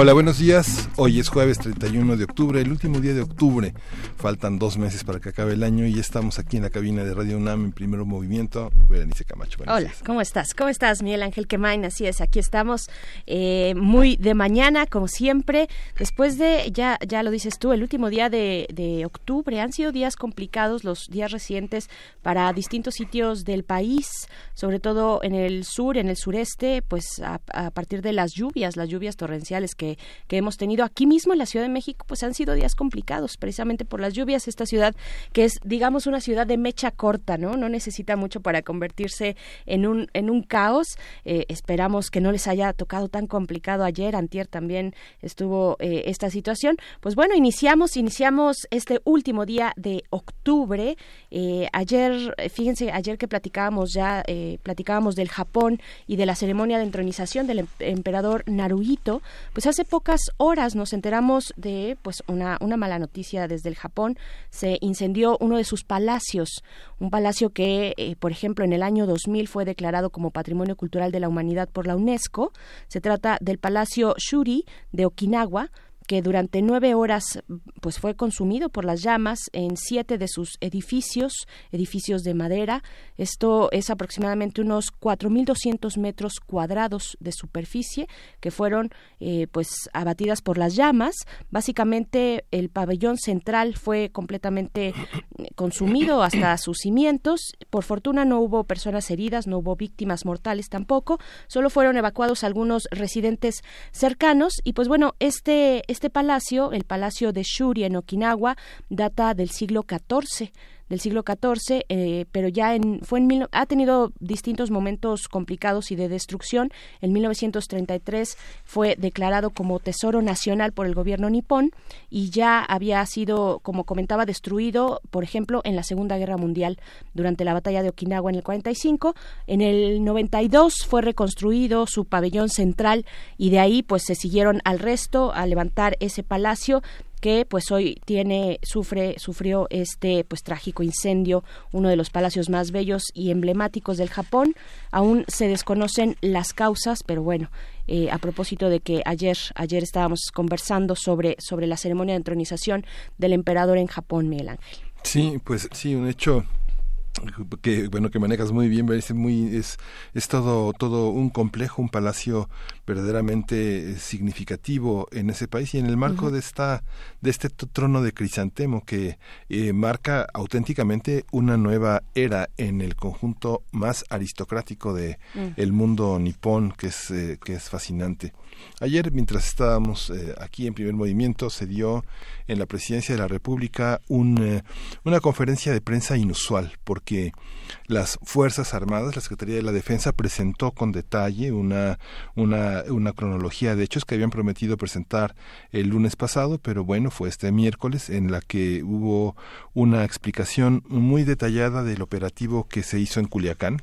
Hola, buenos días. Hoy es jueves 31 de octubre, el último día de octubre. Faltan dos meses para que acabe el año y estamos aquí en la cabina de Radio UNAM en primer movimiento. Berenice Camacho. Hola, ¿cómo estás? ¿Cómo estás, Miguel Ángel Quemain? Así es, aquí estamos eh, muy de mañana, como siempre. Después de, ya, ya lo dices tú, el último día de, de octubre. Han sido días complicados, los días recientes para distintos sitios del país, sobre todo en el sur, en el sureste, pues a, a partir de las lluvias, las lluvias torrenciales que que, hemos tenido aquí mismo en la Ciudad de México, pues han sido días complicados, precisamente por las lluvias. Esta ciudad, que es, digamos, una ciudad de mecha corta, ¿no? No necesita mucho para convertirse en un, en un caos. Eh, esperamos que no les haya tocado tan complicado ayer, antier también estuvo eh, esta situación. Pues bueno, iniciamos, iniciamos este último día de octubre. Eh, ayer, fíjense, ayer que platicábamos ya, platicábamos del Japón y de la ceremonia de entronización del em-, emperador Naruhito, pues hace pocas horas nos enteramos de pues una, una mala noticia desde el Japón. Se incendió uno de sus palacios, un palacio que, eh, por ejemplo, en el año 2000 fue declarado como Patrimonio Cultural de la Humanidad por la UNESCO. Se trata del Palacio Shuri de Okinawa, que durante nueve horas pues fue consumido por las llamas en siete de sus edificios, edificios de madera. Esto es aproximadamente unos 4.200 metros cuadrados de superficie que fueron eh, pues abatidas por las llamas. Básicamente el pabellón central fue completamente consumido hasta sus cimientos. Por fortuna no hubo personas heridas, no hubo víctimas mortales tampoco. Solo fueron evacuados algunos residentes cercanos y pues bueno este este palacio, el Palacio de Shuri en Okinawa, data del siglo XIV del siglo XIV, eh, pero ya en, fue en ha tenido distintos momentos complicados y de destrucción. En 1933 fue declarado como Tesoro Nacional por el gobierno nipón y ya había sido, como comentaba, destruido, por ejemplo, en la Segunda Guerra Mundial durante la batalla de Okinawa en el 45. En el 92 fue reconstruido su pabellón central y de ahí pues se siguieron al resto a levantar ese palacio que pues hoy tiene sufre sufrió este pues trágico incendio uno de los palacios más bellos y emblemáticos del Japón. Aún se desconocen las causas pero bueno eh, a propósito de que ayer ayer estábamos conversando sobre sobre la ceremonia de entronización del emperador en Japón Miguel Ángel. Sí pues sí un hecho que bueno que manejas muy bien es muy es es todo todo un complejo un palacio verdaderamente significativo en ese país y en el marco de esta de este trono de crisantemo que eh, marca auténticamente una nueva era en el conjunto más aristocrático de mm. el mundo nipón que es eh, que es fascinante ayer mientras estábamos eh, aquí en primer movimiento se dio en la presidencia de la república un, una conferencia de prensa inusual porque que las Fuerzas Armadas, la Secretaría de la Defensa, presentó con detalle una, una, una cronología de hechos que habían prometido presentar el lunes pasado, pero bueno, fue este miércoles en la que hubo una explicación muy detallada del operativo que se hizo en Culiacán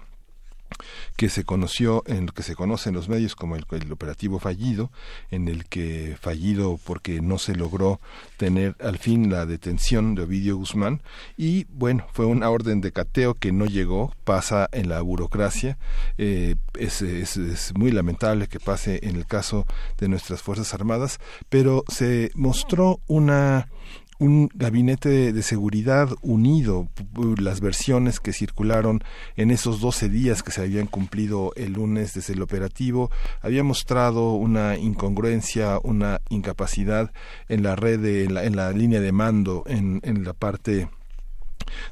que se conoció en lo que se conoce en los medios como el, operativo fallido, en el que fallido porque no se logró tener al fin la detención de Ovidio Guzmán. Y bueno, fue una orden de cateo que no llegó, pasa en la burocracia, eh, es muy lamentable que pase en el caso de nuestras Fuerzas Armadas, pero se mostró una un gabinete de, seguridad unido, las versiones que circularon en esos 12 días que se habían cumplido el lunes desde el operativo, había mostrado una incongruencia, una incapacidad en la red, en, la, línea de mando, en, en la parte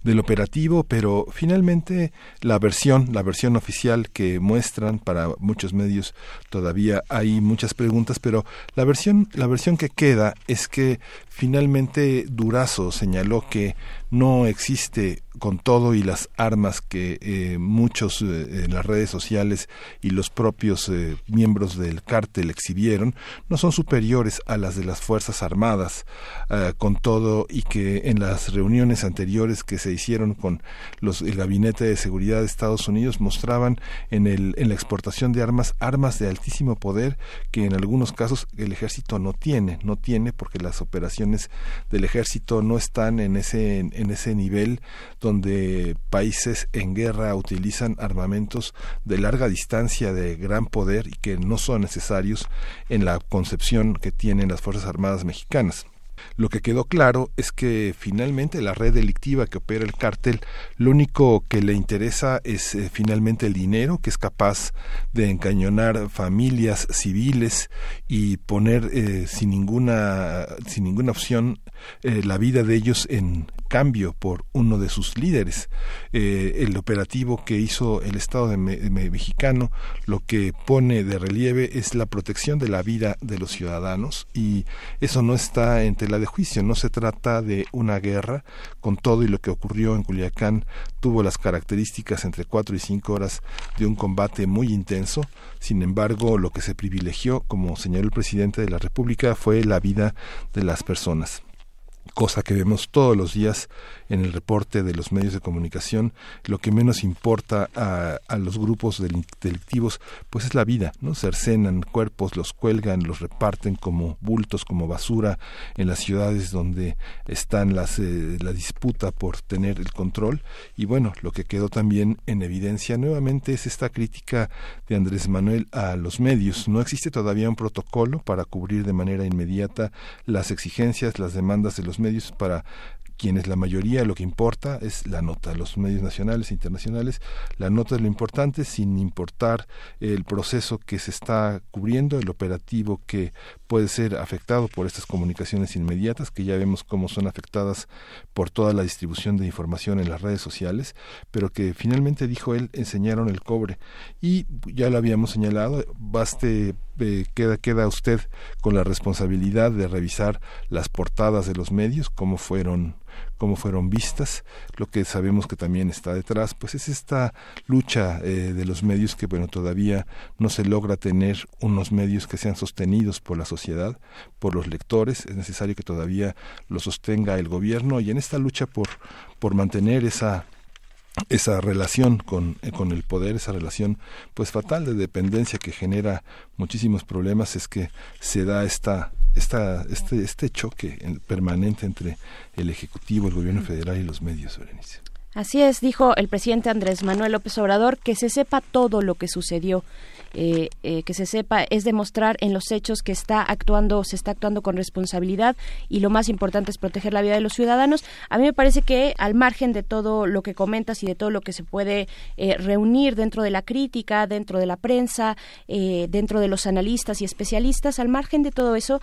del operativo, pero finalmente la versión, la versión oficial que muestran para muchos medios todavía hay muchas preguntas, pero la versión, la versión que queda es que finalmente Durazo señaló que no existe con todo y las armas que eh, muchos eh, en las redes sociales y los propios eh, miembros del cártel exhibieron no son superiores a las de las fuerzas armadas con todo y que en las reuniones anteriores que se hicieron con los el gabinete de seguridad de Estados Unidos mostraban en el en la exportación de armas armas de altísimo poder que en algunos casos el ejército no tiene no tiene porque las operaciones del ejército no están en ese ese nivel donde países en guerra utilizan armamentos de larga distancia de gran poder y que no son necesarios en la concepción que tienen las Fuerzas Armadas mexicanas. Lo que quedó claro es que finalmente la red delictiva que opera el cártel, lo único que le interesa es eh, finalmente el dinero, que es capaz de encañonar familias civiles y poner eh, sin ninguna sin ninguna opción eh, la vida de ellos en cambio por uno de sus líderes. el operativo que hizo el Estado de mexicano lo que pone de relieve es la protección de la vida de los ciudadanos y eso no está entre de juicio. No se trata de una guerra, con todo y lo que ocurrió en Culiacán tuvo las características entre cuatro y cinco horas de un combate muy intenso. Sin embargo, lo que se privilegió, como señaló el presidente de la República, fue la vida de las personas cosa que vemos todos los días en el reporte de los medios de comunicación, lo que menos importa a, los grupos delictivos, pues es la vida, ¿no? Cercenan cuerpos, los cuelgan, los reparten como bultos, como basura en las ciudades donde están las, eh, la disputa por tener el control. Y bueno, lo que quedó también en evidencia nuevamente es esta crítica de Andrés Manuel a los medios. No existe todavía un protocolo para cubrir de manera inmediata las exigencias, las demandas de los medios para quienes la mayoría lo que importa es la nota, los medios nacionales e internacionales, la nota es lo importante sin importar el proceso que se está cubriendo, el operativo que puede ser afectado por estas comunicaciones inmediatas, que ya vemos cómo son afectadas por toda la distribución de información en las redes sociales, pero que finalmente, dijo él, enseñaron el cobre. Y ya lo habíamos señalado, baste, eh, queda, queda usted con la responsabilidad de revisar las portadas de los medios, cómo fueron cómo fueron vistas. Lo que sabemos que también está detrás, pues es esta lucha eh, de los medios que, bueno, todavía no se logra tener unos medios que sean sostenidos por la sociedad, por los lectores. Es necesario que todavía lo sostenga el gobierno y en esta lucha por, por mantener esa esa relación con, eh, con el poder, esa relación pues fatal de dependencia que genera muchísimos problemas es que se da esta esta, este, este choque permanente entre el Ejecutivo, el Gobierno Federal y los medios, Berenice. Así es, dijo el presidente Andrés Manuel López Obrador, que se sepa todo lo que sucedió eh, eh, que se sepa es demostrar en los hechos que está actuando, se está actuando con responsabilidad y lo más importante es proteger la vida de los ciudadanos. A mí me parece que al margen de todo lo que comentas y de todo lo que se puede eh, reunir dentro de la crítica, dentro de la prensa, dentro de los analistas y especialistas, al margen de todo eso,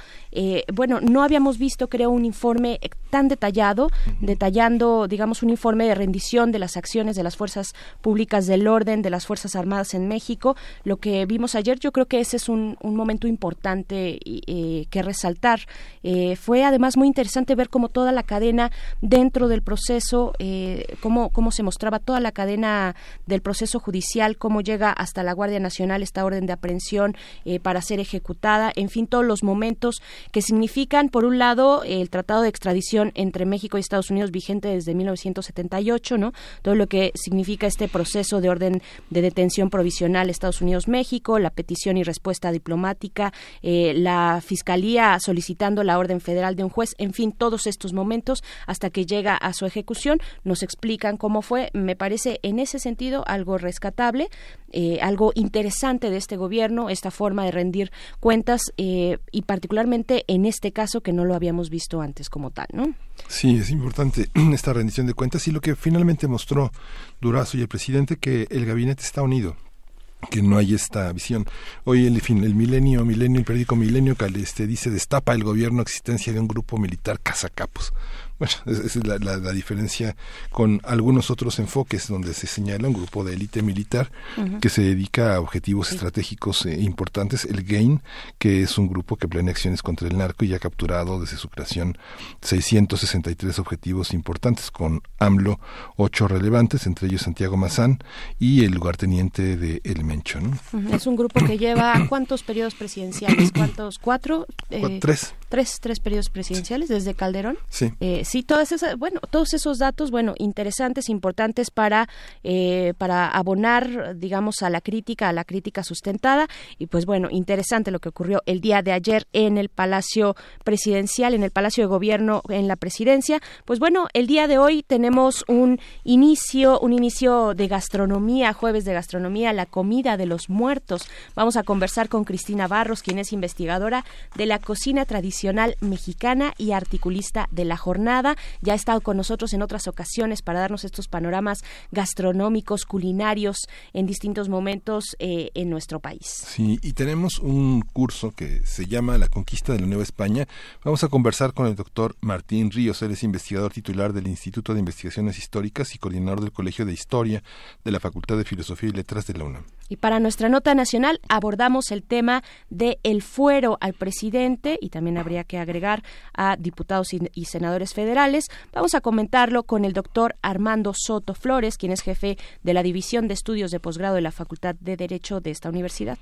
bueno, no habíamos visto, creo, un informe tan detallado, detallando, digamos, un informe de rendición de las acciones de las fuerzas públicas del orden, de las Fuerzas Armadas en México, lo que vimos ayer, yo creo que ese es un, momento importante eh, que resaltar. Eh, fue además muy interesante ver cómo toda la cadena dentro del proceso, eh, cómo, cómo se mostraba toda la cadena del proceso judicial, cómo llega hasta la Guardia Nacional esta orden de aprehensión para ser ejecutada, en fin, todos los momentos que significan, por un lado, el tratado de extradición entre México y Estados Unidos vigente desde 1978, Todo lo que significa este proceso de orden de detención provisional Estados Unidos-México la petición y respuesta diplomática, eh, la Fiscalía solicitando la orden federal de un juez, en fin, todos estos momentos hasta que llega a su ejecución, nos explican cómo fue. Me parece en ese sentido algo rescatable, eh, algo interesante de este gobierno, esta forma de rendir cuentas eh, y particularmente en este caso que no lo habíamos visto antes como tal, ¿no? Sí, es importante esta rendición de cuentas y lo que finalmente mostró Durazo y el presidente que el gabinete está unido que no hay esta visión. Hoy el, el milenio, milenio, el periódico Milenio este, dice destapa el gobierno existencia de un grupo militar cazacapos Bueno, es, la, la, diferencia con algunos otros enfoques donde se señala un grupo de élite militar que se dedica a objetivos estratégicos eh, importantes. El GAIN, que es un grupo que planea acciones contra el narco y ha capturado desde su creación 663 objetivos importantes, con AMLO ocho relevantes, entre ellos Santiago Mazán y el lugarteniente de El Mencho. Es un grupo que lleva cuántos periodos presidenciales, cuántos, cuatro, eh, tres, tres, tres periodos presidenciales desde Calderón. Sí. Eh, sí, todas esas, bueno, todos esos datos, bueno, interesantes, importantes para, eh, para abonar, digamos, a la crítica, a la crítica sustentada. Y pues bueno, interesante lo que ocurrió el día de ayer en el Palacio Presidencial, en el Palacio de Gobierno, en la Presidencia. Pues bueno, el día de hoy tenemos un inicio, un inicio de gastronomía, jueves de gastronomía, la comida de los muertos. Vamos a conversar con Cristina Barros, quien es investigadora de la cocina tradicional mexicana y articulista de la jornada ya ha estado con nosotros en otras ocasiones para darnos estos panoramas gastronómicos, culinarios en distintos momentos eh, en nuestro país. Sí, y tenemos un curso que se llama La Conquista de la Nueva España. Vamos a conversar con el doctor Martín Ríos. Él es investigador titular del Instituto de Investigaciones Históricas y coordinador del Colegio de Historia de la Facultad de Filosofía y Letras de la UNAM. Y para nuestra nota nacional abordamos el tema de el fuero al presidente y también habría que agregar a diputados y senadores federales. Vamos a comentarlo con el doctor Armando Soto Flores, quien es jefe de la División de Estudios de Posgrado de la Facultad de Derecho de esta universidad.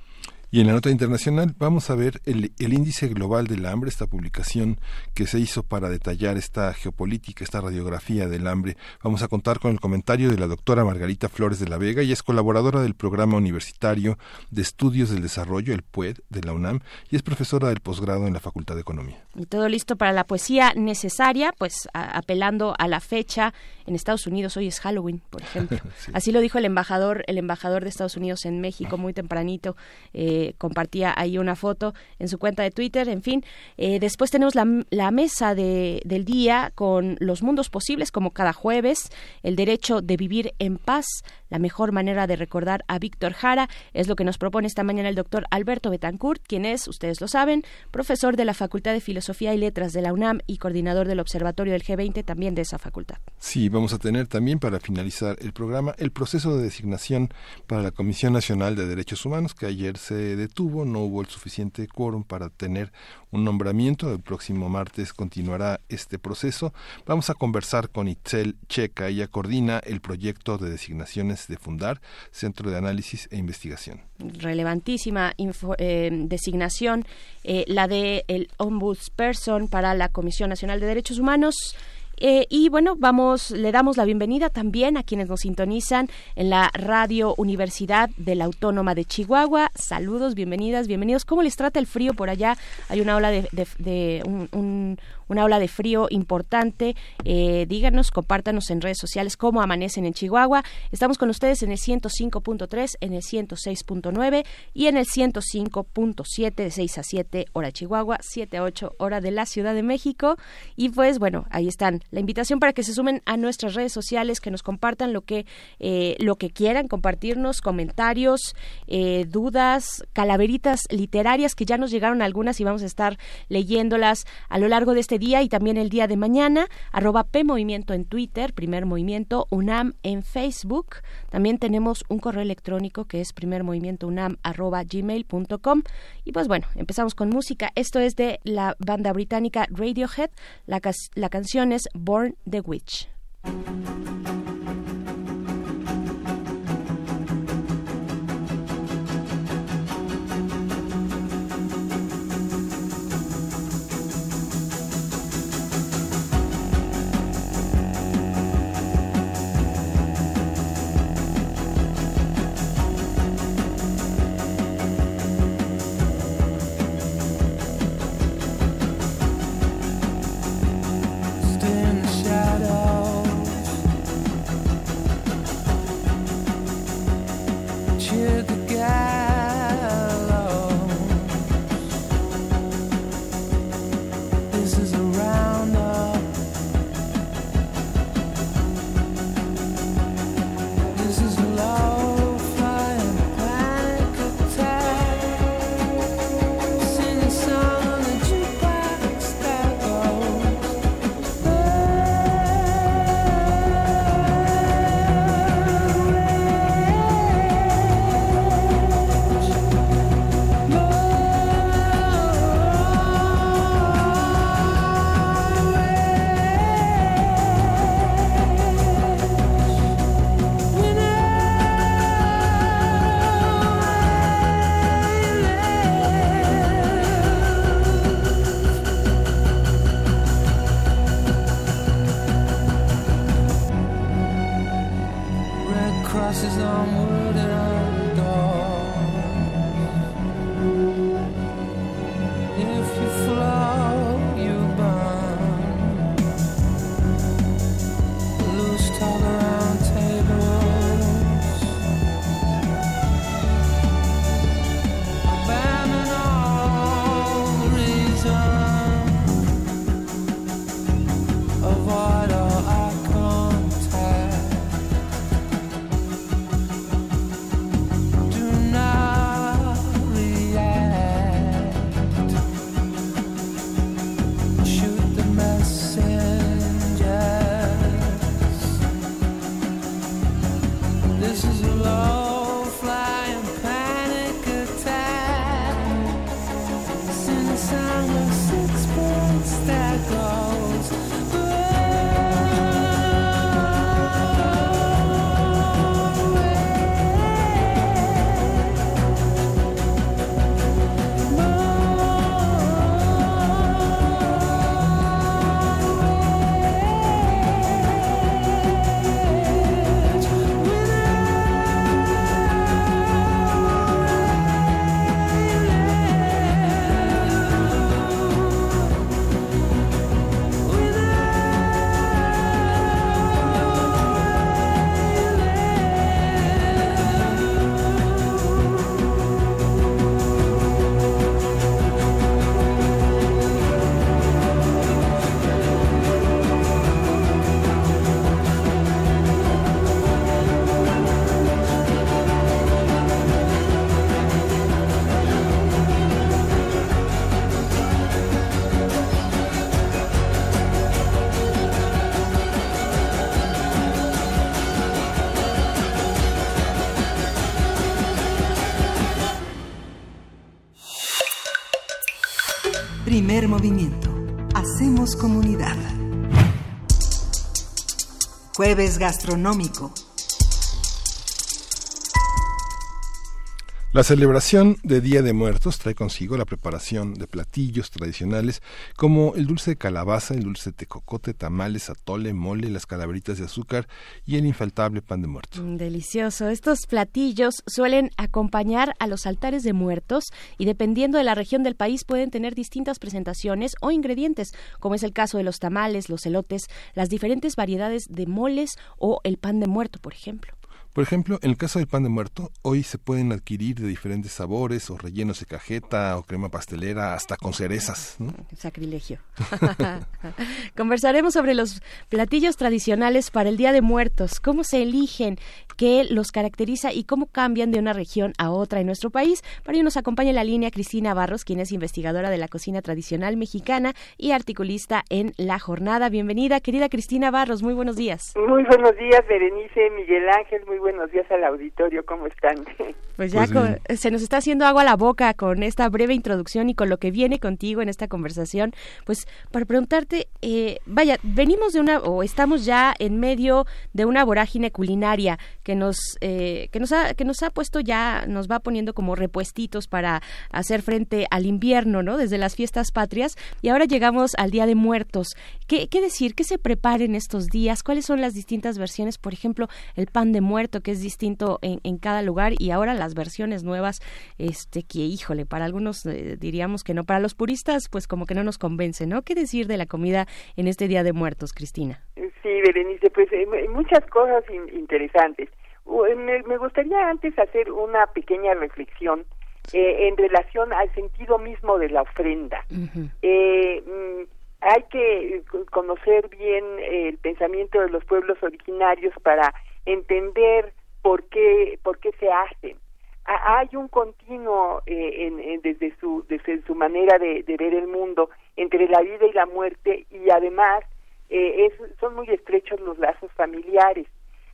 Y en la nota internacional vamos a ver el, índice global del hambre, esta publicación que se hizo para detallar esta geopolítica, esta radiografía del hambre. Vamos a contar con el comentario de la doctora Margarita Flores de la Vega y es colaboradora del Programa Universitario de Estudios del Desarrollo, el PUED, de la UNAM, y es profesora del posgrado en la Facultad de Economía. Y todo listo para la poesía necesaria, pues apelando a la fecha. En Estados Unidos hoy es Halloween, por ejemplo. Así lo dijo el embajador, el embajador de Estados Unidos en México muy tempranito. Eh, compartía ahí una foto en su cuenta de Twitter, en fin. Eh, después tenemos la, la mesa de, del día con los mundos posibles, como cada jueves, el derecho de vivir en paz, la mejor manera de recordar a Víctor Jara, es lo que nos propone esta mañana el doctor Alberto Betancourt, quien es, ustedes lo saben, profesor de la Facultad de Filosofía y Letras de la UNAM y coordinador del Observatorio del G20 también de esa facultad. Sí, vamos a tener también para finalizar el programa el proceso de designación para la Comisión Nacional de Derechos Humanos que ayer se detuvo, no hubo el suficiente quórum para tener un nombramiento. El próximo martes continuará este proceso. Vamos a conversar con Itzel Checa. Ella coordina el proyecto de designaciones de Fundar, Centro de Análisis e Investigación. Relevantísima eh, designación, eh, la de el Ombudsperson para la Comisión Nacional de Derechos Humanos. Eh, y bueno, vamos, le damos la bienvenida también a quienes nos sintonizan en la Radio Universidad de la Autónoma de Chihuahua. Saludos, bienvenidas, bienvenidos. ¿Cómo les trata el frío por allá? Hay una ola de, de, un, una ola de frío importante. Eh, díganos, compártanos en redes sociales cómo amanecen en Chihuahua. Estamos con ustedes en el 105.3, en el 106.9 y en el 105.7 de 6 a 7 hora Chihuahua, 7 a 8 hora de la Ciudad de México. Y pues bueno, ahí están la invitación para que se sumen a nuestras redes sociales, que nos compartan lo que, eh, lo que quieran, compartirnos comentarios, eh, dudas, calaveritas literarias que ya nos llegaron algunas y vamos a estar leyéndolas a lo largo de este día y también el día de mañana, arroba P Movimiento en Twitter, Primer Movimiento UNAM en Facebook. También tenemos un correo electrónico que es primermovimientounam arroba gmail.com. Y pues bueno, empezamos con música. Esto es de la banda británica Radiohead. La, la canción es Born the Witch. Jueves gastronómico. La celebración de Día de Muertos trae consigo la preparación de platillos tradicionales como el dulce de calabaza, el dulce de tecocote, tamales, atole, mole, las calaveritas de azúcar y el infaltable pan de muerto. Mm, delicioso. Estos platillos suelen acompañar a los altares de muertos y dependiendo de la región del país pueden tener distintas presentaciones o ingredientes, como es el caso de los tamales, los elotes, las diferentes variedades de moles o el pan de muerto, por ejemplo. Por ejemplo, en el caso del pan de muerto, hoy se pueden adquirir de diferentes sabores o rellenos de cajeta o crema pastelera hasta con cerezas. Sacrilegio. Conversaremos sobre los platillos tradicionales para el Día de Muertos, cómo se eligen, qué los caracteriza y cómo cambian de una región a otra en nuestro país. Para ello nos acompaña en la línea Cristina Barros, quien es investigadora de la cocina tradicional mexicana y articulista en La Jornada. Bienvenida, querida Cristina Barros. Muy buenos días. Muy buenos días, Berenice, Miguel Ángel. Muy buenos días al auditorio, ¿cómo están? Pues ya pues se nos está haciendo agua a la boca con esta breve introducción y con lo que viene contigo en esta conversación. Pues para preguntarte, eh, vaya, venimos de una, o estamos ya en medio de una vorágine culinaria que nos, eh, que nos, ha, que nos ha puesto ya, nos va poniendo como repuestitos para hacer frente al invierno, ¿no? Desde las fiestas patrias. Y ahora llegamos al Día de Muertos. ¿Qué, qué decir? ¿Qué se prepara en estos días? ¿Cuáles son las distintas versiones? Por ejemplo, el pan de muerto, que es distinto en, en cada lugar y ahora las versiones nuevas, este que híjole, para algunos eh, diríamos que no, para los puristas pues como que no nos convence, ¿no? ¿Qué decir de la comida en este Día de Muertos, Cristina? Sí, Berenice, pues eh, muchas cosas interesantes. Me, gustaría antes hacer una pequeña reflexión eh, en relación al sentido mismo de la ofrenda. Mm, hay que conocer bien el pensamiento de los pueblos originarios para entender por qué, por qué se hacen. Hay un continuo eh, desde, su, desde su manera de, ver el mundo entre la vida y la muerte y además eh, son muy estrechos los lazos familiares.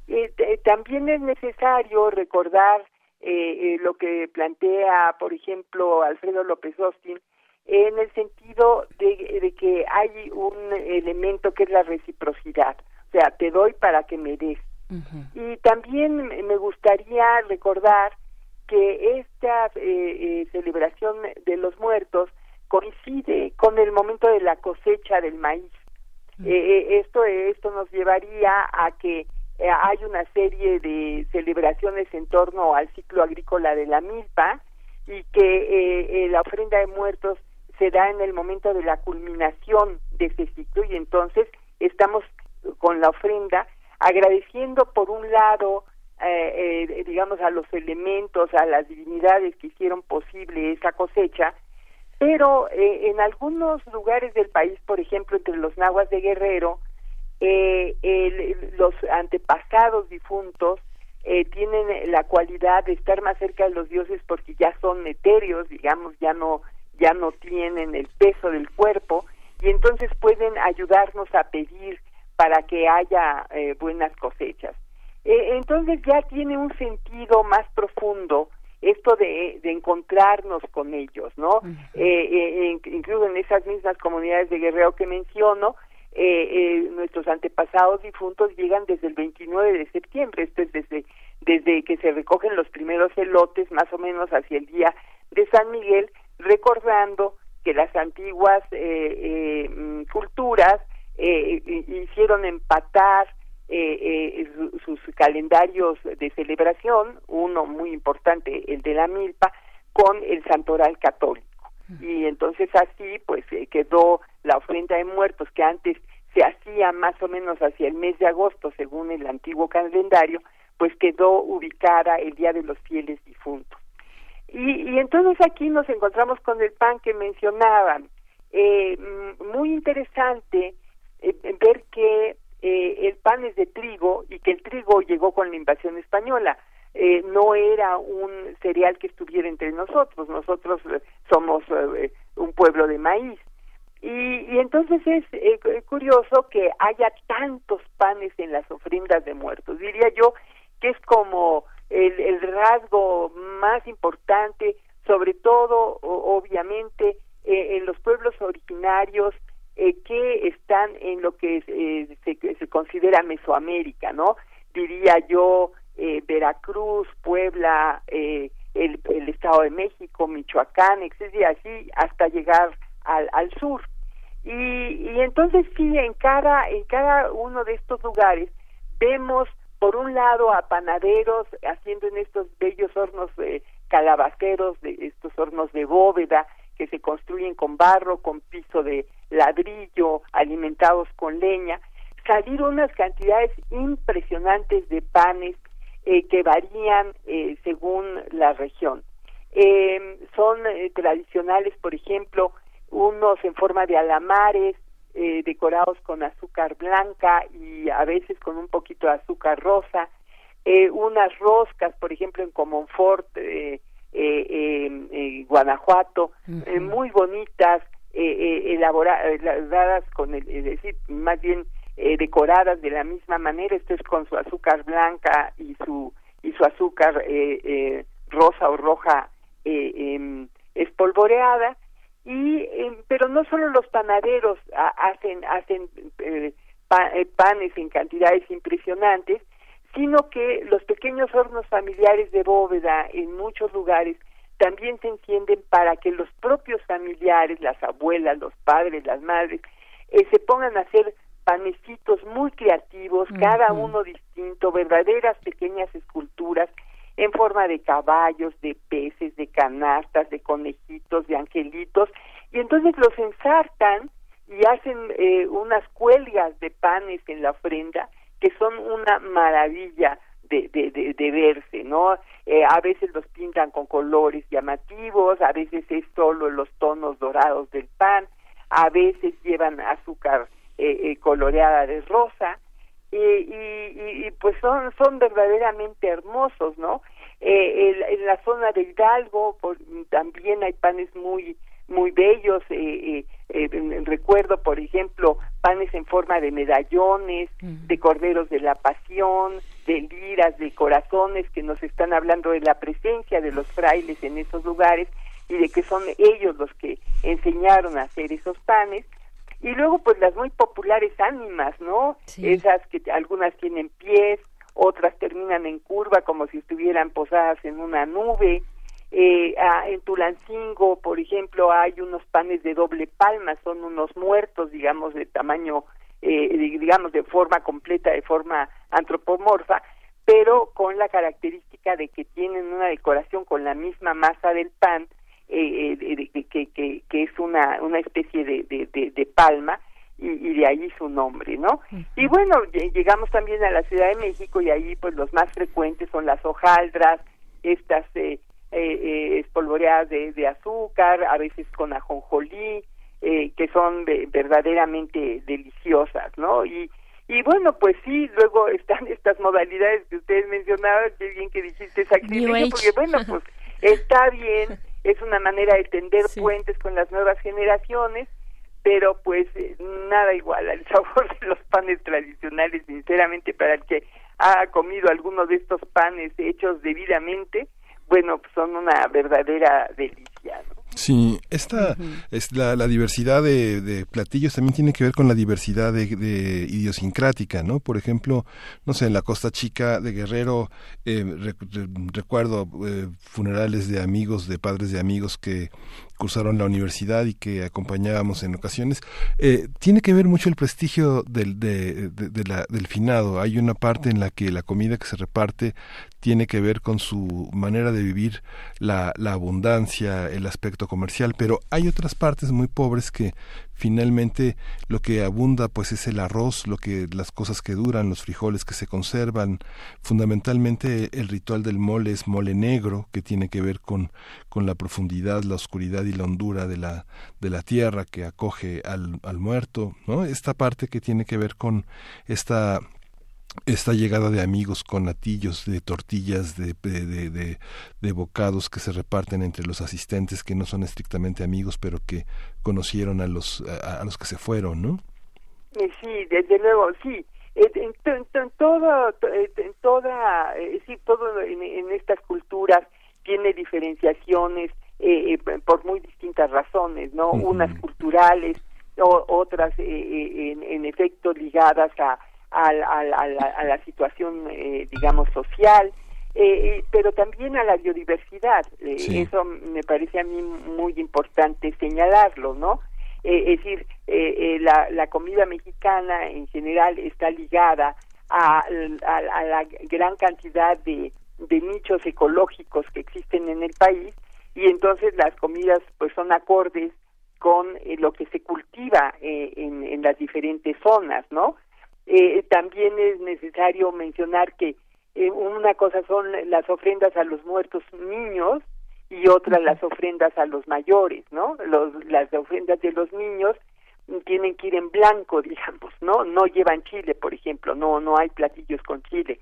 Eh, también es necesario recordar lo que plantea, por ejemplo, Alfredo López Austin, en el sentido de, que hay un elemento que es la reciprocidad. O sea, te doy para que me des. Y también me gustaría recordar que esta eh, eh, celebración de los muertos coincide con el momento de la cosecha del maíz. Eh, esto, esto nos llevaría a que hay una serie de celebraciones en torno al ciclo agrícola de la milpa y que la ofrenda de muertos se da en el momento de la culminación de ese ciclo y entonces estamos con la ofrenda agradeciendo por un lado, eh, eh, digamos, a los elementos, a las divinidades que hicieron posible esa cosecha, pero eh, en algunos lugares del país, por ejemplo, entre los nahuas de Guerrero, los antepasados difuntos tienen la cualidad de estar más cerca de los dioses porque ya son etéreos, digamos, ya no ya no tienen el peso del cuerpo y entonces pueden ayudarnos a pedir para que haya eh, buenas cosechas. Eh, entonces ya tiene un sentido más profundo esto de, de encontrarnos con ellos, ¿no? eh, incluso en esas mismas comunidades de guerrero que menciono, nuestros antepasados difuntos llegan desde el 29 de septiembre, esto es desde, desde que se recogen los primeros elotes, más o menos hacia el día de San Miguel, recordando que las antiguas mm, culturas eh, hicieron empatar eh, eh sus calendarios de celebración, uno muy importante, el de la milpa, con el santoral católico. Y entonces así pues eh, quedó la ofrenda de muertos que antes se hacía más o menos hacia el mes de agosto según el antiguo calendario, pues quedó ubicada el Día de los Fieles Difuntos. Y, y entonces aquí nos encontramos con el pan que mencionaban. Eh, muy interesante eh, ver que eh, el pan es de trigo y que el trigo llegó con la invasión española. Eh, no era un cereal que estuviera entre nosotros, nosotros somos un pueblo de maíz. Y, y entonces es curioso que haya tantos panes en las ofrendas de muertos. Diría yo que es como el, el rasgo más importante, sobre todo, obviamente, en los pueblos originarios que están en lo que se, se, considera Mesoamérica, ¿no? Diría yo Veracruz, Puebla, el, el, Estado de México, Michoacán, etcétera, así hasta llegar al, sur. Y, y entonces sí, en cada, en cada uno de estos lugares vemos por un lado a panaderos haciendo en estos bellos hornos calabaceros, de estos hornos de bóveda que se construyen con barro, con piso de ladrillo, alimentados con leña, salir unas cantidades impresionantes de panes eh, que varían eh, según la región. Eh, son tradicionales, por ejemplo, unos en forma de alamares, decorados con azúcar blanca y a veces con un poquito de azúcar rosa, unas roscas, por ejemplo, en Comonfort, en Guanajuato, muy bonitas, elaboradas con el, es decir, más bien eh, decoradas de la misma manera, esto es con su azúcar blanca y su y su azúcar eh, eh, rosa o roja em, espolvoreada y em, pero no solo los panaderos hacen hacen panes en cantidades impresionantes sino que los pequeños hornos familiares de bóveda en muchos lugares también se encienden para que los propios familiares, las abuelas, los padres, las madres, se pongan a hacer panecitos muy creativos, cada uno distinto, verdaderas pequeñas esculturas en forma de caballos, de peces, de canastas, de conejitos, de angelitos, y entonces los ensartan y hacen eh, unas cuelgas de panes en la ofrenda que son una maravilla de, de, de, verse, ¿no? Eh, a veces los pintan con colores llamativos, a veces es solo los tonos dorados del pan, a veces llevan azúcar eh, eh, coloreada de rosa y, y, y, pues son son verdaderamente hermosos no eh, en, la zona de Hidalgo también hay panes muy muy bellos eh, eh, recuerdo por ejemplo panes en forma de medallones de corderos de la pasión de liras de corazones que nos están hablando de la presencia de los frailes en esos lugares y de que son ellos los que enseñaron a hacer esos panes y luego pues las muy populares ánimas, ¿no? Esas que algunas tienen pies, otras terminan en curva como si estuvieran posadas en una nube. Eh, ah, en Tulancingo, por ejemplo, hay unos panes de doble palma, son unos muertos, digamos, de tamaño, eh, digamos, de forma completa, de forma antropomorfa, pero con la característica de que tienen una decoración con la misma masa del pan, eh, eh que, que, que, es una, una especie de, de, de, palma y, y, de ahí su nombre, ¿no? Y bueno, llegamos también a la Ciudad de México y ahí pues los más frecuentes son las hojaldras, estas eh, eh, eh espolvoreadas de, de, azúcar, a veces con ajonjolí, eh, que son verdaderamente deliciosas, ¿no? Y, y bueno, pues sí, luego están estas modalidades que ustedes mencionaban, qué bien que dijiste sacrificio, porque bueno, pues está bien es una manera de tender puentes con las nuevas generaciones, pero pues eh, nada igual al sabor de los panes tradicionales, sinceramente, para el que ha comido alguno de estos panes hechos debidamente, bueno, pues son una verdadera delicia, ¿no? Sí, esta es la, la diversidad de, de, platillos también tiene que ver con la diversidad de, de, idiosincrática, ¿no? Por ejemplo, no sé, en la Costa Chica de Guerrero eh, recuerdo eh, funerales de amigos, de padres de amigos que cursaron la universidad y que acompañábamos en ocasiones, eh, tiene que ver mucho el prestigio del, de, de, la, del finado. Hay una parte en la que la comida que se reparte tiene que ver con su manera de vivir la, la abundancia, el aspecto comercial, pero hay otras partes muy pobres que finalmente lo que abunda pues es el arroz, lo que las cosas que duran, los frijoles que se conservan, fundamentalmente el ritual del mole es mole negro que tiene que ver con con la profundidad, la oscuridad y la hondura de la de la tierra que acoge al, al muerto, ¿no? Esta parte que tiene que ver con esta esta llegada de amigos con latillos de tortillas, de, de, de, bocados que se reparten entre los asistentes que no son estrictamente amigos, pero que conocieron a los, a, los que se fueron, ¿no? Sí, desde luego, sí. En, todo, en toda, sí, todo en, estas culturas tiene diferenciaciones por muy distintas razones, ¿no? Unas culturales, o, otras en, en, efecto ligadas a, a, a la situación, digamos, social, pero también a la biodiversidad. Eso me parece a mí muy importante señalarlo, ¿no? es decir, la, la comida mexicana en general está ligada a, la gran cantidad de, de nichos ecológicos que existen en el país y entonces las comidas pues son acordes con eh, lo que se cultiva eh, en, en, las diferentes zonas, ¿no? Eh, también es necesario mencionar que una cosa son las ofrendas a los muertos niños y otra las ofrendas a los mayores, ¿no? Los, las ofrendas de los niños tienen que ir en blanco, digamos, ¿no? No llevan chile, por ejemplo, no no hay platillos con chile.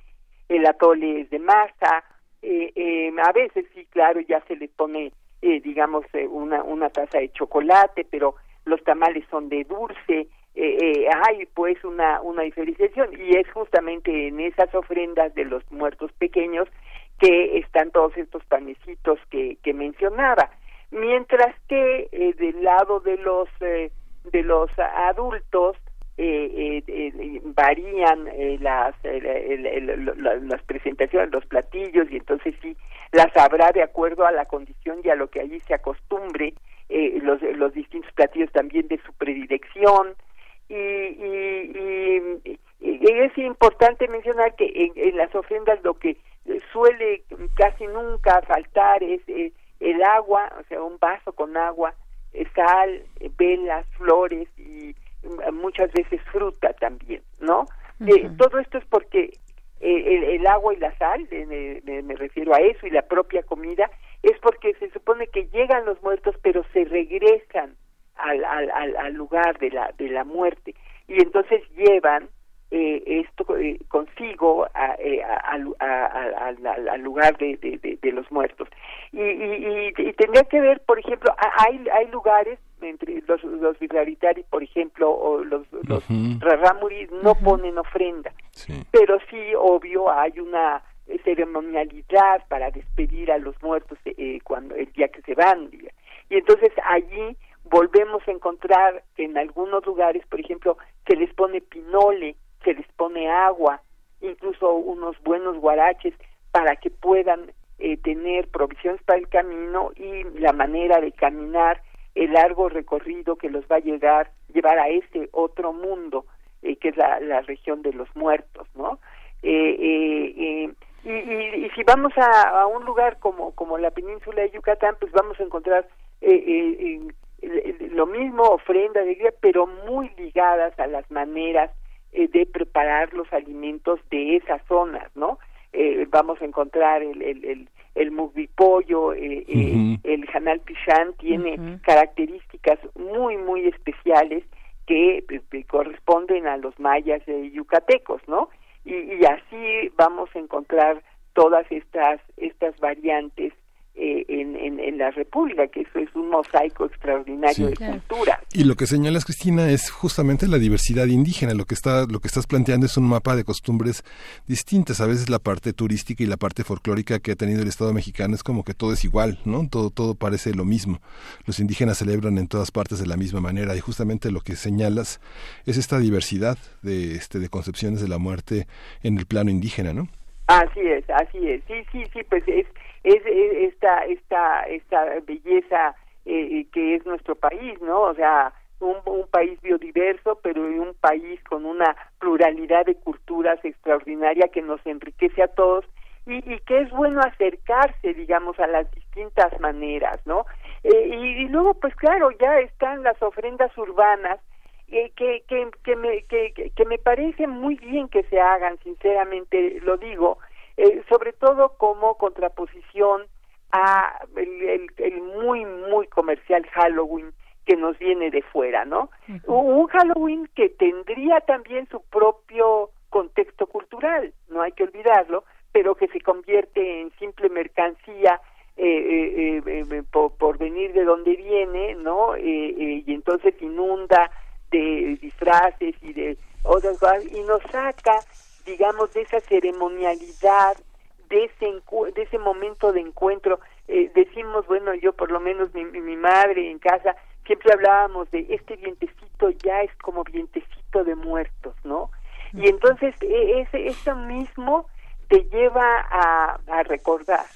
El atole es de masa, eh, eh, a veces sí, claro, ya se le pone, eh, digamos, eh, una, una taza de chocolate, pero los tamales son de dulce, eh, hay pues una, una diferenciación y es justamente en esas ofrendas de los muertos pequeños que están todos estos panecitos que, que mencionaba. Mientras que del lado de los de los adultos eh, eh, varían eh, las las presentaciones los platillos y entonces sí las habrá de acuerdo a la condición y a lo que allí se acostumbre los los distintos platillos también de su predilección y, y, es importante mencionar que en, en, las ofrendas lo que suele casi nunca faltar es el agua o sea un vaso con agua sal, velas, flores y mm, muchas veces fruta también, ¿no? Eh, todo esto es porque eh, el, agua y la sal, me, refiero a eso, y la propia comida, es porque se supone que llegan los muertos, pero se regresan al, al, al lugar de la, de la muerte, y entonces llevan eh, esto eh, consigo eh, al lugar de, de, los muertos. Y, y, y, tendría que ver, por ejemplo, hay, hay lugares, entre los, los por ejemplo, o los, los no ponen ofrenda, pero sí, obvio, hay una ceremonialidad para despedir a los muertos cuando el día que se van. Y entonces allí volvemos a encontrar en algunos lugares, por ejemplo, se les pone pinole se les pone agua, incluso unos buenos guaraches para que puedan eh, tener provisiones para el camino y la manera de caminar el largo recorrido que los va a llegar llevar a este otro mundo eh, que es la, región de los muertos no eh, y, y, y, si vamos a, a, un lugar como como la península de Yucatán pues vamos a encontrar lo mismo ofrenda alegría pero muy ligadas a las maneras eh, de preparar los alimentos de esas zonas, ¿no? Eh, vamos a encontrar el, el, el, el mugbipollo, eh, eh el janal pichán, tiene características muy, muy especiales que corresponden a los mayas yucatecos, ¿no? Y, y así vamos a encontrar todas estas, estas variantes eh, en, en, la República, que eso es un mosaico extraordinario de cultura. Y lo que señalas, Cristina, es justamente la diversidad indígena. Lo que, está, lo que estás planteando es un mapa de costumbres distintas. A veces la parte turística y la parte folclórica que ha tenido el Estado mexicano es como que todo es igual, ¿no? Todo, todo parece lo mismo. Los indígenas celebran en todas partes de la misma manera y justamente lo que señalas es esta diversidad de, este, de concepciones de la muerte en el plano indígena, ¿no? Así es, así es. Sí, sí, sí, pues es es, esta esta esta belleza eh, que es nuestro país no o sea un, un país biodiverso pero un país con una pluralidad de culturas extraordinaria que nos enriquece a todos y, y que es bueno acercarse digamos a las distintas maneras no eh, y, luego pues claro ya están las ofrendas urbanas eh, que, que, que, me, que, que me parece muy bien que se hagan, sinceramente lo digo, eh, sobre todo como contraposición a el, el, muy muy comercial Halloween que nos viene de fuera, ¿no? Un Halloween que tendría también su propio contexto cultural, no hay que olvidarlo, pero que se convierte en simple mercancía eh, eh, eh por, por, venir de donde viene, ¿no? y entonces inunda de disfraces y de otras cosas y nos saca digamos, de esa ceremonialidad, de ese, de ese momento de encuentro eh, decimos, bueno, yo por lo menos mi, mi madre en casa, siempre hablábamos de este vientecito ya es como vientecito de muertos, ¿no? Y entonces e, ese, eso mismo te lleva a, a recordar.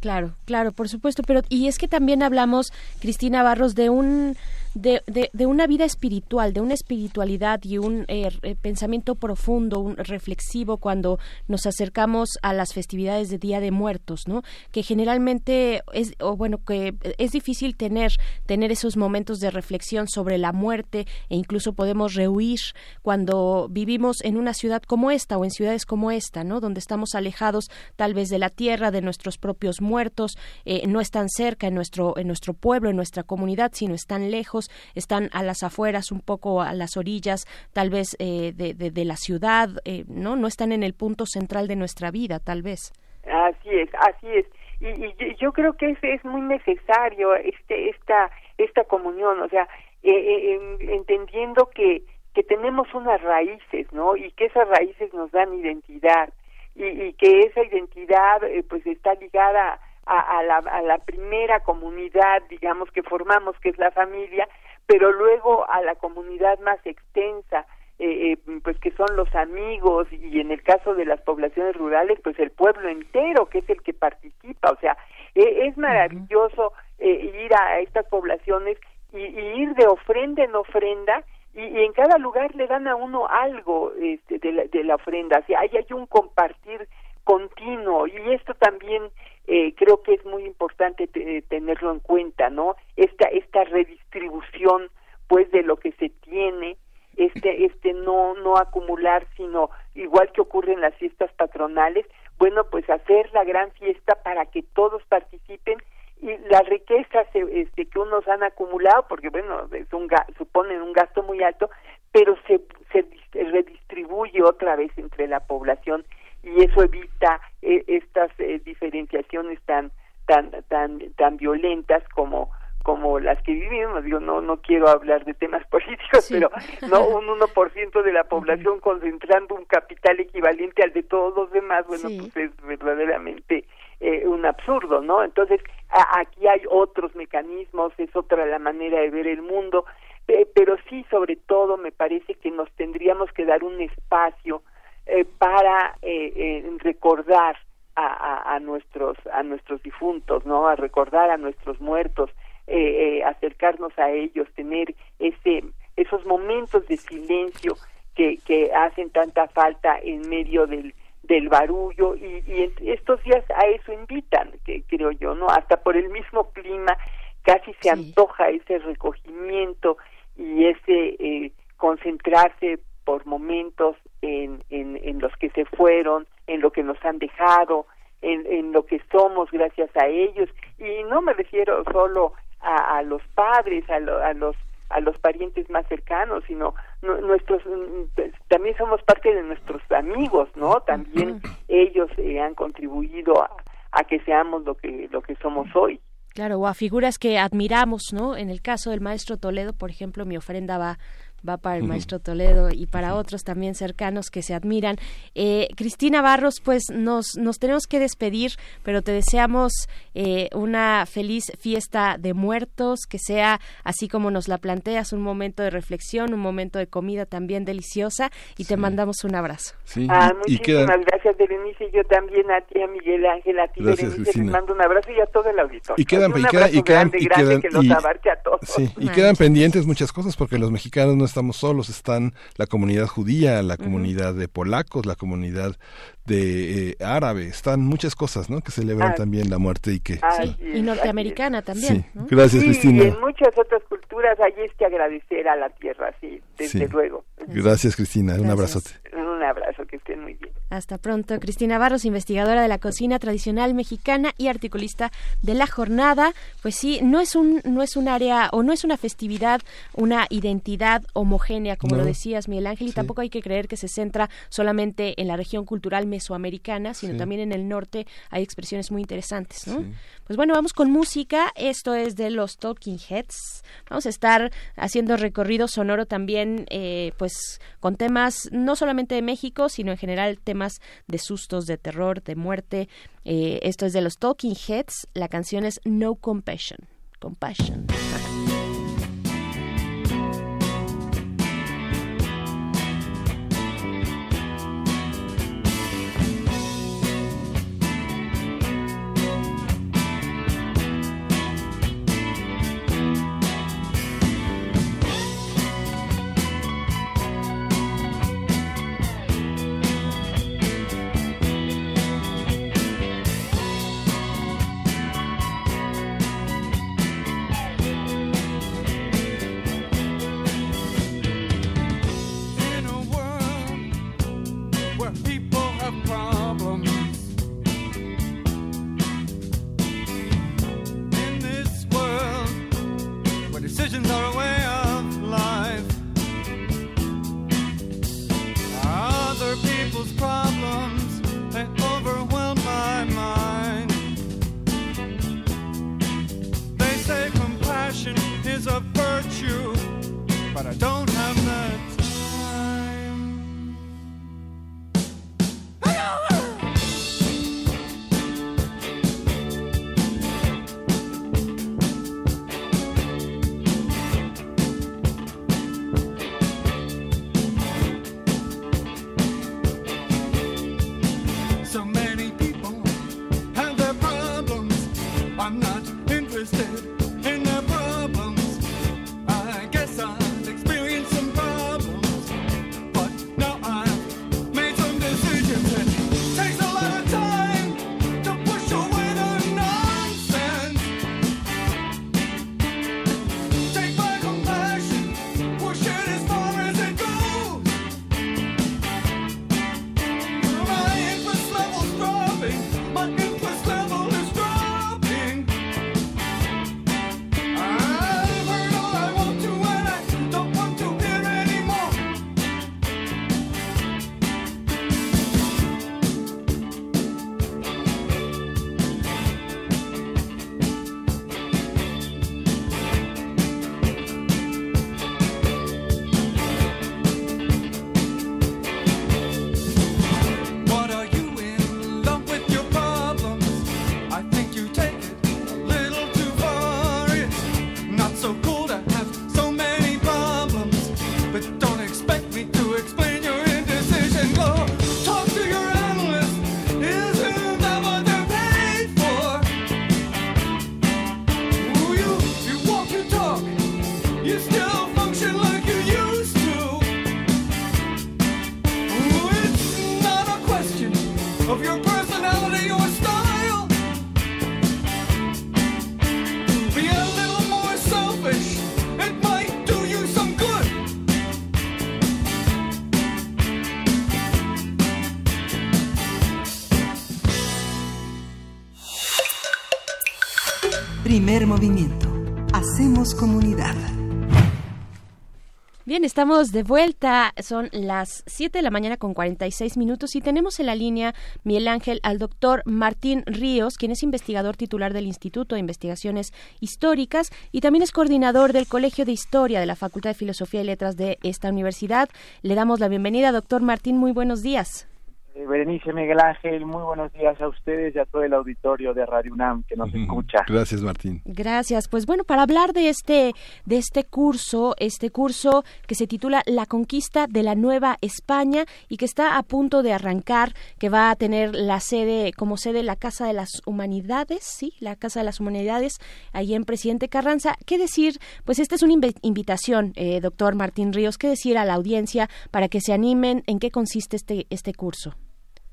Claro, claro, por supuesto, pero y es que también hablamos, Cristina Barros, de un de, de, una vida espiritual, de una espiritualidad y un eh, pensamiento profundo, un reflexivo cuando nos acercamos a las festividades de Día de Muertos, ¿no? Que generalmente es, o bueno, que es difícil tener, tener esos momentos de reflexión sobre la muerte e incluso podemos rehuir cuando vivimos en una ciudad como esta o en ciudades como esta, ¿no? Donde estamos alejados tal vez de la tierra, de nuestros propios muertos, eh, no están cerca en nuestro, en nuestro pueblo, en nuestra comunidad, sino están lejos están a las afueras, un poco a las orillas, tal vez eh, de, de, la ciudad, eh, ¿no? No están en el punto central de nuestra vida, tal vez. Así es, así es. Y, yo creo que es, es muy necesario este, esta, esta comunión, o sea, eh, entendiendo que, que tenemos unas raíces, ¿no? Y que esas raíces nos dan identidad y, y que esa identidad pues está ligada a, la, a la primera comunidad, digamos, que formamos, que es la familia, pero luego a la comunidad más extensa, eh, eh, pues que son los amigos y en el caso de las poblaciones rurales, pues el pueblo entero, que es el que participa. O sea, e, es maravilloso eh, ir a estas poblaciones y, ir de ofrenda en ofrenda y, en cada lugar le dan a uno algo este, de, la, de la ofrenda. O sea, hay, hay un compartir continuo y esto también eh, creo que es muy importante tenerlo en cuenta, ¿no? Esta esta redistribución pues de lo que se tiene, este este no no acumular, sino igual que ocurre en las fiestas patronales, bueno, pues hacer la gran fiesta para que todos participen y las riquezas este, que unos han acumulado, porque bueno, es un, suponen un gasto muy alto, pero se, se redistribuye otra vez entre la población y eso evita eh, estas eh, diferenciaciones tan tan tan tan violentas como como las que vivimos, digo, no no quiero hablar de temas políticos, pero no un 1% de la población concentrando un capital equivalente al de todos los demás, bueno, pues es verdaderamente eh, un absurdo, ¿no? Entonces, aquí hay otros mecanismos, es otra la manera de ver el mundo, pero sí, sobre todo, me parece que nos tendríamos que dar un espacio eh, para eh, eh, recordar a, a, nuestros a nuestros difuntos no a recordar a nuestros muertos acercarnos a ellos tener ese esos momentos de silencio que, que hacen tanta falta en medio del del barullo y, y estos días a eso invitan que creo yo no hasta por el mismo clima casi se antoja ese recogimiento y ese concentrarse por momentos en, en, en, los que se fueron, en lo que nos han dejado, en, en lo que somos gracias a ellos. Y no me refiero solo a, a los padres, a, a los a los parientes más cercanos, sino nuestros pues, también somos parte de nuestros amigos, ¿no? También ellos eh, han contribuido a, a que seamos lo que lo que somos hoy. Claro, o a figuras que admiramos, ¿no? En el caso del maestro Toledo, por ejemplo, mi ofrenda va va para el maestro Toledo y para otros también cercanos que se admiran. Eh, Cristina Barros, pues nos, nos tenemos que despedir, pero te deseamos eh, una feliz fiesta de muertos, que sea así como nos la planteas, un momento de reflexión, un momento de comida también deliciosa y te mandamos un abrazo. Ah, muchísimas gracias, Berenice, y yo también a ti, a Miguel Ángel, a ti, Berenice, les mando un abrazo y a todo el auditorio. Y quedan, y, quedan, y quedan pendientes muchas cosas porque los mexicanos no estamos solos, están la comunidad judía, la comunidad de polacos, la comunidad de eh, árabe, están muchas cosas, ¿no? Que celebran ah. también la muerte y que y norteamericana también. Gracias, Cristina. Y en muchas otras culturas hay es que agradecer a la tierra, sí, desde luego. Gracias, Cristina. Un abrazote. Un abrazo, que estén muy bien. Hasta pronto. Cristina Barros, investigadora de la cocina tradicional mexicana y articulista de la jornada. Pues sí, no es un no es un área o no es una festividad, una identidad homogénea, como lo decías, Miguel Ángel, y tampoco hay que creer que se centra solamente en la región cultural mesoamericana, sino también en el norte hay expresiones muy interesantes, ¿no? Pues bueno, vamos con música. Esto es de los Talking Heads. Vamos a estar haciendo recorrido sonoro también, eh, pues con temas no solamente de México, sino en general temas de sustos, de terror, de muerte. Eh, esto es de los Talking Heads. La canción es No Compassion. Compassion. but I don't Hacemos comunidad. Bien, estamos de vuelta. Son las 7 de la mañana con 46 minutos y tenemos en la línea Miguel Ángel al doctor Martín Ríos, quien es investigador titular del Instituto de Investigaciones Históricas y también es coordinador del Colegio de Historia de la Facultad de Filosofía y Letras de esta universidad. Le damos la bienvenida, doctor Martín. Muy buenos días. Eh, Berenice Miguel Ángel, muy buenos días a ustedes y a todo el auditorio de Radio UNAM que nos escucha. Gracias, Martín. Gracias. Pues bueno, para hablar de este de este curso, este curso que se titula La conquista de la Nueva España y que está a punto de arrancar, que va a tener la sede como sede la Casa de las Humanidades, sí, la Casa de las Humanidades ahí en Presidente Carranza. ¿Qué decir? Pues esta es una invitación, eh, doctor Martín Ríos, ¿qué decir a la audiencia para que se animen? ¿En qué consiste este este curso?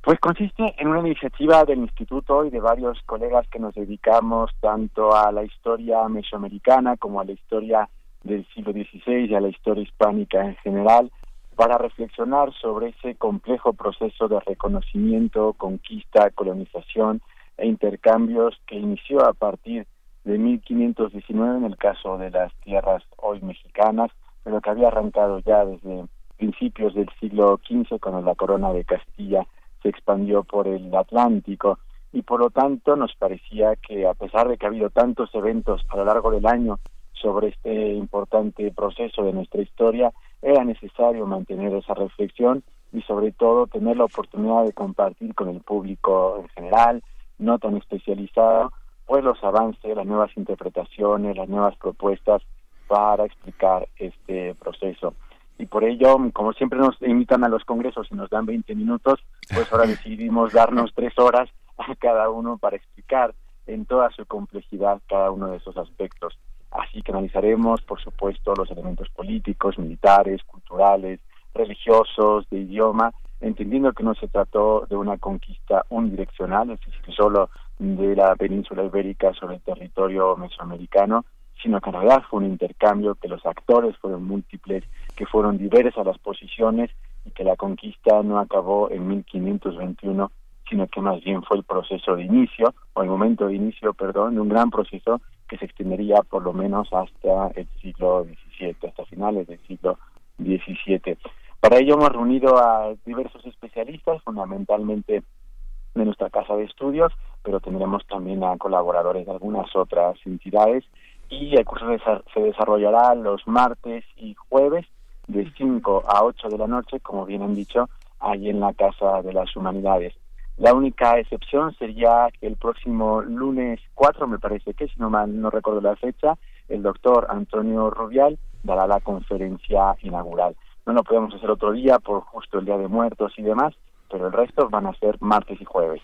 Pues consiste en una iniciativa del instituto y de varios colegas que nos dedicamos tanto a la historia mesoamericana como a la historia del siglo XVI y a la historia hispánica en general, para reflexionar sobre ese complejo proceso de reconocimiento, conquista, colonización e intercambios que inició a partir de 1519 en el caso de las tierras hoy mexicanas, pero que había arrancado ya desde principios del siglo XV con la corona de Castilla se expandió por el Atlántico y por lo tanto nos parecía que a pesar de que ha habido tantos eventos a lo largo del año sobre este importante proceso de nuestra historia, era necesario mantener esa reflexión y sobre todo tener la oportunidad de compartir con el público en general, no tan especializado, pues los avances, las nuevas interpretaciones, las nuevas propuestas para explicar este proceso. Y por ello, como siempre nos invitan a los congresos y nos dan 20 minutos, pues ahora decidimos darnos tres horas a cada uno para explicar en toda su complejidad cada uno de esos aspectos. Así que analizaremos, por supuesto, los elementos políticos, militares, culturales, religiosos, de idioma, entendiendo que no se trató de una conquista unidireccional, es decir, solo de la península ibérica sobre el territorio mesoamericano, sino que en fue un intercambio, que los actores fueron múltiples, que fueron diversas las posiciones y que la conquista no acabó en 1521, sino que más bien fue el proceso de inicio, o el momento de inicio, perdón, de un gran proceso que se extendería por lo menos hasta el siglo XVII, hasta finales del siglo XVII. Para ello hemos reunido a diversos especialistas, fundamentalmente de nuestra casa de estudios, pero tendremos también a colaboradores de algunas otras entidades y el curso se desarrollará los martes y jueves de 5 a 8 de la noche, como bien han dicho, ahí en la Casa de las Humanidades. La única excepción sería que el próximo lunes 4, me parece que, si no mal no recuerdo la fecha, el doctor Antonio Rubial dará la conferencia inaugural no lo podemos hacer otro día por justo el Día de Muertos y demás, pero el resto van a ser martes y jueves.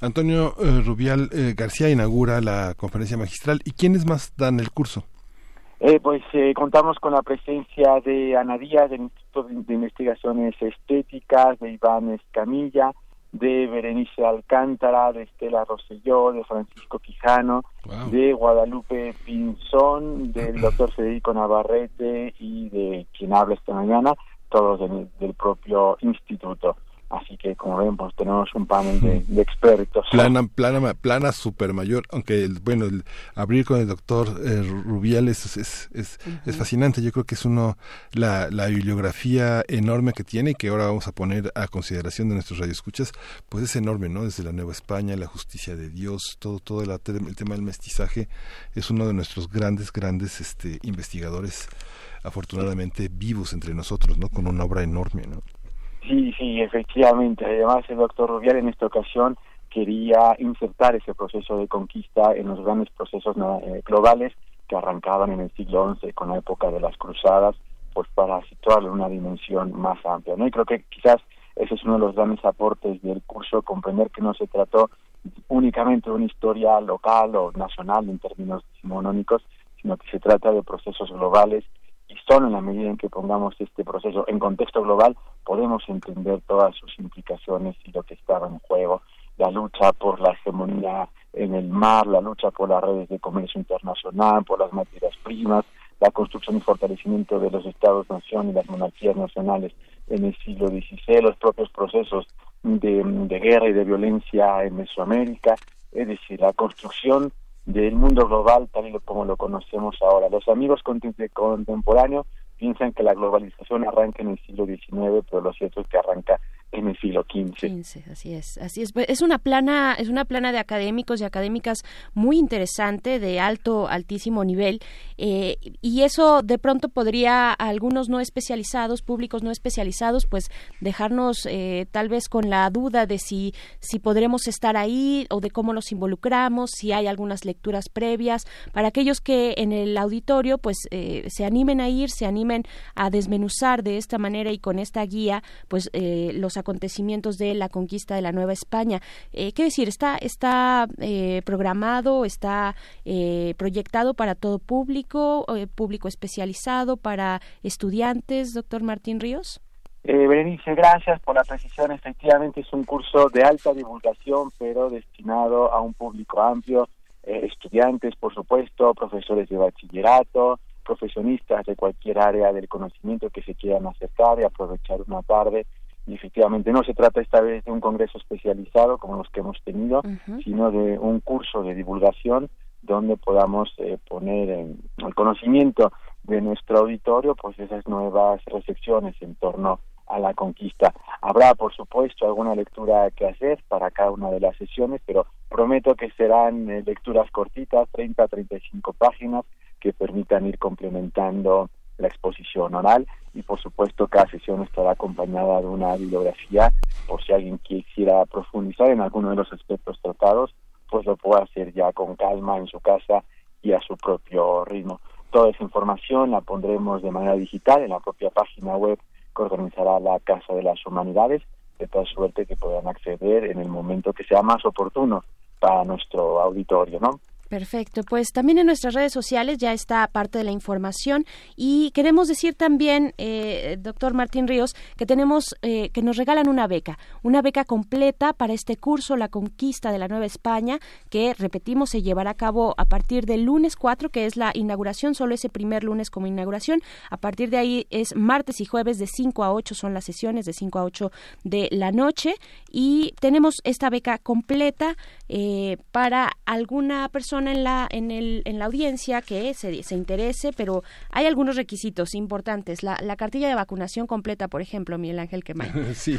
Antonio eh, Rubial eh, García inaugura la conferencia magistral. ¿Y quiénes más dan el curso? Eh, pues contamos con la presencia de Ana Díaz del Instituto de Investigaciones Estéticas, de Iván Escamilla, de Berenice Alcántara, de Estela Rosselló, de Francisco Quijano, de Guadalupe Pinzón, del doctor Federico Navarrete y de quien habla esta mañana, todos del propio instituto. Así que, como ven, pues tenemos un panel de, expertos. Plana, plana, plana super mayor, aunque, el, bueno, el abrir con el doctor eh, Rubiales es, es, es, fascinante. Yo creo que es uno, la, la bibliografía enorme que tiene y que ahora vamos a poner a consideración de nuestros radioescuchas, pues es enorme, ¿no? Desde la Nueva España, la justicia de Dios, todo, todo el, el tema del mestizaje, es uno de nuestros grandes, grandes este, investigadores, afortunadamente vivos entre nosotros, ¿no? Con una obra enorme, ¿no? Sí, sí, efectivamente. Además, el doctor Rubial en esta ocasión quería insertar ese proceso de conquista en los grandes procesos eh, globales que arrancaban en el siglo XI con la época de las cruzadas, pues para situarlo en una dimensión más amplia. ¿no? Y creo que quizás ese es uno de los grandes aportes del curso, comprender que no se trató únicamente de una historia local o nacional en términos decimonónicos, sino que se trata de procesos globales y solo en la medida en que pongamos este proceso en contexto global podemos entender todas sus implicaciones y lo que estaba en juego, la lucha por la hegemonía en el mar, la lucha por las redes de comercio internacional, por las materias primas, la construcción y fortalecimiento de los estados-nación y las monarquías nacionales en el siglo XVI, los propios procesos de, guerra y de violencia en Mesoamérica, es decir, la construcción del mundo global tal y como lo conocemos ahora. Los amigos contemporáneos piensan que la globalización arranca en el siglo XIX, pero lo cierto es que arranca en el siglo XV. así es, así es. Es una plana, es una plana de académicos y académicas muy interesante, de alto, altísimo nivel, eh, y eso de pronto podría a algunos no especializados, públicos no especializados, pues dejarnos eh, tal vez con la duda de si si podremos estar ahí o de cómo nos involucramos, si hay algunas lecturas previas para aquellos que en el auditorio pues eh, se animen a ir, se animen a desmenuzar de esta manera y con esta guía pues los acontecimientos de la conquista de la Nueva España. Eh, ¿Qué decir? ¿Está, está eh, programado, está eh, proyectado para todo público, público especializado, para estudiantes, doctor Martín Ríos? Berenice, gracias por la precisión. Efectivamente es un curso de alta divulgación, pero destinado a un público amplio, estudiantes, por supuesto, profesores de bachillerato, profesionistas de cualquier área del conocimiento que se quieran acercar y aprovechar una tarde y efectivamente no se trata esta vez de un congreso especializado como los que hemos tenido, sino de un curso de divulgación donde podamos eh, poner en el conocimiento de nuestro auditorio pues esas nuevas recepciones en torno a la conquista. Habrá, por supuesto, alguna lectura que hacer para cada una de las sesiones, pero prometo que serán eh, lecturas cortitas, 30 a 35 páginas, que permitan ir complementando la exposición oral y por supuesto cada sesión estará acompañada de una bibliografía por si alguien quisiera profundizar en alguno de los aspectos tratados, pues lo puede hacer ya con calma en su casa y a su propio ritmo. Toda esa información la pondremos de manera digital en la propia página web que organizará la Casa de las Humanidades, de tal suerte que puedan acceder en el momento que sea más oportuno para nuestro auditorio, ¿no? Perfecto, pues también en nuestras redes sociales ya está parte de la información y queremos decir también, eh, doctor Martín Ríos, que tenemos, eh, que nos regalan una beca, una beca completa para este curso La Conquista de la Nueva España, que repetimos se llevará a cabo a partir del lunes 4, que es la inauguración, solo ese primer lunes como inauguración. A partir de ahí es martes y jueves de 5 a 8 son las sesiones, de 5 a 8 de la noche y tenemos esta beca completa eh, para alguna persona en la, en el, en la audiencia que se, se interese, pero hay algunos requisitos importantes. La, la cartilla de vacunación completa, por ejemplo, Miguel Ángel Quemay. sí,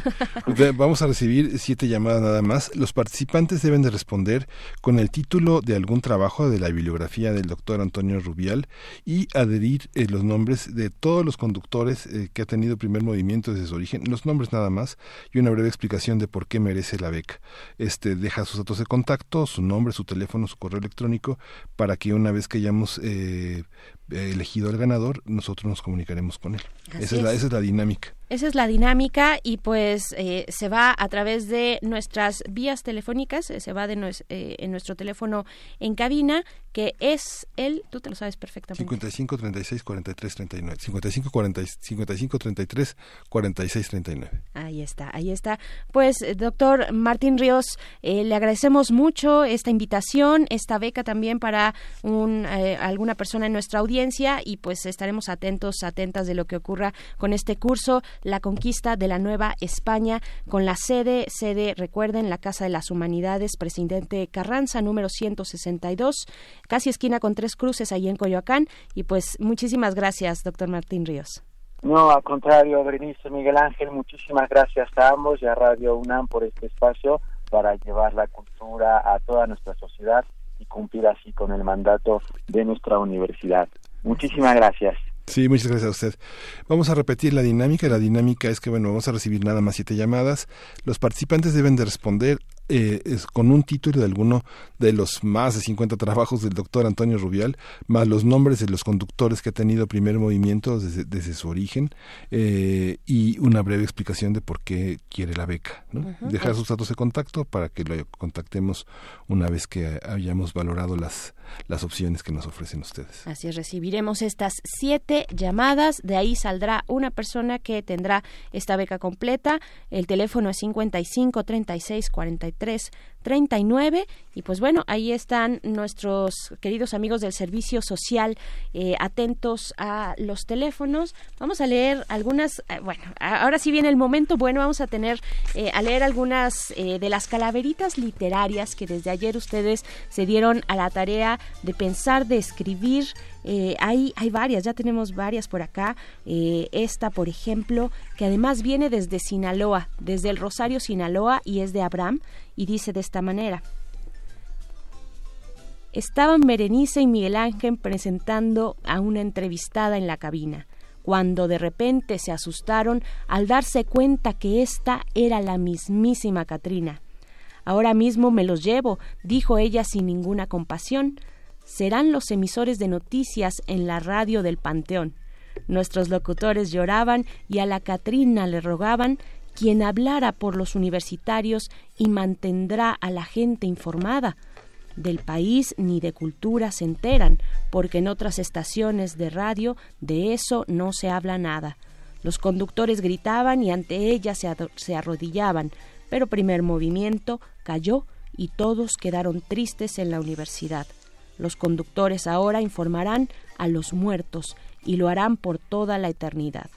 vamos a recibir siete llamadas nada más. Los participantes deben de responder con el título de algún trabajo de la bibliografía del doctor Antonio Rubial y adherir eh, los nombres de todos los conductores eh, que ha tenido primer movimiento desde su origen, los nombres nada más y una breve explicación de por qué merece la beca. Este deja sus datos de contacto, su nombre, su teléfono, su correo electrónico para que una vez que hayamos eh, elegido al ganador, nosotros nos comunicaremos con él. Esa es, la, esa es la dinámica. Esa es la dinámica y pues eh, se va a través de nuestras vías telefónicas, eh, se va de eh, en nuestro teléfono en cabina, que es el, tú te lo sabes perfectamente. 55 36 43 39. 55 40, 55 33 46 39. Ahí está, ahí está. Pues doctor Martín Ríos, le agradecemos mucho esta invitación, esta beca también para un, alguna persona en nuestra audiencia y pues estaremos atentos, atentas de lo que ocurra con este curso la conquista de la Nueva España, con la sede, sede, recuerden, la Casa de las Humanidades, presidente Carranza, número 162, casi esquina con tres cruces ahí en Coyoacán. Y pues muchísimas gracias, doctor Martín Ríos. No, al contrario, Berenice Miguel Ángel, muchísimas gracias a ambos y a Radio UNAM por este espacio para llevar la cultura a toda nuestra sociedad y cumplir así con el mandato de nuestra universidad. Muchísimas gracias. Sí, muchas gracias a usted. Vamos a repetir la dinámica. La dinámica es que, bueno, vamos a recibir nada más siete llamadas. Los participantes deben de responder eh, es con un título de alguno de los más de 50 trabajos del doctor Antonio Rubial, más los nombres de los conductores que ha tenido primer movimiento desde, su origen eh, y una breve explicación de por qué quiere la beca. Dejar sus datos de contacto para que lo contactemos una vez que hayamos valorado las, las opciones que nos ofrecen ustedes. Así es, recibiremos estas siete llamadas, de ahí saldrá una persona que tendrá esta beca completa. El teléfono es 55 36 43 39 y pues bueno, ahí están nuestros queridos amigos del servicio social eh, atentos a los teléfonos. Vamos a leer algunas, eh, bueno, ahora sí viene el momento bueno, vamos a tener eh, a leer algunas de las calaveritas literarias que desde ayer ustedes se dieron a la tarea de pensar, de escribir eh, hay, hay varias, ya tenemos varias por acá. Eh, esta, por ejemplo, que además viene desde Sinaloa, desde el Rosario, Sinaloa, y es de Abraham, y dice de esta manera. Estaban Berenice y Miguel Ángel presentando a una entrevistada en la cabina, cuando de repente se asustaron al darse cuenta que esta era la mismísima Katrina. Ahora mismo me los llevo, dijo ella sin ninguna compasión, serán los emisores de noticias en la radio del Panteón. Nuestros locutores lloraban y a la Catrina le rogaban quien hablara por los universitarios y mantendrá a la gente informada. Del país ni de cultura se enteran, porque en otras estaciones de radio de eso no se habla nada. Los conductores gritaban y ante ella se, se arrodillaban, pero primer movimiento cayó y todos quedaron tristes en la universidad. Los conductores ahora informarán a los muertos y lo harán por toda la eternidad.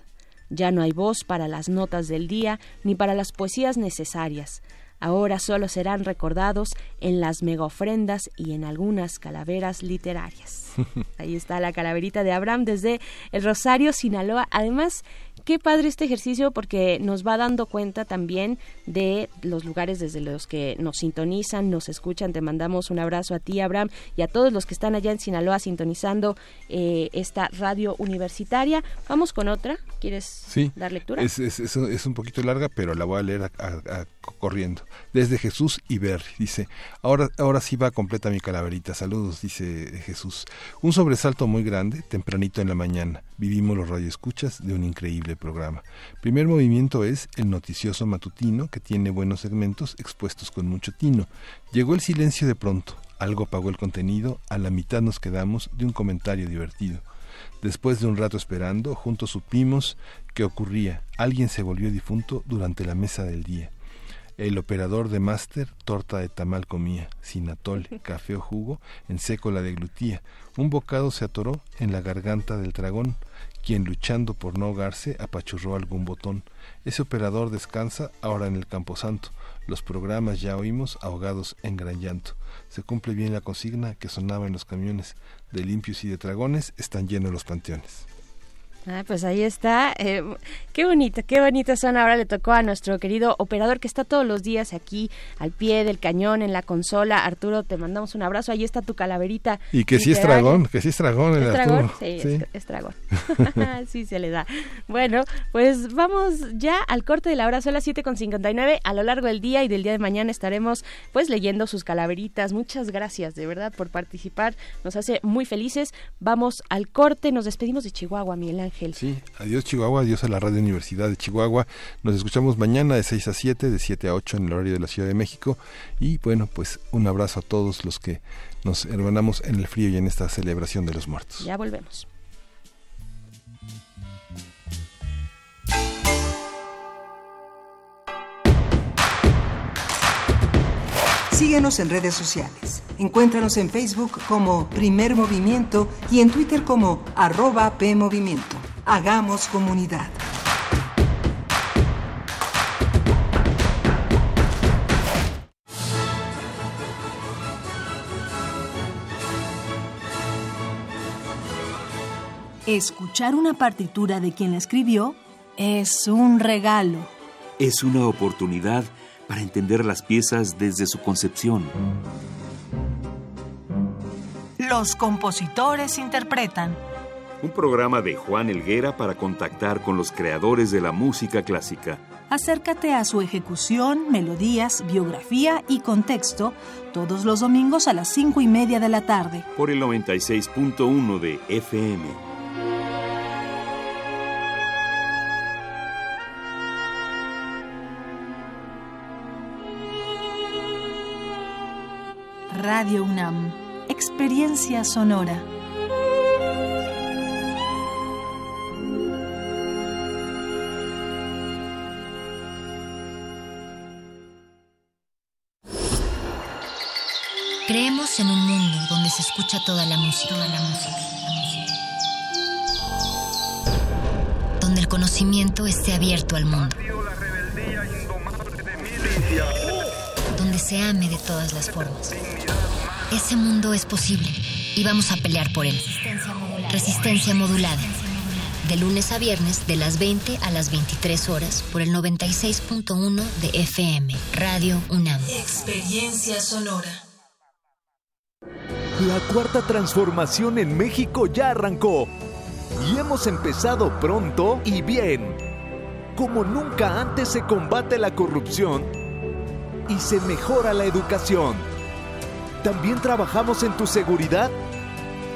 Ya no hay voz para las notas del día ni para las poesías necesarias. Ahora solo serán recordados en las megaofrendas y en algunas calaveras literarias. Ahí está la calaverita de Abraham desde el Rosario, Sinaloa. Además, qué padre este ejercicio porque nos va dando cuenta también de los lugares desde los que nos sintonizan, nos escuchan. Te mandamos un abrazo a ti, Abraham, y a todos los que están allá en Sinaloa sintonizando eh, esta radio universitaria. Vamos con otra. ¿Quieres dar lectura? Es, es, es, un poquito larga, pero la voy a leer corriendo. Desde Jesús y ver, dice, ahora, ahora sí va completa mi calaverita. Saludos, dice Jesús. Un sobresalto muy grande, tempranito en la mañana. Vivimos los radioescuchas de un increíble programa. Primer movimiento es el noticioso matutino, que tiene buenos segmentos expuestos con mucho tino. Llegó el silencio de pronto. Algo apagó el contenido, a la mitad nos quedamos de un comentario divertido. Después de un rato esperando, juntos supimos que ocurría. Alguien se volvió difunto durante la mesa del día. El operador de máster torta de tamal comía, sin atole, café o jugo, en seco la deglutía. Un bocado se atoró en la garganta del dragón, quien luchando por no ahogarse apachurró algún botón. Ese operador descansa ahora en el camposanto. Los programas ya oímos ahogados en gran llanto. Se cumple bien la consigna que sonaba en los camiones de limpios y de dragones, están llenos los panteones. Ah, pues ahí está. Eh, qué bonita, qué bonita son. Ahora le tocó a nuestro querido operador que está todos los días aquí al pie del cañón en la consola. Arturo, te mandamos un abrazo. Ahí está tu calaverita. Y que sí es dragón, que sí es dragón. ¿Es dragón? Sí, Es, dragón. sí se le da. Bueno, pues vamos ya al corte de la hora. Son las 7.59. A lo largo del día y del día de mañana estaremos pues leyendo sus calaveritas. Muchas gracias de verdad por participar. Nos hace muy felices. Vamos al corte. Nos despedimos de Chihuahua, Miguel Ángel. Sí, adiós Chihuahua, adiós a la Radio Universidad de Chihuahua. Nos escuchamos mañana de 6 a 7, de 7 a 8 en el horario de la Ciudad de México. Y bueno, pues un abrazo a todos los que nos hermanamos en el frío y en esta celebración de los muertos. Ya volvemos. Síguenos en redes sociales. Encuéntranos en Facebook como Primer Movimiento y en Twitter como arroba PMovimiento. Hagamos comunidad. Escuchar una partitura de quien la escribió es un regalo. Es una oportunidad para entender las piezas desde su concepción. Los compositores interpretan. Un programa de Juan Elguera para contactar con los creadores de la música clásica. Acércate a su ejecución, melodías, biografía y contexto todos los domingos a las 5 y media de la tarde. Por el 96.1 de FM. Radio UNAM, Experiencia Sonora. Creemos en un mundo donde se escucha toda la música, toda la música, donde el conocimiento esté abierto al mundo. Donde se ame de todas las formas. Ese mundo es posible y vamos a pelear por él. Resistencia modulada. De lunes a viernes, de las 20 a las 23 horas, por el 96.1 de FM, Radio UNAM. Experiencia sonora. La cuarta transformación en México ya arrancó. Y hemos empezado pronto y bien. Como nunca antes se combate la corrupción y se mejora la educación. También trabajamos en tu seguridad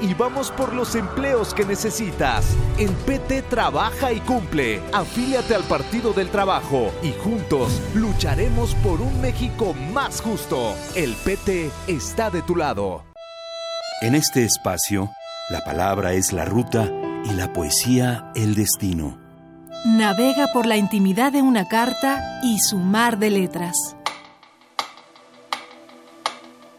y vamos por los empleos que necesitas. En PT trabaja y cumple. Afíliate al Partido del Trabajo y juntos lucharemos por un México más justo. El PT está de tu lado. En este espacio, la palabra es la ruta y la poesía el destino. Navega por la intimidad de una carta y su mar de letras.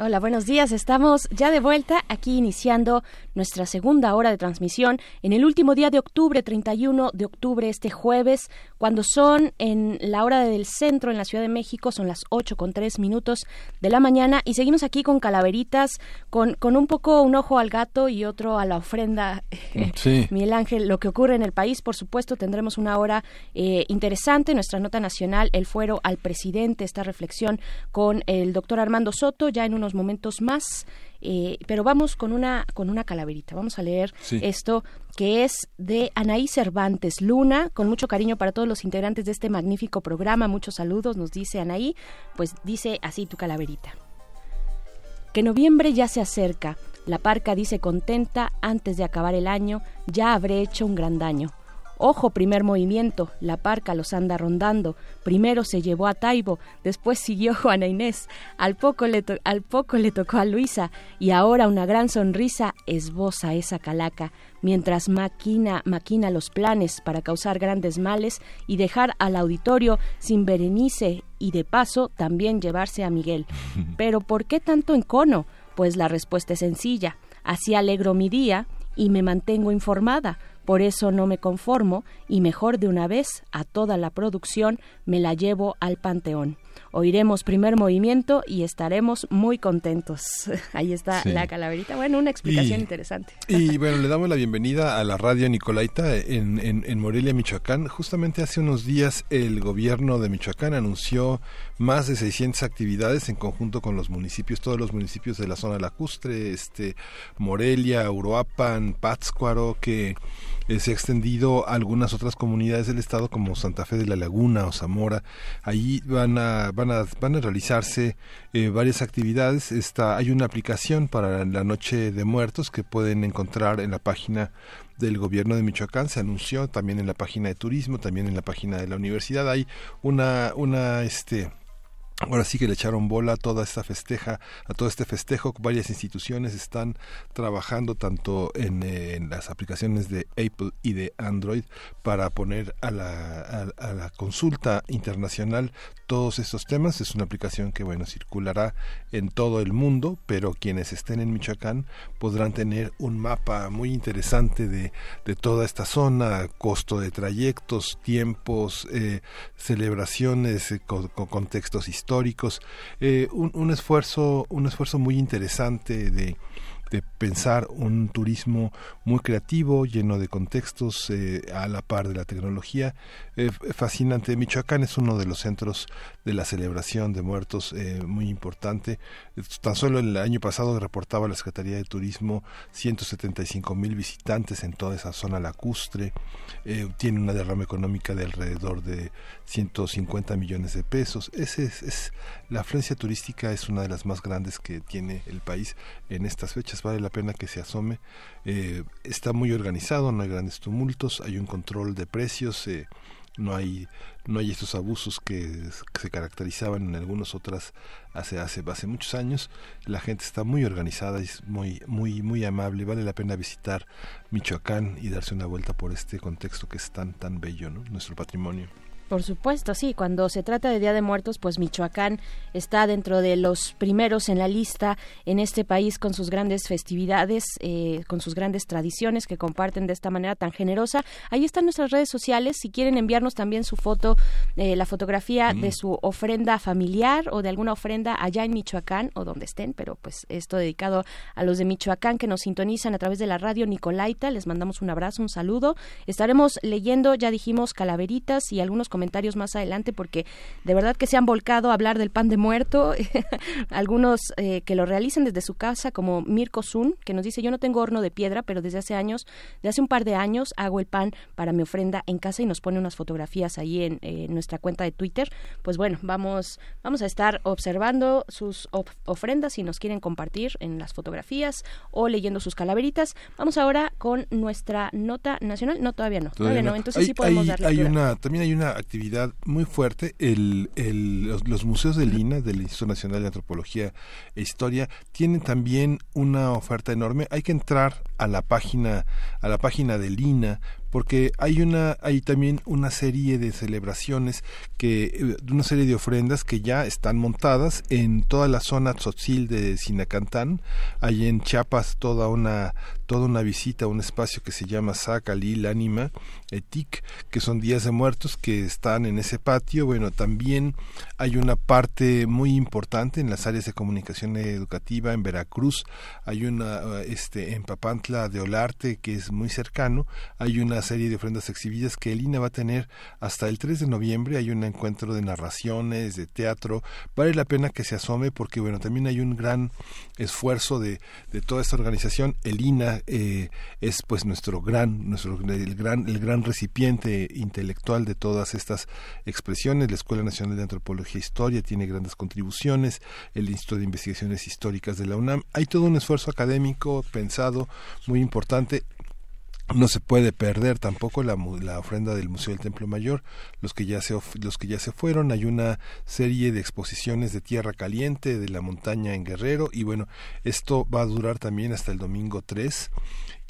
Hola, buenos días. Estamos ya de vuelta aquí iniciando nuestra segunda hora de transmisión en el último día de octubre, 31 de octubre, este jueves, cuando son en la hora del centro en la Ciudad de México, son las 8 con 3 minutos de la mañana y seguimos aquí con calaveritas, con, con un poco un ojo al gato y otro a la ofrenda. Sí. Miguel Ángel, lo que ocurre en el país, por supuesto, tendremos una hora eh, interesante, nuestra nota nacional, el fuero al presidente, esta reflexión con el doctor Armando Soto, ya en unos momentos más. Eh, pero vamos con una con una calaverita. Vamos a leer Sí. esto que es de Anaí Cervantes Luna, con mucho cariño para todos los integrantes de este magnífico programa. Muchos saludos, nos dice Anaí. Pues dice así tu calaverita. Que noviembre ya se acerca. La parca dice contenta, antes de acabar el año, ya habré hecho un gran daño. Ojo, primer movimiento, la parca los anda rondando. Primero se llevó a Taibo, después siguió Juana Inés. Al poco le, to- al poco le tocó a Luisa, y ahora una gran sonrisa esboza esa calaca, mientras maquina, maquina los planes para causar grandes males y dejar al auditorio sin Berenice y de paso también llevarse a Miguel. Pero ¿por qué tanto encono? Pues la respuesta es sencilla. Así alegro mi día y me mantengo informada. Por eso no me conformo y mejor de una vez a toda la producción me la llevo al panteón. Oiremos primer movimiento y estaremos muy contentos. Ahí está Sí. la calaverita. Bueno, una explicación Y- interesante. Y bueno, le damos la bienvenida a la radio Nicolaita en, en, en Morelia, Michoacán. Justamente hace unos días el gobierno de Michoacán anunció más de 600 actividades en conjunto con los municipios, todos los municipios de la zona lacustre, este, Morelia, Uruapan, Pátzcuaro, que eh, se ha extendido a algunas otras comunidades del estado como Santa Fe de la Laguna o Zamora. Allí van a, van a, van a realizarse eh, varias actividades. Está, hay una aplicación para la Noche de Muertos que pueden encontrar en la página del gobierno de Michoacán se anunció también en la página de turismo también en la página de la universidad hay una una este Ahora sí que le echaron bola a toda esta festeja, a todo este festejo. Varias instituciones están trabajando tanto en, eh, las aplicaciones de Apple y de Android para poner a la, a, la consulta internacional todos estos temas. Es una aplicación que bueno circulará en todo el mundo, pero quienes estén en Michoacán podrán tener un mapa muy interesante de, de toda esta zona, costo de trayectos, tiempos, eh, celebraciones, eh, con, con contextos históricos, eh, un, un esfuerzo, un esfuerzo muy interesante de de pensar un turismo muy creativo, lleno de contextos eh, a la par de la tecnología. Eh, fascinante. Michoacán es uno de los centros de la celebración de muertos eh, muy importante. Tan solo el año pasado reportaba la Secretaría de Turismo 175 mil visitantes en toda esa zona lacustre. Eh, tiene una derrama económica de alrededor de 150 millones de pesos. Ese es, es la afluencia turística es una de las más grandes que tiene el país en estas fechas. Vale la pena que se asome. Eh, está muy organizado, no hay grandes tumultos, hay un control de precios. Eh, no hay no hay estos abusos que, se caracterizaban en algunas otras hace hace hace muchos años la gente está muy organizada es muy muy muy amable vale la pena visitar Michoacán y darse una vuelta por este contexto que es tan tan bello nuestro patrimonio Por supuesto, sí. Cuando se trata de Día de Muertos, pues Michoacán está dentro de los primeros en la lista en este país con sus grandes festividades, eh, con sus grandes tradiciones que comparten de esta manera tan generosa. Ahí están nuestras redes sociales. Si quieren enviarnos también su foto, eh, la fotografía Mm. de su ofrenda familiar o de alguna ofrenda allá en Michoacán o donde estén, pero pues esto dedicado a los de Michoacán que nos sintonizan a través de la radio Nicolaita. Les mandamos un abrazo, un saludo. Estaremos leyendo, ya dijimos, calaveritas y algunos comentarios comentarios más adelante porque de verdad que se han volcado a hablar del pan de muerto. Algunos eh, que lo realicen desde su casa, como Mirko Zun, que nos dice, yo no tengo horno de piedra, pero desde hace años, de hace un par de años, hago el pan para mi ofrenda en casa y nos pone unas fotografías ahí en, nuestra cuenta de Twitter. Pues bueno, vamos, vamos a estar observando sus ofrendas si nos quieren compartir en las fotografías o leyendo sus calaveritas. Vamos ahora con nuestra nota nacional. No, todavía no. Todavía, no. Entonces sí podemos darle hay una También hay una actividad muy fuerte. El, el, los, museos de Lina, del Instituto Nacional de Antropología e Historia, tienen también una oferta enorme. Hay que entrar a la página, a la página de Lina porque hay una hay también una serie de celebraciones que eh, una serie de ofrendas que ya están montadas en toda la zona tzotzil de Sinacantán hay en Chiapas toda una toda una visita a un espacio que se llama Lil Anima Etik que son días de muertos que están en ese patio bueno también hay una parte muy importante en las áreas de comunicación educativa en Veracruz hay una este en Papantla de Olarte que es muy cercano hay una serie de ofrendas exhibidas que el INA va a tener hasta el 3 de noviembre. Hay un encuentro de narraciones, de teatro. Vale la pena que se asome porque, bueno, también hay un gran esfuerzo de, de toda esta organización. El INA eh, es, pues, nuestro gran, nuestro, el gran, el gran recipiente intelectual de todas estas expresiones. La Escuela Nacional de Antropología e Historia tiene grandes contribuciones. El Instituto de Investigaciones Históricas de la UNAM. Hay todo un esfuerzo académico pensado muy importante no se puede perder tampoco la, la, ofrenda del Museo del Templo Mayor, los que ya se los que ya se fueron, hay una serie de exposiciones de tierra caliente de la montaña en Guerrero y bueno, esto va a durar también hasta el domingo 3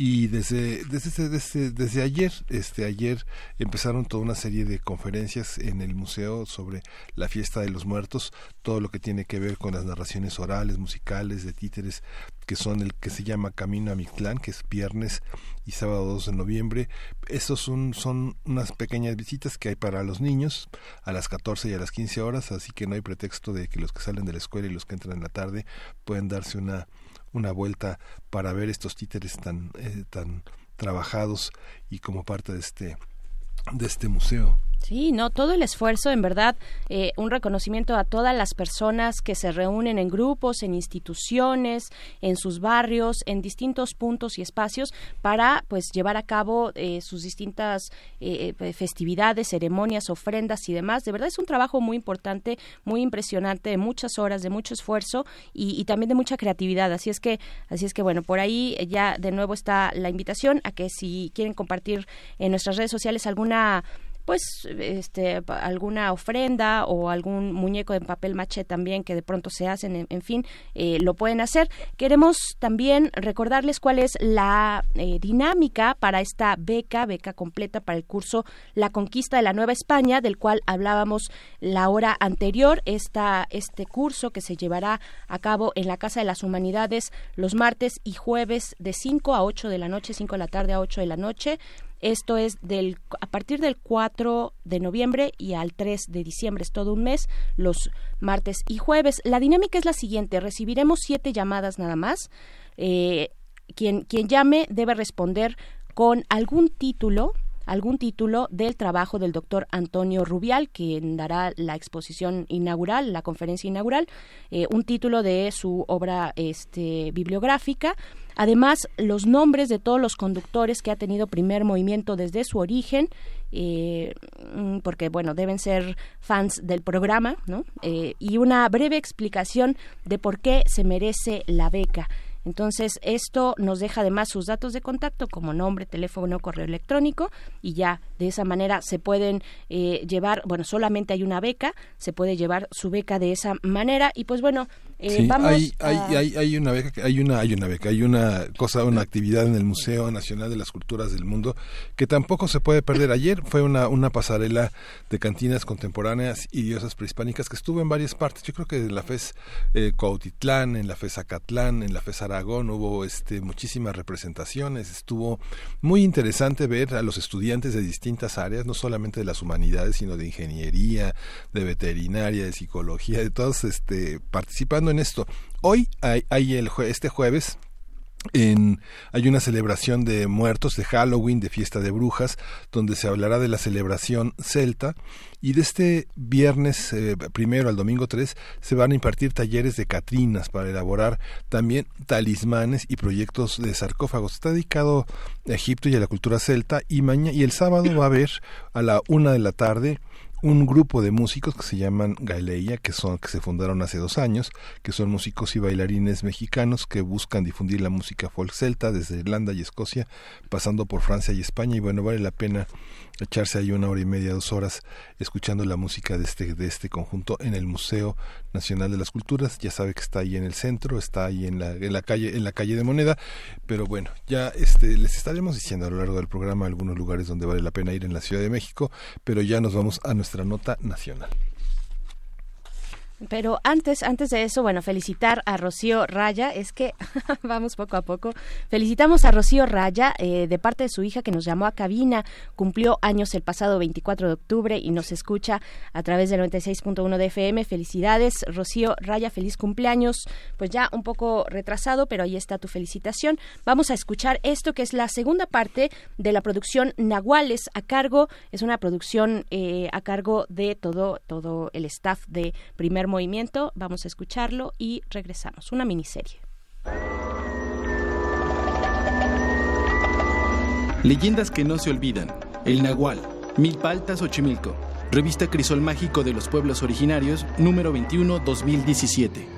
y desde desde, desde, desde ayer este ayer empezaron toda una serie de conferencias en el museo sobre la fiesta de los muertos todo lo que tiene que ver con las narraciones orales musicales de títeres que son el que se llama Camino a Mictlán que es viernes y sábado 2 de noviembre. Esos son son unas pequeñas visitas que hay para los niños a las 14 y a las 15 horas así que no hay pretexto de que los que salen de la escuela y los que entran en la tarde pueden darse una una vuelta para ver estos títeres tan, eh, tan trabajados y como parte de este, de este museo. Sí, no, todo el esfuerzo, en verdad, eh, un reconocimiento a todas las personas que se reúnen en grupos, en instituciones, en sus barrios, en distintos puntos y espacios para, pues, llevar a cabo eh, sus distintas eh, festividades, ceremonias, ofrendas y demás. De verdad es un trabajo muy importante, muy impresionante, de muchas horas, de mucho esfuerzo y, y también de mucha creatividad. Así es que, así es que, bueno, por ahí ya de nuevo está la invitación a que si quieren compartir en nuestras redes sociales alguna pues este alguna ofrenda o algún muñeco en papel maché también que de pronto se hacen en, fin eh, lo pueden hacer. Queremos también recordarles cuál es la eh, dinámica para esta beca beca completa para el curso la conquista de la nueva España del cual hablábamos la hora anterior. Esta este curso que se llevará a cabo en la casa de las humanidades los martes y jueves de 5 a 8 de la noche 5 de la tarde a 8 de la noche esto es del, a partir del 4 de noviembre y al 3 de diciembre, es todo un mes, los martes y jueves. La dinámica es la siguiente, recibiremos siete llamadas nada más. Eh, quien, quien llame debe responder con algún título algún título del trabajo del doctor Antonio Rubial, quien dará la exposición inaugural, la conferencia inaugural, eh, un título de su obra este, bibliográfica, Además, los nombres de todos los conductores que ha tenido primer movimiento desde su origen, eh, mm, porque, bueno, deben ser fans del programa, ¿no? Eh, y una breve explicación de por qué se merece la beca. Entonces, esto nos deja además sus datos de contacto como nombre, teléfono, correo electrónico y ya de esa manera se pueden eh, llevar, bueno, solamente hay una beca, se puede llevar su beca de esa manera y pues bueno, eh, hay, hay, hay, una beca, hay una, hay una beca, hay una cosa, una actividad en el Museo Nacional de las Culturas del Mundo que tampoco se puede perder. Ayer fue una, una pasarela de cantinas contemporáneas y diosas prehispánicas que estuvo en varias partes. Yo creo que en la FES eh, Cuautitlán, en la FES Acatlán, en la FES Aragón hubo este, muchísimas representaciones. Estuvo muy interesante ver a los estudiantes de distintas áreas, no solamente de las humanidades, sino de ingeniería, de veterinaria, de psicología, de todos este, participando en esto. Hoy hay, hay el este jueves en, hay una celebración de muertos, de Halloween, de fiesta de brujas, donde se hablará de la celebración celta. Y de este viernes eh, primero al domingo 3 se van a impartir talleres de catrinas para elaborar también talismanes y proyectos de sarcófagos. Está dedicado a Egipto y a la cultura celta. Y, mañana, y el sábado va a haber a la una de la tarde un grupo de músicos que se llaman Galeia, que son que se fundaron hace dos años, que son músicos y bailarines mexicanos que buscan difundir la música folk celta desde Irlanda y Escocia, pasando por Francia y España y bueno vale la pena echarse ahí una hora y media, dos horas escuchando la música de este, de este conjunto en el Museo Nacional de las Culturas. Ya sabe que está ahí en el centro, está ahí en la, en la calle, en la calle de Moneda. Pero bueno, ya este, les estaremos diciendo a lo largo del programa algunos lugares donde vale la pena ir en la Ciudad de México, pero ya nos vamos a nuestra nota nacional. Pero antes, antes de eso, bueno, felicitar a Rocío Raya. Es que vamos poco a poco. Felicitamos a Rocío Raya eh, de parte de su hija que nos llamó a cabina. Cumplió años el pasado 24 de octubre y nos escucha a través del 96.1 de FM. Felicidades, Rocío Raya, feliz cumpleaños. Pues ya un poco retrasado, pero ahí está tu felicitación. Vamos a escuchar esto que es la segunda parte de la producción Nahuales a cargo. Es una producción eh, a cargo de todo, todo el staff de primer movimiento, vamos a escucharlo y regresamos. Una miniserie. Leyendas que no se olvidan. El Nahual, Milpaltas Xochimilco. Revista Crisol Mágico de los Pueblos Originarios, número 21, 2017.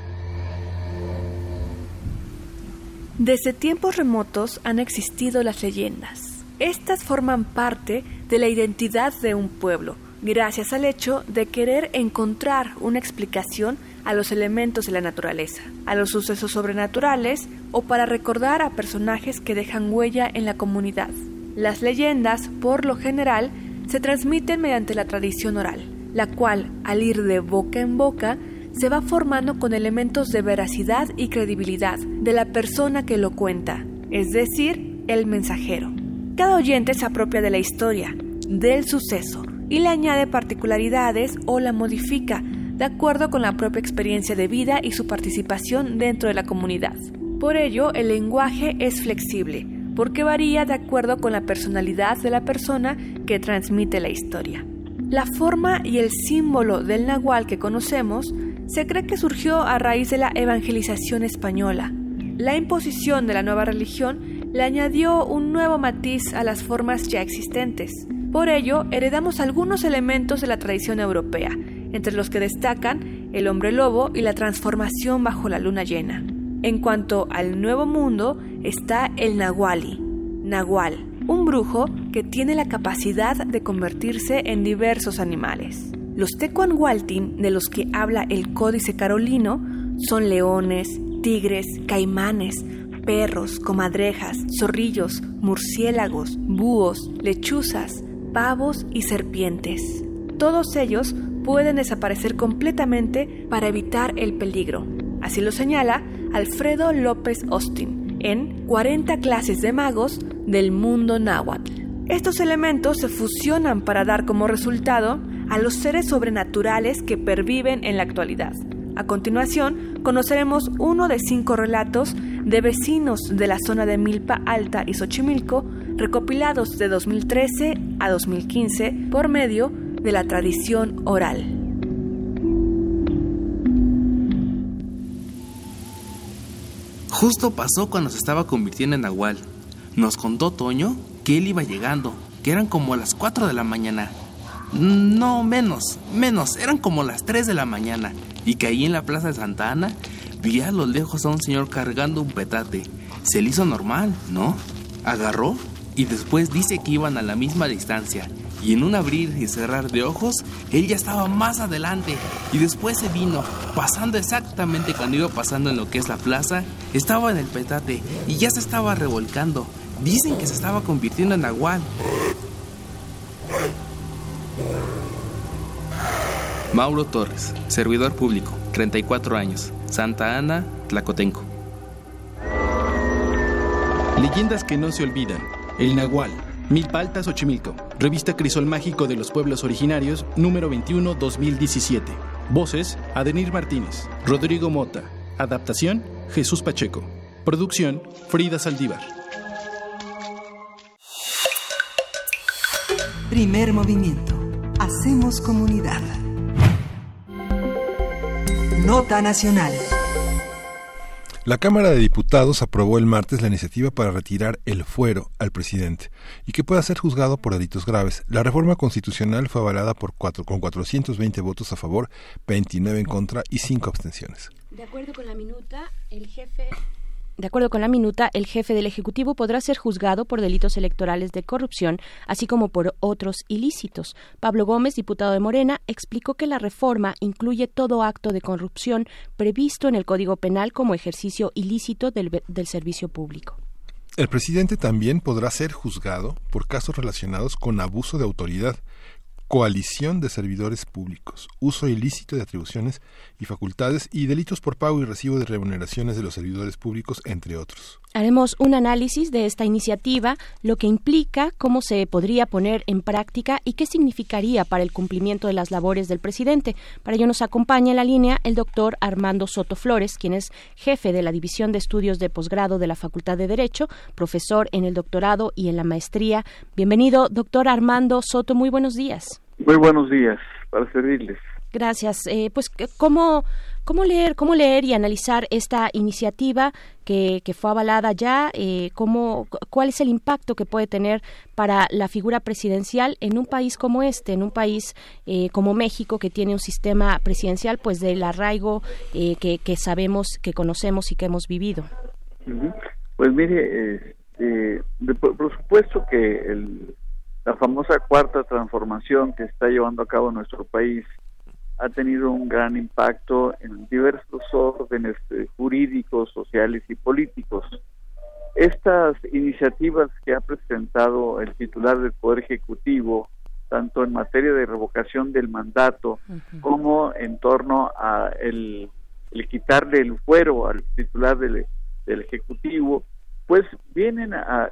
Desde tiempos remotos han existido las leyendas. Estas forman parte de la identidad de un pueblo gracias al hecho de querer encontrar una explicación a los elementos de la naturaleza, a los sucesos sobrenaturales o para recordar a personajes que dejan huella en la comunidad. Las leyendas, por lo general, se transmiten mediante la tradición oral, la cual, al ir de boca en boca, se va formando con elementos de veracidad y credibilidad de la persona que lo cuenta, es decir, el mensajero. Cada oyente se apropia de la historia, del suceso, y le añade particularidades o la modifica de acuerdo con la propia experiencia de vida y su participación dentro de la comunidad. Por ello, el lenguaje es flexible, porque varía de acuerdo con la personalidad de la persona que transmite la historia. La forma y el símbolo del nahual que conocemos se cree que surgió a raíz de la evangelización española. La imposición de la nueva religión le añadió un nuevo matiz a las formas ya existentes. Por ello, heredamos algunos elementos de la tradición europea, entre los que destacan el hombre lobo y la transformación bajo la luna llena. En cuanto al nuevo mundo, está el Nahuali, Nahual, un brujo que tiene la capacidad de convertirse en diversos animales. Los Tecuanhualtin, de los que habla el Códice Carolino, son leones, tigres, caimanes, perros, comadrejas, zorrillos, murciélagos, búhos, lechuzas, pavos y serpientes. Todos ellos pueden desaparecer completamente para evitar el peligro. Así lo señala Alfredo López Austin en 40 clases de magos del mundo náhuatl. Estos elementos se fusionan para dar como resultado a los seres sobrenaturales que perviven en la actualidad. A continuación, conoceremos uno de cinco relatos de vecinos de la zona de Milpa Alta y Xochimilco recopilados de 2013 a 2015 por medio de la tradición oral. Justo pasó cuando se estaba convirtiendo en Nahual. Nos contó Toño que él iba llegando, que eran como las 4 de la mañana. No, menos, menos, eran como las 3 de la mañana. Y que ahí en la plaza de Santa Ana vi a lo lejos a un señor cargando un petate. Se le hizo normal, ¿no? Agarró y después dice que iban a la misma distancia. Y en un abrir y cerrar de ojos, él ya estaba más adelante. Y después se vino, pasando exactamente cuando iba pasando en lo que es la plaza, estaba en el petate y ya se estaba revolcando. Dicen que se estaba convirtiendo en Nahual. Mauro Torres, servidor público, 34 años, Santa Ana, Tlacotenco. Leyendas que no se olvidan. El Nahual, Milpaltas Xochimilco. Revista Crisol Mágico de los Pueblos Originarios, número 21, 2017. Voces, Adenir Martínez. Rodrigo Mota. Adaptación, Jesús Pacheco. Producción, Frida Saldívar. Primer movimiento. Hacemos comunidad. Nota Nacional. La Cámara de Diputados aprobó el martes la iniciativa para retirar el fuero al presidente y que pueda ser juzgado por delitos graves. La reforma constitucional fue avalada por cuatro, con 420 votos a favor, 29 en contra y 5 abstenciones. De acuerdo con la minuta, el jefe de acuerdo con la minuta, el jefe del Ejecutivo podrá ser juzgado por delitos electorales de corrupción, así como por otros ilícitos. Pablo Gómez, diputado de Morena, explicó que la reforma incluye todo acto de corrupción previsto en el Código Penal como ejercicio ilícito del, servicio público. El presidente también podrá ser juzgado por casos relacionados con abuso de autoridad, coalición de servidores públicos, uso ilícito de atribuciones y facultades y delitos por pago y recibo de remuneraciones de los servidores públicos, entre otros. Haremos un análisis de esta iniciativa, lo que implica, cómo se podría poner en práctica y qué significaría para el cumplimiento de las labores del presidente. Para ello nos acompaña en la línea el doctor Armando Soto Flores, quien es jefe de la División de Estudios de Posgrado de la Facultad de Derecho, profesor en el doctorado y en la maestría. Bienvenido, doctor Armando Soto. Muy buenos días. Muy buenos días, para servirles. Gracias. Eh, pues, ¿cómo, ¿cómo leer cómo leer y analizar esta iniciativa que, que fue avalada ya? Eh, cómo, ¿Cuál es el impacto que puede tener para la figura presidencial en un país como este, en un país eh, como México, que tiene un sistema presidencial pues del arraigo eh, que, que sabemos, que conocemos y que hemos vivido? Pues mire, eh, por, por supuesto que el la famosa cuarta transformación que está llevando a cabo nuestro país ha tenido un gran impacto en diversos órdenes eh, jurídicos, sociales y políticos. Estas iniciativas que ha presentado el titular del Poder Ejecutivo, tanto en materia de revocación del mandato como en torno a el, quitarle el fuero al titular del, del Ejecutivo, pues vienen a,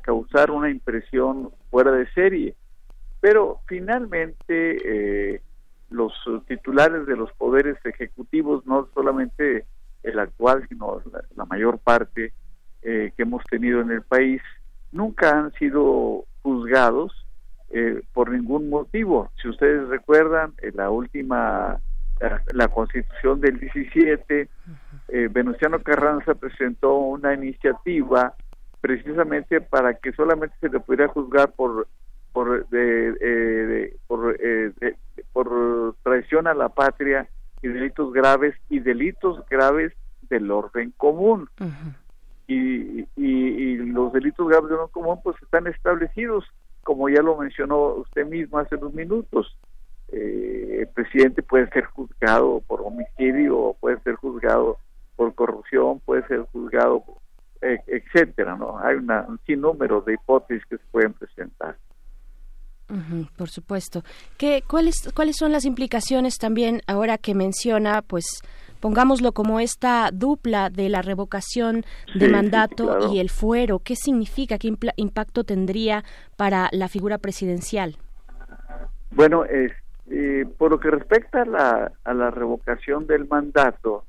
causar una impresión fuera de serie. Pero finalmente eh, los titulares de los poderes ejecutivos, no solamente el actual, sino la, mayor parte eh, que hemos tenido en el país, nunca han sido juzgados eh, por ningún motivo. Si ustedes recuerdan, en la última, la, constitución del 17, eh, Venustiano Carranza presentó una iniciativa precisamente para que solamente se le pudiera juzgar por por de, eh, por, eh, por traición a la patria y delitos graves y delitos graves del orden común. Y, y, los delitos graves del orden común pues están establecidos como ya lo mencionó usted mismo hace unos minutos el presidente puede ser juzgado por homicidio puede ser juzgado por corrupción, puede ser juzgado, e, etcétera, ¿no? Hay una, un sinnúmero de hipótesis que se pueden presentar. por supuesto. ¿Qué, cuáles, ¿Cuáles son las implicaciones también ahora que menciona, pues, pongámoslo como esta dupla de la revocación de mandato y el fuero? ¿Qué significa? ¿Qué impacto tendría para la figura presidencial? Bueno, es, eh, por lo que respecta a la, a la revocación del mandato,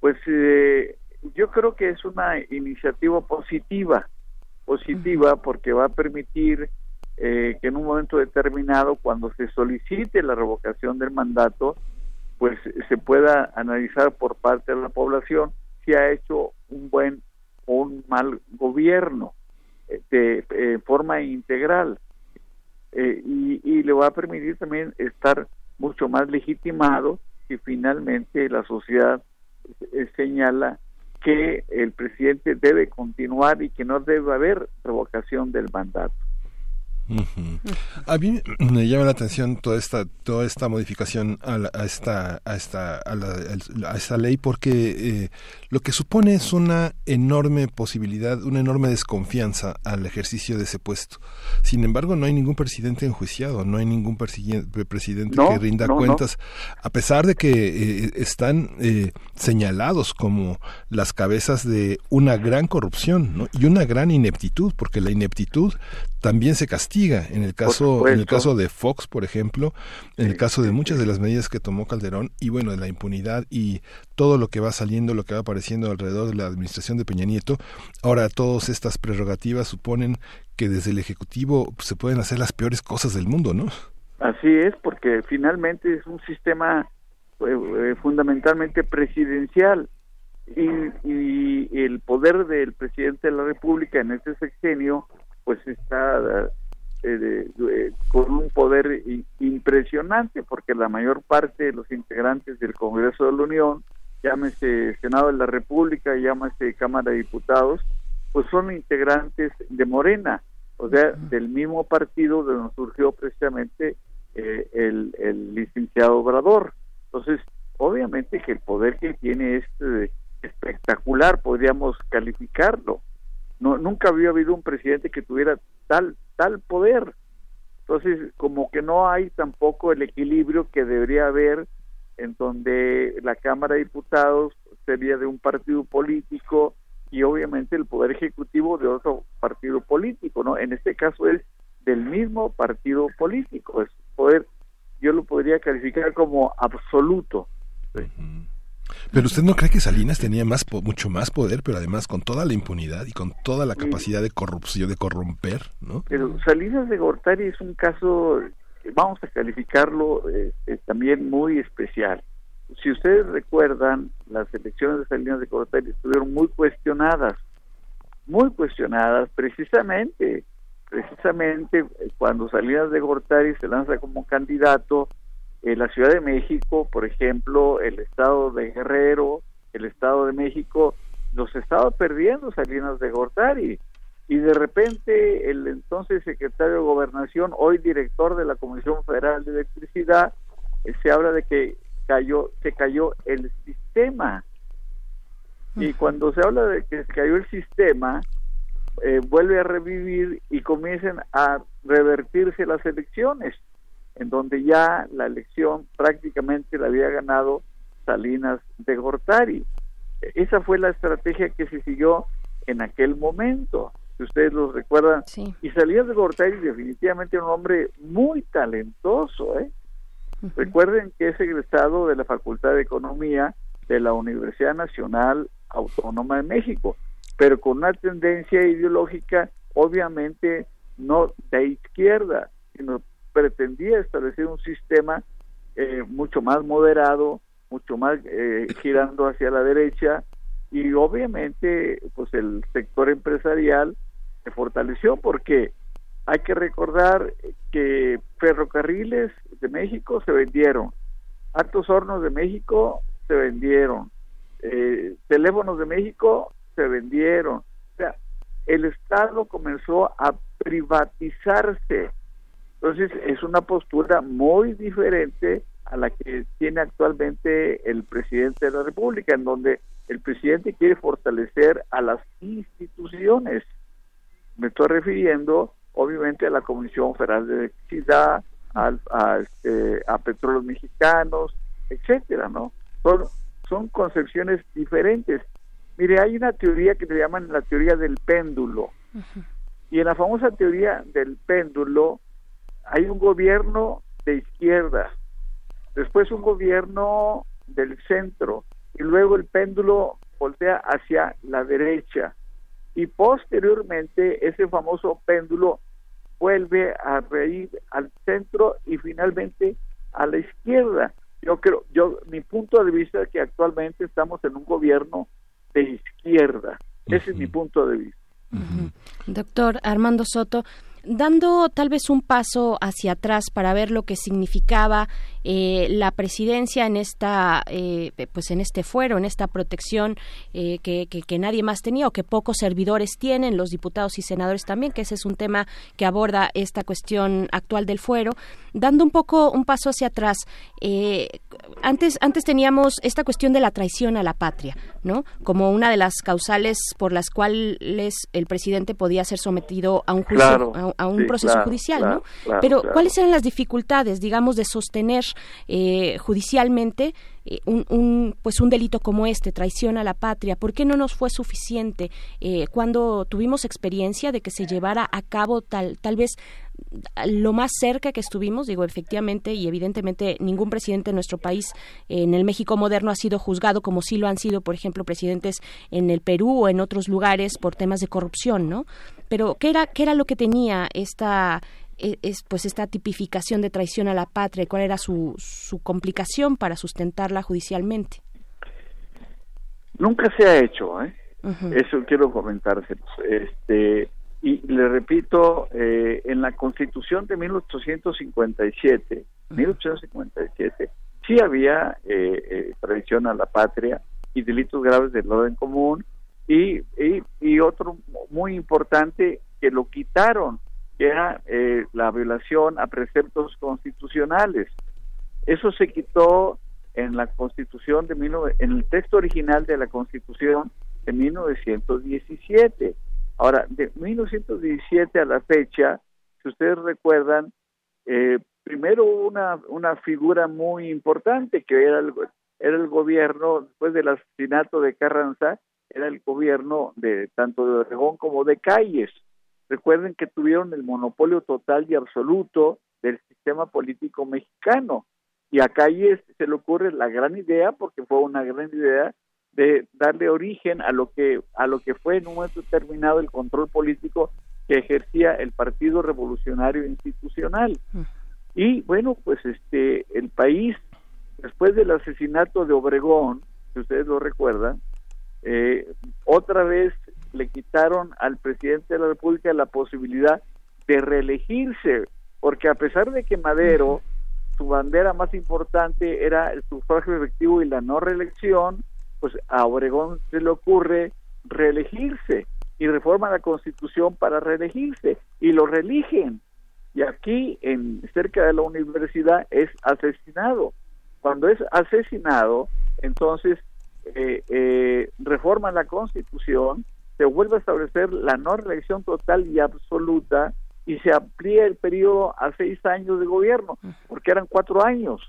pues eh, yo creo que es una iniciativa positiva, positiva porque va a permitir eh, que en un momento determinado, cuando se solicite la revocación del mandato, pues se pueda analizar por parte de la población si ha hecho un buen o un mal gobierno eh, de forma integral y, y le va a permitir también estar mucho más legitimado si finalmente la sociedad eh, señala que el presidente debe continuar y que no debe haber revocación del mandato. A mí me llama la atención toda esta toda esta modificación a, esta a esta a, la, a esta ley porque eh, lo que supone es una enorme posibilidad, una enorme desconfianza al ejercicio de ese puesto. Sin embargo, no hay ningún presidente enjuiciado, no hay ningún presidente que rinda cuentas, a pesar de que eh, están eh, señalados como las cabezas de una gran corrupción y una gran ineptitud, porque la ineptitud también se castiga investiga. En el caso, en el caso de Fox, por ejemplo, en el caso de muchas de las medidas que tomó Calderón y bueno, de la impunidad y todo lo que va saliendo, lo que va apareciendo alrededor de la administración de Peña Nieto, ahora todas estas prerrogativas suponen que desde el Ejecutivo se pueden hacer las peores cosas del mundo, ¿no? Así es, porque finalmente es un sistema eh, eh, fundamentalmente presidencial y, y, el poder del presidente de la República en este sexenio pues está eh, con un poder impresionante porque la mayor parte de los integrantes del Congreso de la Unión, llámese Senado de la República, llámese Cámara de Diputados, pues son integrantes de Morena, o sea, del mismo partido de donde surgió precisamente eh, el, el, licenciado Obrador. Entonces, obviamente que el poder que tiene es eh, espectacular, podríamos calificarlo. No, nunca había habido un presidente que tuviera tal, tal poder. Entonces, como que no hay tampoco el equilibrio que debería haber en donde la Cámara de Diputados sería de un partido político y obviamente el poder ejecutivo de otro partido político, ¿no? En este caso es del mismo partido político, es poder, yo lo podría calificar como absoluto. Pero usted no cree que Salinas tenía más mucho más poder, pero además con toda la impunidad y con toda la capacidad de corrupción, de corromper, ¿no? Pero Salinas de Gortari es un caso, vamos a calificarlo eh, eh, también muy especial. Si ustedes recuerdan, las elecciones de Salinas de Gortari estuvieron muy cuestionadas, muy cuestionadas precisamente precisamente eh, cuando Salinas de Gortari se lanza como candidato, en la Ciudad de México, por ejemplo, el estado de Guerrero, el estado de México, los estaba perdiendo Salinas de Gortari. Y de repente el entonces secretario de Gobernación, hoy director de la Comisión Federal de Electricidad, eh, se habla de que cayó, se cayó el sistema. Y cuando se habla de que se cayó el sistema, eh, vuelve a revivir y comiencen a revertirse las elecciones, en donde ya la elección prácticamente la había ganado Salinas de Gortari. Esa fue la estrategia que se siguió en aquel momento, si ustedes lo recuerdan. Y Salinas de Gortari definitivamente un hombre muy talentoso. ¿eh? Recuerden que es egresado de la Facultad de Economía de la Universidad Nacional Autónoma de México pero con una tendencia ideológica obviamente no de izquierda, sino pretendía establecer un sistema eh, mucho más moderado, mucho más eh, girando hacia la derecha y obviamente pues el sector empresarial se fortaleció porque hay que recordar que ferrocarriles de México se vendieron, altos hornos de México se vendieron, eh, teléfonos de México se vendieron. O sea, el Estado comenzó a privatizarse. Entonces, es una postura muy diferente a la que tiene actualmente el presidente de la República, en donde el presidente quiere fortalecer a las instituciones. Me estoy refiriendo, obviamente, a la Comisión Federal de Electricidad, a, a, este, a petróleos mexicanos, etcétera, ¿no? Son, son concepciones diferentes. Mire, hay una teoría que se llaman la teoría del péndulo. Y en la famosa teoría del péndulo hay un gobierno de izquierda, después un gobierno del centro y luego el péndulo voltea hacia la derecha y posteriormente ese famoso péndulo vuelve a reír al centro y finalmente a la izquierda. Yo creo, yo mi punto de vista es que actualmente estamos en un gobierno de izquierda. Ese es mi punto de vista. Doctor Armando Soto, dando tal vez un paso hacia atrás para ver lo que significaba eh, la presidencia en esta eh, pues en este fuero en esta protección eh, que, que, nadie más tenía o que pocos servidores tienen los diputados y senadores también que ese es un tema que aborda esta cuestión actual del fuero. Dando un poco un paso hacia atrás antes antes teníamos esta cuestión de la traición a la patria no como una de las causales por las cuales el presidente podía ser sometido a un juicio a, un proceso judicial no pero cuáles eran las dificultades digamos de sostener eh, judicialmente eh, un, pues un delito como este, traición a la patria? ¿Por qué no nos fue suficiente eh, cuando tuvimos experiencia de que se llevara a cabo tal, tal vez lo más cerca que estuvimos, digo, efectivamente y evidentemente ningún presidente de nuestro país en el México moderno ha sido juzgado como sí lo han sido, por ejemplo, presidentes en el Perú o en otros lugares por temas de corrupción, ¿no? Pero ¿qué era qué era lo que tenía esta es, pues esta tipificación de traición a la patria, cuál era su, su complicación para sustentarla judicialmente. Nunca se ha hecho, ¿eh? Eso quiero comentárselos. Este, y le repito, eh, en la Constitución de 1857, 1857, sí había eh, eh, traición a la patria y delitos graves del orden común y, y, y otro muy importante que lo quitaron que era eh, la violación a preceptos constitucionales. Eso se quitó en la Constitución de en el texto original de la Constitución de 1917. Ahora, de 1917 a la fecha, si ustedes recuerdan, eh, primero una, una figura muy importante que era el, era el gobierno, después del asesinato de Carranza, era el gobierno de tanto de Oregón como de Calles. Recuerden que tuvieron el monopolio total y absoluto del sistema político mexicano. Y a Calles se le ocurre la gran idea, porque fue una gran idea, de darle origen a lo que a lo que fue en un momento determinado el control político que ejercía el Partido Revolucionario Institucional. Y bueno, pues este el país después del asesinato de Obregón, si ustedes lo recuerdan, eh, otra vez le quitaron al presidente de la República la posibilidad de reelegirse, porque a pesar de que Madero, su bandera más importante era el sufragio efectivo y la no reelección, pues a Obregón se le ocurre reelegirse y reforma la constitución para reelegirse y lo reeligen. Y aquí, en cerca de la universidad, es asesinado. Cuando es asesinado, entonces eh, eh, reforma la constitución se vuelve a establecer la no reelección total y absoluta y se amplía el periodo a seis años de gobierno, porque eran cuatro años,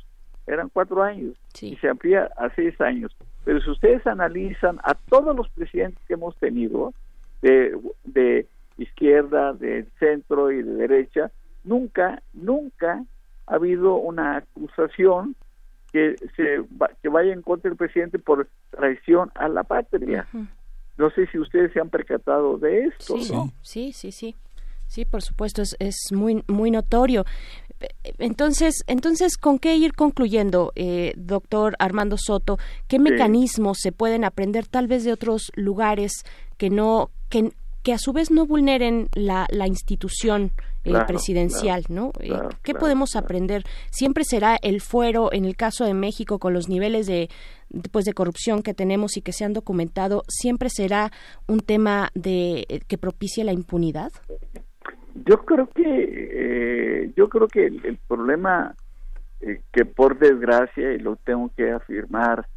eran cuatro años, y se amplía a seis años. Pero si ustedes analizan a todos los presidentes que hemos tenido, de, de izquierda, de centro y de derecha, nunca, nunca ha habido una acusación que se que vaya en contra del presidente por traición a la patria. No sé si ustedes se han percatado de esto, sí, Sí, sí, sí. Sí, por supuesto, es, es muy, muy notorio. Entonces, entonces, ¿con qué ir concluyendo, eh, doctor Armando Soto? ¿Qué mecanismos se pueden aprender tal vez de otros lugares que no, que, que a su vez no vulneren la, la institución eh, presidencial, ¿no? Eh, ¿Qué podemos aprender? Siempre será el fuero, en el caso de México, con los niveles de, pues, de corrupción que tenemos y que se han documentado, siempre será un tema de eh, que propicie la impunidad. Yo creo que yo creo que el, problema que por desgracia y lo tengo que afirmar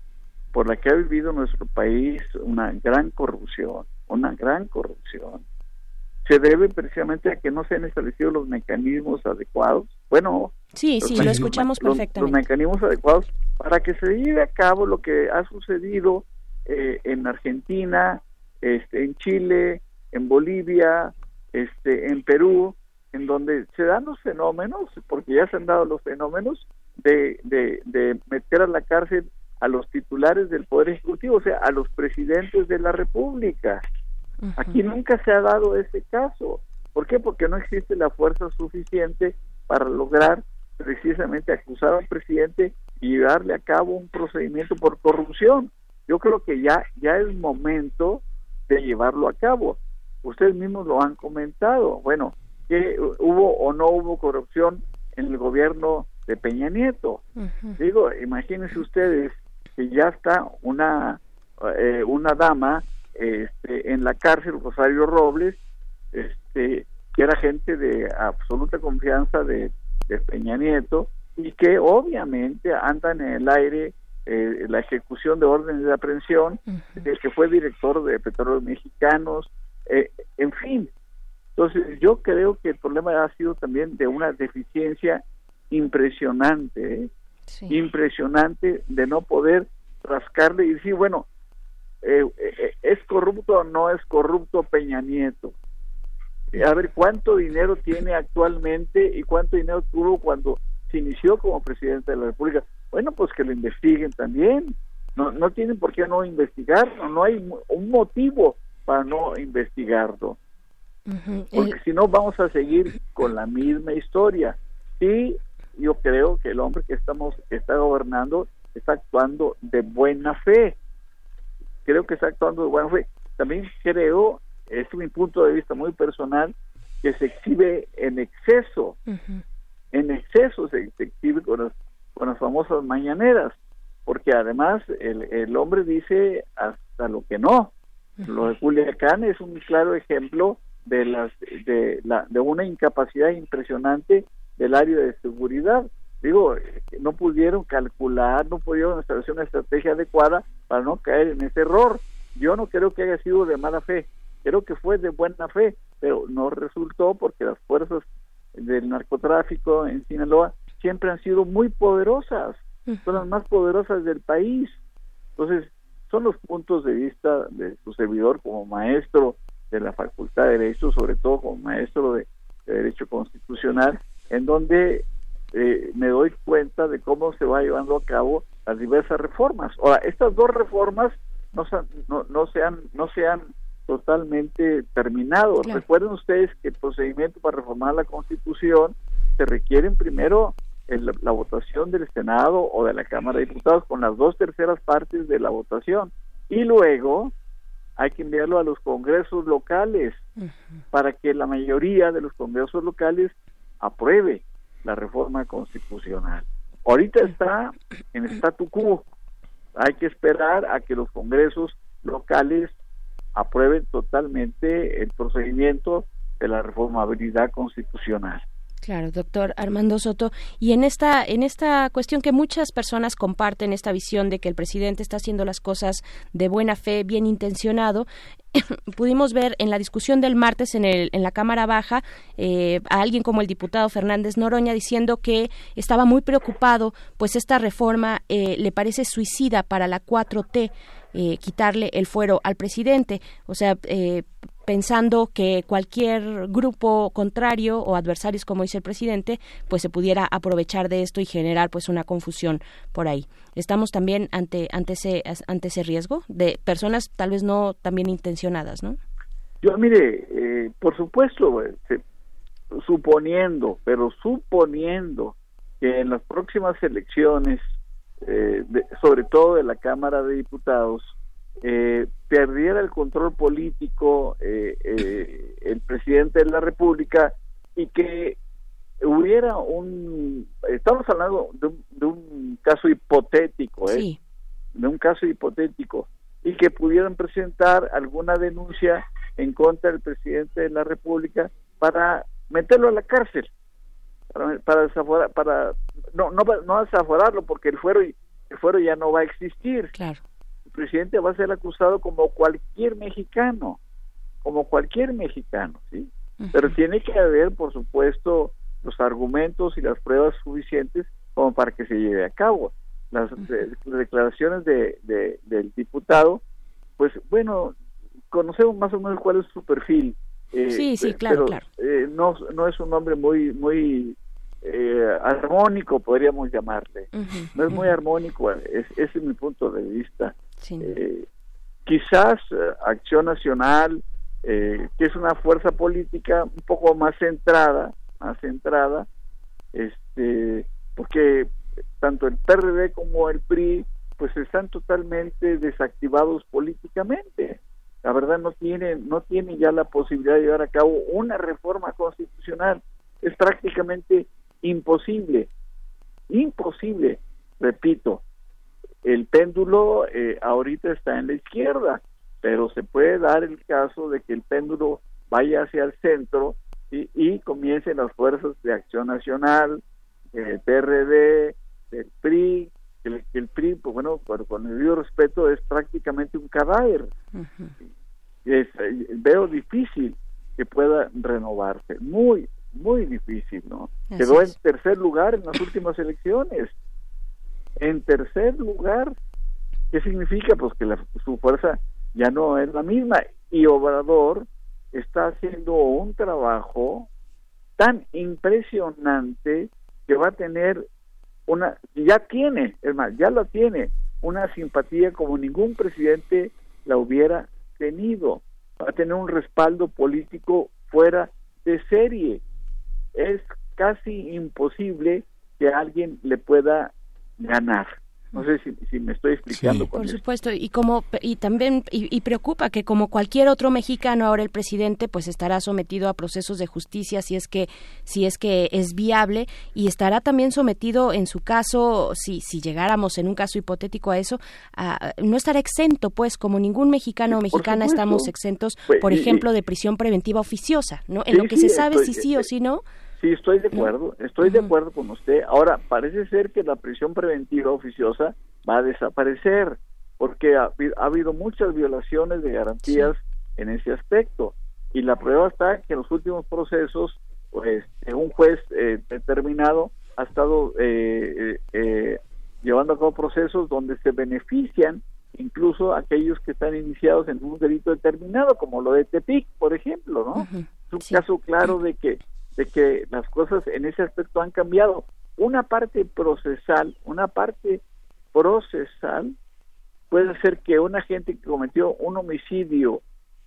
por la que ha vivido nuestro país una gran corrupción, una gran corrupción se debe precisamente a que no se han establecido los mecanismos adecuados. Bueno, sí, sí, lo escuchamos perfectamente. Los, mecanismos adecuados para que se lleve a cabo lo que ha sucedido eh, en Argentina, este, en Chile, en Bolivia, este, en Perú, en donde se dan los fenómenos, porque ya se han dado los fenómenos de, de, de meter a la cárcel a los titulares del Poder Ejecutivo, o sea, a los presidentes de la República. Aquí nunca se ha dado ese caso. ¿Por qué? Porque no existe la fuerza suficiente para lograr precisamente acusar al presidente y darle a cabo un procedimiento por corrupción. Yo creo que ya ya es momento de llevarlo a cabo. Ustedes mismos lo han comentado. Bueno, que hubo o no hubo corrupción en el gobierno de Peña Nieto. Digo, imagínense ustedes que ya está una eh, una dama este, en la cárcel Rosario Robles, este, que era gente de absoluta confianza de, Peña Nieto y que obviamente andan en el aire eh, la ejecución de órdenes de aprehensión, el que fue director de Petróleos Mexicanos, eh, en fin. Entonces yo creo que el problema ha sido también de una deficiencia impresionante. ¿eh? impresionante de no poder rascarle y decir, bueno, eh, eh, ¿es corrupto o no es corrupto Peña Nieto? A ver, ¿cuánto dinero tiene actualmente y cuánto dinero tuvo cuando se inició como presidente de la República? Bueno, pues que lo investiguen también. No, no tienen por qué no investigarlo, no hay un motivo para no investigarlo. Porque si no vamos a seguir con la misma historia. Sí, yo creo que el hombre que estamos que está gobernando está actuando de buena fe. Creo que está actuando de buena fe. También creo, es mi punto de vista muy personal, que se exhibe en exceso. En exceso se, exhibe con, las, con las famosas mañaneras, porque además el, el hombre dice hasta lo que no. Lo de Culiacán es un claro ejemplo de las de la de una incapacidad impresionante del área de seguridad digo no pudieron calcular no pudieron establecer una estrategia adecuada para no caer en ese error. Yo no creo que haya sido de mala fe creo que fue de buena fe pero no resultó porque las fuerzas del narcotráfico en Sinaloa siempre han sido muy poderosas son las más poderosas del país. Entonces son los puntos de vista de su servidor como maestro de la Facultad de Derecho, sobre todo como maestro de, Derecho Constitucional, en donde eh, me doy cuenta de cómo se va llevando a cabo las diversas reformas. Ahora, estas dos reformas no, no, no, se, han, no se han totalmente terminado. Recuerden ustedes que el procedimiento para reformar la Constitución se requieren primero la votación del Senado o de la Cámara de Diputados con las dos terceras partes de la votación y luego hay que enviarlo a los congresos locales para que la mayoría de los congresos locales apruebe la reforma constitucional. Ahorita está en statu quo. Hay que esperar a que los congresos locales aprueben totalmente el procedimiento de la reformabilidad constitucional. Claro, doctor Armando Soto. Y en esta, en esta cuestión que muchas personas comparten, esta visión de que el presidente está haciendo las cosas de buena fe, bien intencionado, pudimos ver en la discusión del martes en, el, en la Cámara Baja eh, a alguien como el diputado Fernández Noroña diciendo que estaba muy preocupado, pues esta reforma eh, le parece suicida para la 4T. Eh, quitarle el fuero al presidente. O sea, eh, pensando que cualquier grupo contrario o adversarios, como dice el presidente, pues se pudiera aprovechar de esto y generar pues una confusión por ahí. Estamos también ante ante ese ante ese riesgo de personas tal vez no también intencionadas, ¿no? Yo mire, eh, por supuesto, eh, suponiendo, pero suponiendo que en las próximas elecciones, eh, sobre todo de la Cámara de Diputados, eh, perdiera el control político eh, eh, el presidente de la República y que hubiera un estamos hablando de un, caso hipotético ¿eh? de un caso hipotético y que pudieran presentar alguna denuncia en contra del presidente de la República para meterlo a la cárcel para para desaforar, para no no no desaforarlo porque el fuero el fuero ya no va a existir. Claro el presidente va a ser acusado como cualquier mexicano, como cualquier mexicano, ¿sí? Pero tiene que haber, por supuesto, los argumentos y las pruebas suficientes como para que se lleve a cabo. Las, declaraciones de, del diputado, pues bueno, conocemos más o menos cuál es su perfil. Eh, sí, sí, claro, claro. Eh, no, no es un hombre muy, muy eh, armónico, podríamos llamarle. no es muy armónico, es, ese es mi punto de vista. Eh, quizás eh, Acción Nacional, eh, que es una fuerza política un poco más centrada, más centrada, este, porque tanto el PRD como el PRI, pues están totalmente desactivados políticamente. La verdad no tienen, no tienen ya la posibilidad de llevar a cabo una reforma constitucional. Es prácticamente imposible, imposible, repito, el péndulo eh, ahorita está en la izquierda, pero se puede dar el caso de que el péndulo vaya hacia el centro y, comiencen las fuerzas de acción nacional, el PRD, el PRI, el, el PRI, pues bueno, con el debido respeto, es prácticamente un cadáver. es, veo difícil que pueda renovarse, muy, muy difícil, ¿no? Quedó en tercer lugar en las últimas elecciones en tercer lugar. ¿Qué significa? Pues que su fuerza ya no es la misma. Y Obrador está haciendo un trabajo tan impresionante que va a tener una, ya tiene, es más, ya lo tiene, una simpatía como ningún presidente la hubiera tenido. Va a tener un respaldo político fuera de serie. Es casi imposible que alguien le pueda ganar. No sé si, me estoy explicando. Por supuesto, y como y también y, preocupa que como cualquier otro mexicano ahora el presidente pues estará sometido a procesos de justicia si es que si es que es viable y estará también sometido en su caso si si llegáramos en un caso hipotético a eso no estará exento pues como ningún mexicano o mexicana estamos exentos pues, por ejemplo de prisión preventiva oficiosa, ¿no? En lo que se sabe si sí o si no Sí, estoy de acuerdo, estoy de acuerdo con usted. Ahora, parece ser que la prisión preventiva oficiosa va a desaparecer, porque ha, habido muchas violaciones de garantías en ese aspecto. Y la prueba está que en los últimos procesos, pues, un juez eh, determinado ha estado eh, eh, llevando a cabo procesos donde se benefician incluso aquellos que están iniciados en un delito determinado, como lo de Tepic, por ejemplo, ¿no? Es un caso claro de que de que las cosas en ese aspecto han cambiado. Una parte procesal, una parte procesal puede ser que una gente que cometió un homicidio,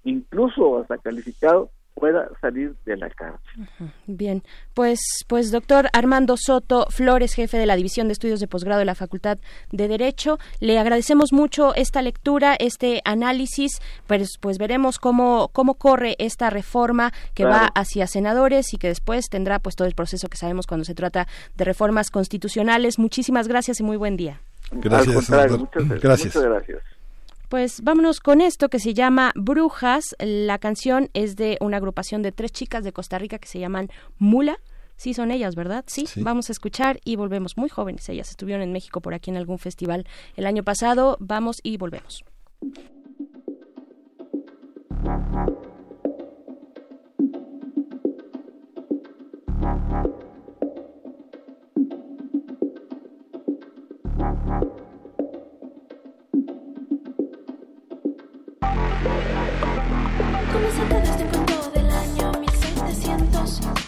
incluso hasta calificado, pueda salir de la cárcel. Bien, pues, pues doctor Armando Soto Flores, jefe de la División de Estudios de Posgrado de la Facultad de Derecho, le agradecemos mucho esta lectura, este análisis, pues, pues veremos cómo, cómo corre esta reforma que va hacia senadores y que después tendrá pues todo el proceso que sabemos cuando se trata de reformas constitucionales. Muchísimas gracias y muy buen día. Gracias, gracias. Muchas gracias. Pues vámonos con esto que se llama Brujas. La canción es de una agrupación de tres chicas de Costa Rica que se llaman Mula. Sí, son ellas, ¿verdad? Sí, vamos a escuchar y volvemos. Muy jóvenes, ellas estuvieron en México por aquí en algún festival el año pasado. Vamos y volvemos. Comienza todo este cuento del año 1700.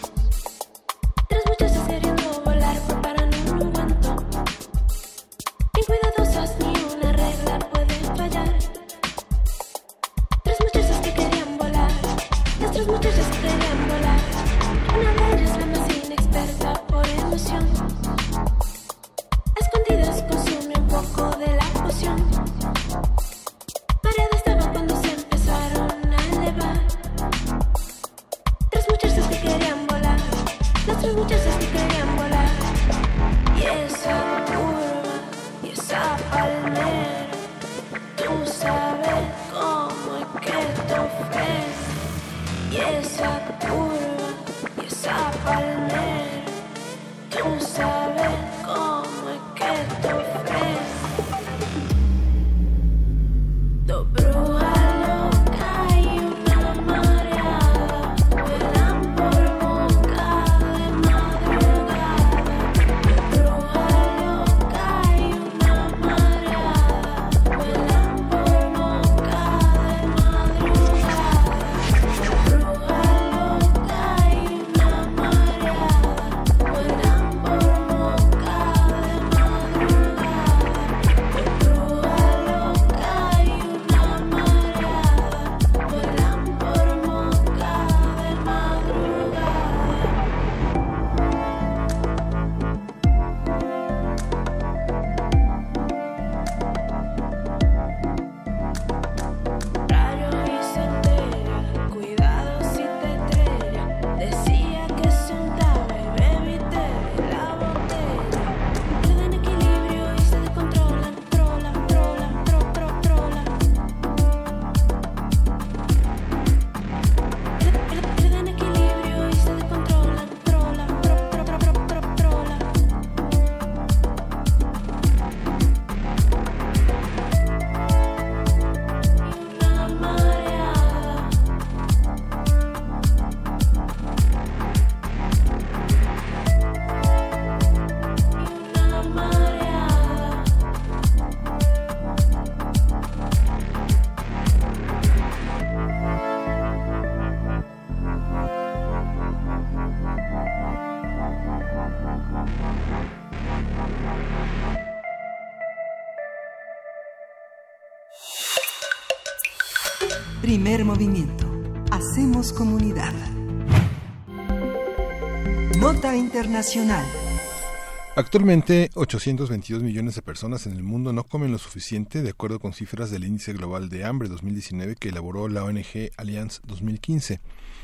Movimiento. Hacemos comunidad. Nota Internacional. Actualmente, 822 millones de personas en el mundo no comen lo suficiente, de acuerdo con cifras del Índice Global de Hambre 2019 que elaboró la ONG Alliance 2015.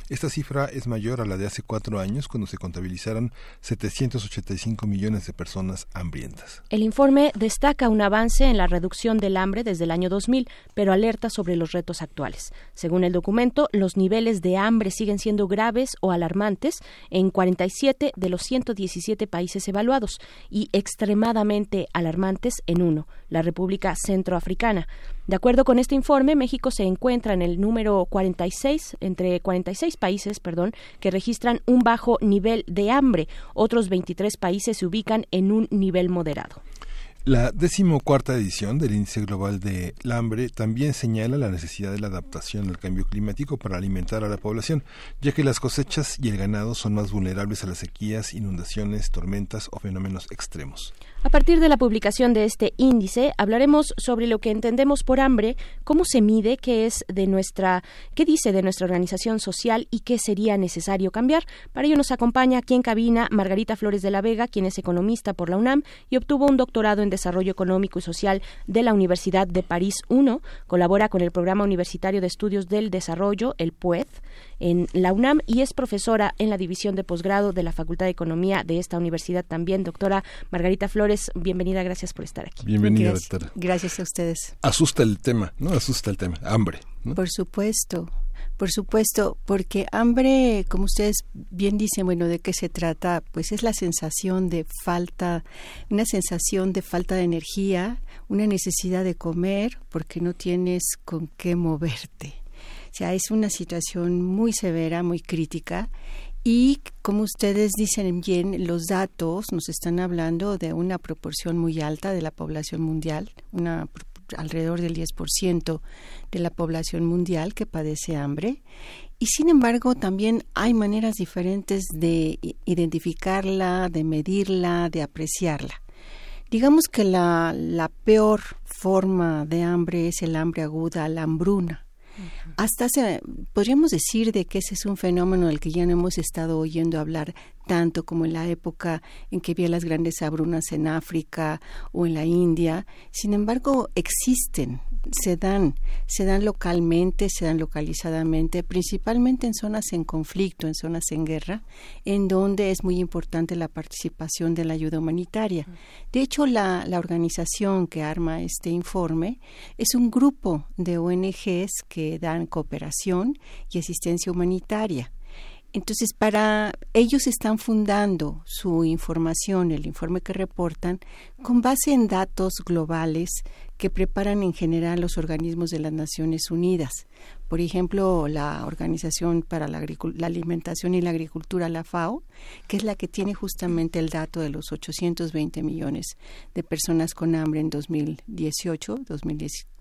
Esta cifra es mayor a la de hace cuatro años, cuando se contabilizaron 785 millones de personas hambrientas. El informe destaca un avance en la reducción del hambre desde el año 2000, pero alerta sobre los retos actuales. Según el documento, los niveles de hambre siguen siendo graves o alarmantes en 47 de los 117 países evaluados y extremadamente alarmantes en uno, la República Centroafricana. De acuerdo con este informe, México se encuentra en el número 46, entre 46 países, perdón, que registran un bajo nivel de hambre. Otros 23 países se ubican en un nivel moderado. La decimocuarta edición del Índice Global de Hambre también señala la necesidad de la adaptación al cambio climático para alimentar a la población, ya que las cosechas y el ganado son más vulnerables a las sequías, inundaciones, tormentas o fenómenos extremos. A partir de la publicación de este índice, hablaremos sobre lo que entendemos por hambre, cómo se mide, qué es de nuestra, qué dice de nuestra organización social y qué sería necesario cambiar. Para ello nos acompaña aquí en cabina Margarita Flores de la Vega, quien es economista por la UNAM y obtuvo un doctorado en desarrollo económico y social de la Universidad de París I. Colabora con el Programa Universitario de Estudios del Desarrollo, el PUED, en la UNAM y es profesora en la división de posgrado de la Facultad de Economía de esta universidad también. Doctora Margarita Flores, bienvenida, gracias por estar aquí. Bienvenida, gracias, doctora. Gracias a ustedes. Asusta el tema, ¿no? Asusta el tema, hambre. ¿no? Por supuesto, por supuesto, porque hambre, como ustedes bien dicen, bueno, ¿de qué se trata? Pues es la sensación de falta, una sensación de falta de energía, una necesidad de comer porque no tienes con qué moverte. O sea, es una situación muy severa, muy crítica y como ustedes dicen bien, los datos nos están hablando de una proporción muy alta de la población mundial, una alrededor del 10% de la población mundial que padece hambre. Y sin embargo, también hay maneras diferentes de identificarla, de medirla, de apreciarla. Digamos que la, la peor forma de hambre es el hambre aguda, la hambruna. Hasta se, podríamos decir de que ese es un fenómeno del que ya no hemos estado oyendo hablar tanto como en la época en que había las grandes habrunas en África o en la India. Sin embargo, existen, se dan, se dan localmente, se dan localizadamente, principalmente en zonas en conflicto, en zonas en guerra, en donde es muy importante la participación de la ayuda humanitaria. De hecho, la, la organización que arma este informe es un grupo de ONGs que dan cooperación y asistencia humanitaria. Entonces, para ellos están fundando su información, el informe que reportan, con base en datos globales que preparan en general los organismos de las Naciones Unidas. Por ejemplo, la Organización para la, la, Alimentación y la Agricultura, la FAO, que es la que tiene justamente el dato de los 820 millones de personas con hambre en 2018, 2019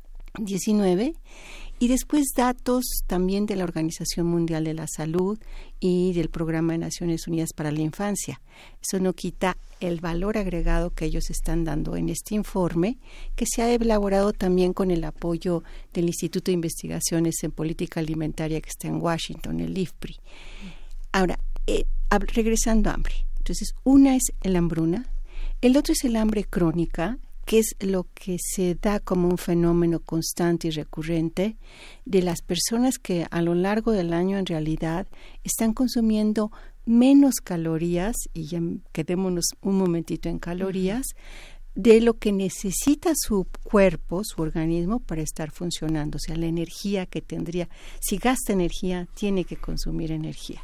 y después datos también de la Organización Mundial de la Salud y del Programa de Naciones Unidas para la Infancia. Eso no quita el valor agregado que ellos están dando en este informe, que se ha elaborado también con el apoyo del Instituto de Investigaciones en Política Alimentaria que está en Washington, el IFPRI. Ahora, eh, regresando a hambre. Entonces, una es el hambruna, el otro es el hambre crónica, que es lo que se da como un fenómeno constante y recurrente de las personas que a lo largo del año en realidad están consumiendo menos calorías, y ya quedémonos un momentito en calorías, de lo que necesita su cuerpo, su organismo, para estar funcionando. O sea, la energía que tendría, si gasta energía, tiene que consumir energía.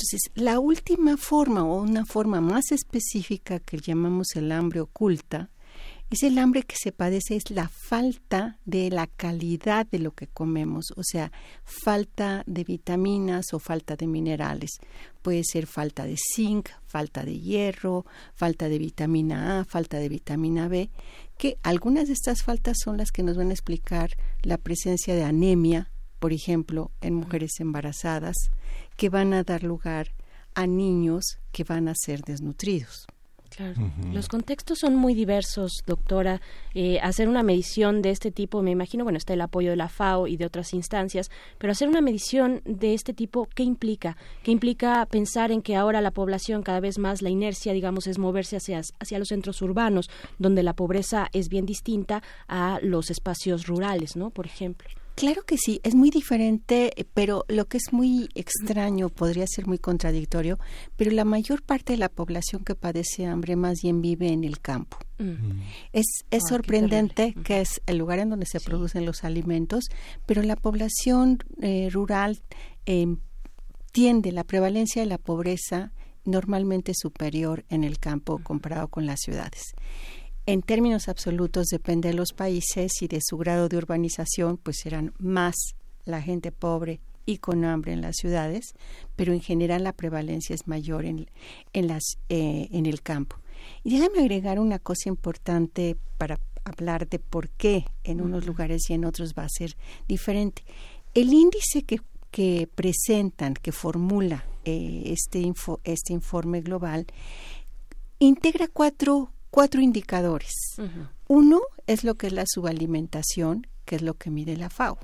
Entonces, la última forma o una forma más específica que llamamos el hambre oculta es el hambre que se padece, es la falta de la calidad de lo que comemos, o sea, falta de vitaminas o falta de minerales. Puede ser falta de zinc, falta de hierro, falta de vitamina A, falta de vitamina B, que algunas de estas faltas son las que nos van a explicar la presencia de anemia, por ejemplo, en mujeres embarazadas, que van a dar lugar a niños que van a ser desnutridos. Claro. Los contextos son muy diversos, doctora. Eh, hacer una medición de este tipo, me imagino, bueno, está el apoyo de la FAO y de otras instancias, pero hacer una medición de este tipo, ¿qué implica? ¿Qué implica pensar en que ahora la población cada vez más, la inercia, digamos, es moverse hacia, hacia los centros urbanos, donde la pobreza es bien distinta a los espacios rurales, ¿no? Por ejemplo. Claro que sí, es muy diferente, pero lo que es muy extraño, podría ser muy contradictorio, pero la mayor parte de la población que padece hambre más bien vive en el campo. Mm. Es, es sorprendente que es el lugar en donde se producen los alimentos, pero la población eh, rural eh, tiende, la prevalencia de la pobreza normalmente superior en el campo comparado con las ciudades en términos absolutos depende de los países y de su grado de urbanización, pues serán más la gente pobre y con hambre en las ciudades, pero en general la prevalencia es mayor en, en, las, eh, en el campo. Y déjame agregar una cosa importante para hablar de por qué en unos lugares y en otros va a ser diferente. El índice que, que presentan, que formula eh, este, info, este informe global, integra cuatro cuatro indicadores. Uno es lo que es la subalimentación, que es lo que mide la FAO.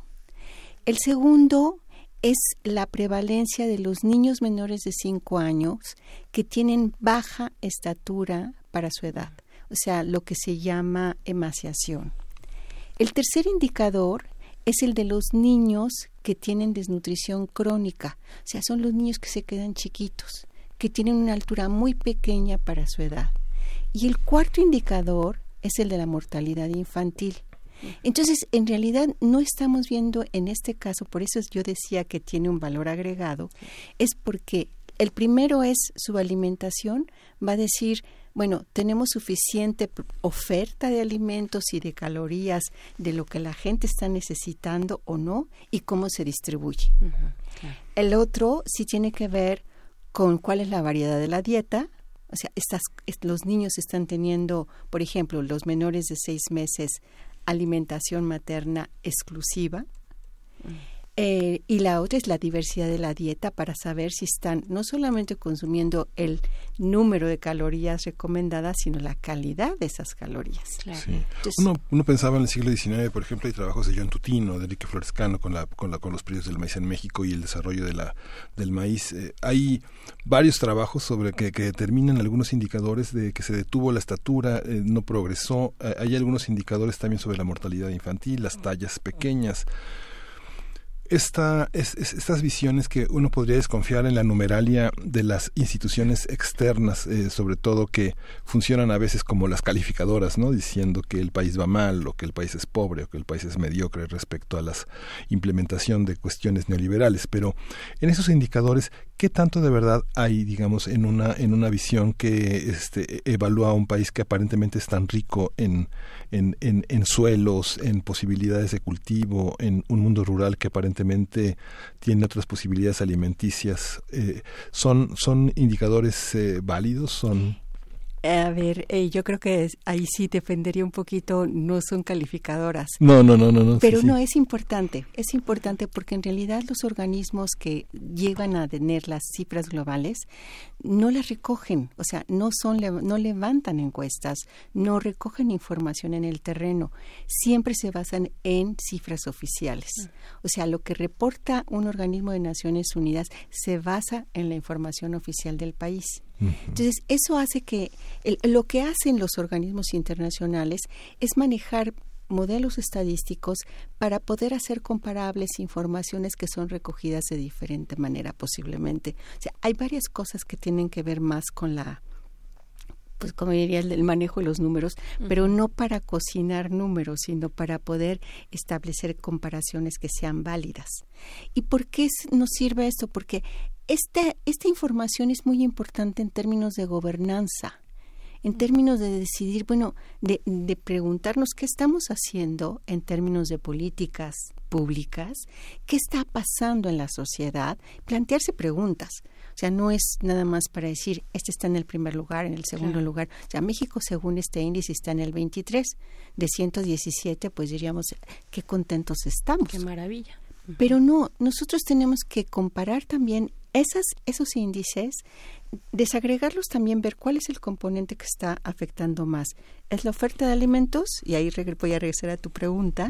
El segundo es la prevalencia de los niños menores de 5 años que tienen baja estatura para su edad, o sea, lo que se llama emaciación. El tercer indicador es el de los niños que tienen desnutrición crónica, o sea, son los niños que se quedan chiquitos, que tienen una altura muy pequeña para su edad. Y el cuarto indicador es el de la mortalidad infantil. Entonces, en realidad no estamos viendo en este caso, por eso yo decía que tiene un valor agregado, es porque el primero es su alimentación, va a decir, bueno, tenemos suficiente oferta de alimentos y de calorías de lo que la gente está necesitando o no y cómo se distribuye. El otro sí tiene que ver con cuál es la variedad de la dieta, o sea, estas, los niños están teniendo, por ejemplo, los menores de seis meses, alimentación materna exclusiva. Mm. Eh, y la otra es la diversidad de la dieta para saber si están no solamente consumiendo el número de calorías recomendadas, sino la calidad de esas calorías. uno, uno, pensaba en el siglo XIX, por ejemplo, hay trabajos de John Tutino, de Enrique Florescano con, la, con, la, con los precios del maíz en México y el desarrollo de la, del maíz. Eh, hay varios trabajos sobre que, que, determinan algunos indicadores de que se detuvo la estatura, eh, no progresó. hay algunos indicadores también sobre la mortalidad infantil, las tallas pequeñas esta, es, estas visiones que uno podría desconfiar en la numeralia de las instituciones externas, eh, sobre todo que funcionan a veces como las calificadoras, ¿no? diciendo que el país va mal o que el país es pobre o que el país es mediocre respecto a la implementación de cuestiones neoliberales. Pero en esos indicadores, ¿qué tanto de verdad hay, digamos, en una, en una visión que este, evalúa a un país que aparentemente es tan rico en, en, en, en suelos, en posibilidades de cultivo, en un mundo rural que aparentemente tiene otras posibilidades alimenticias? Eh, ¿son, ¿Son indicadores eh, válidos? ¿Son a ver, eh, yo creo que ahí sí defendería un poquito, no son calificadoras. No, no, no, no. Pero no, es importante, es importante porque en realidad los organismos que llegan a tener las cifras globales no las recogen, o sea, no, son, no levantan encuestas, no recogen información en el terreno, siempre se basan en cifras oficiales. O sea, lo que reporta un organismo de Naciones Unidas se basa en la información oficial del país. Entonces, eso hace que lo que hacen los organismos internacionales es manejar modelos estadísticos para poder hacer comparables informaciones que son recogidas de diferente manera posiblemente. O sea, hay varias cosas que tienen que ver más con la pues como diría el manejo de los números, pero no para cocinar números, sino para poder establecer comparaciones que sean válidas. ¿Y por qué nos sirve esto? Porque esta, esta información es muy importante en términos de gobernanza, en términos de decidir, bueno, de, de preguntarnos qué estamos haciendo en términos de políticas públicas, qué está pasando en la sociedad, plantearse preguntas. O sea, no es nada más para decir, este está en el primer lugar, en el segundo lugar. O sea, México, según este índice, está en el 23. De 117, pues diríamos, qué contentos estamos. Qué maravilla. Pero no, nosotros tenemos que comparar también esas, esos índices desagregarlos también ver cuál es el componente que está afectando más. ¿Es la oferta de alimentos? Y ahí voy a regresar a tu pregunta.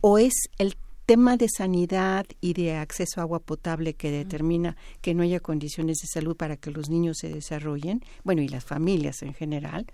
¿O es el tema de sanidad y de acceso a agua potable que determina que no haya condiciones de salud para que los niños se desarrollen, bueno, y las familias en general,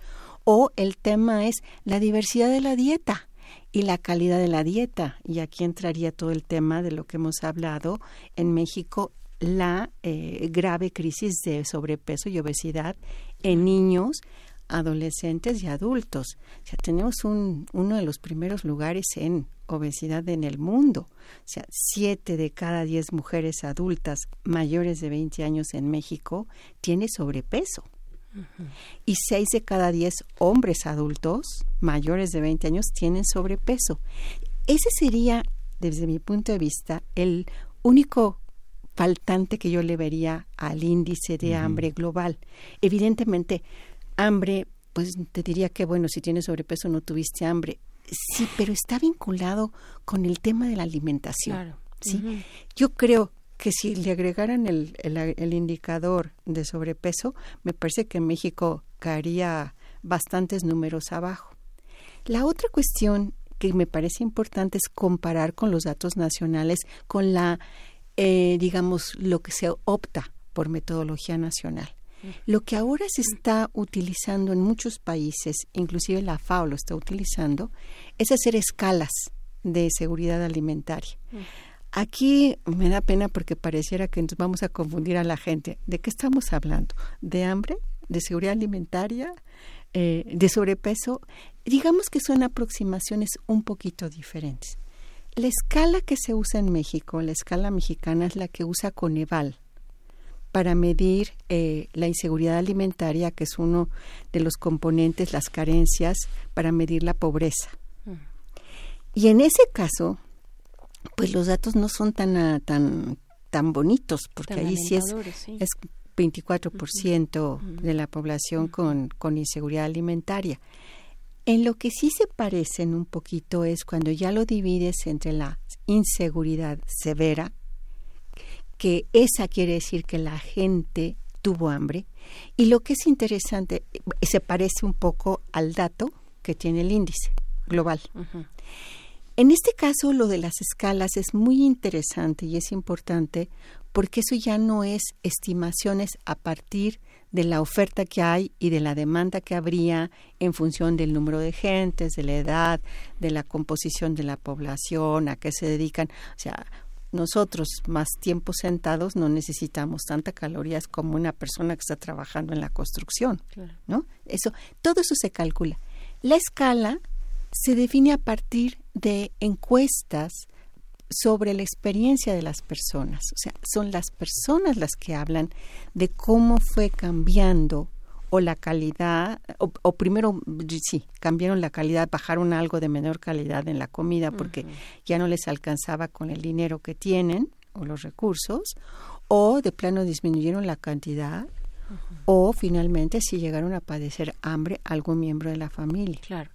o el tema es la diversidad de la dieta y la calidad de la dieta. Y aquí entraría todo el tema de lo que hemos hablado en México, la eh, grave crisis de sobrepeso y obesidad en niños, adolescentes y adultos. O sea, tenemos un, uno de los primeros lugares en obesidad en el mundo. O sea, siete de cada diez mujeres adultas mayores de 20 años en México tiene sobrepeso. Y seis de cada diez hombres adultos mayores de 20 años tienen sobrepeso. Ese sería, desde mi punto de vista, el único faltante que yo le vería al índice de hambre global. Evidentemente, hambre, pues te diría que, bueno, si tienes sobrepeso no tuviste hambre. Sí, pero está vinculado con el tema de la alimentación. ¿sí? Yo creo que si le agregaran el, el, indicador de sobrepeso, me parece que México caería bastantes números abajo. La otra cuestión que me parece importante es comparar con los datos nacionales, con la, eh, digamos, lo que se opta por metodología nacional. Lo que ahora se está utilizando en muchos países, inclusive la FAO lo está utilizando, es hacer escalas de seguridad alimentaria. Aquí me da pena porque pareciera que nos vamos a confundir a la gente. ¿De qué estamos hablando? ¿De hambre? ¿De seguridad alimentaria? Eh, ¿De sobrepeso? Digamos que son aproximaciones un poquito diferentes. La escala que se usa en México, la escala mexicana, es la que usa Coneval para medir eh, la inseguridad alimentaria, que es uno de los componentes, las carencias, para medir la pobreza. Mm. Y en ese caso, pues los datos no son tan ah, tan tan bonitos porque ahí sí es, es 24% de la población con, con inseguridad alimentaria. En lo que sí se parecen un poquito es cuando ya lo divides entre la inseguridad severa, que esa quiere decir que la gente tuvo hambre, y lo que es interesante, se parece un poco al dato que tiene el índice global. En este caso, lo de las escalas es muy interesante y es importante porque eso ya no es estimaciones a partir de la oferta que hay y de la demanda que habría en función del número de gentes, de la edad, de la composición de la población, a qué se dedican. O sea, nosotros más tiempo sentados no necesitamos tantas calorías como una persona que está trabajando en la construcción, ¿no? Eso, todo eso se calcula. La escala se define a partir de encuestas sobre la experiencia de las personas. O sea, son las personas las que hablan de cómo fue cambiando o la calidad, o, primero, sí, cambiaron la calidad, bajaron algo de menor calidad en la comida porque ya no les alcanzaba con el dinero que tienen o los recursos, o de plano disminuyeron la cantidad, o finalmente si llegaron a padecer hambre algún miembro de la familia. Claro.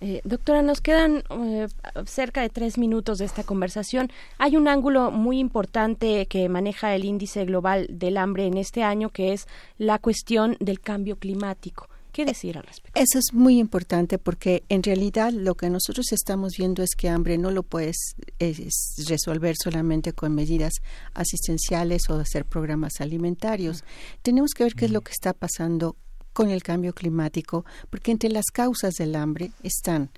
Eh, doctora, nos quedan eh, cerca de tres minutos de esta conversación. Hay un ángulo muy importante que maneja el índice global del hambre en este año, que es la cuestión del cambio climático. ¿Qué decir al respecto? Eso es muy importante porque en realidad lo que nosotros estamos viendo es que hambre no lo puedes resolver solamente con medidas asistenciales o hacer programas alimentarios. Tenemos que ver qué es lo que está pasando con el cambio climático, porque entre las causas del hambre están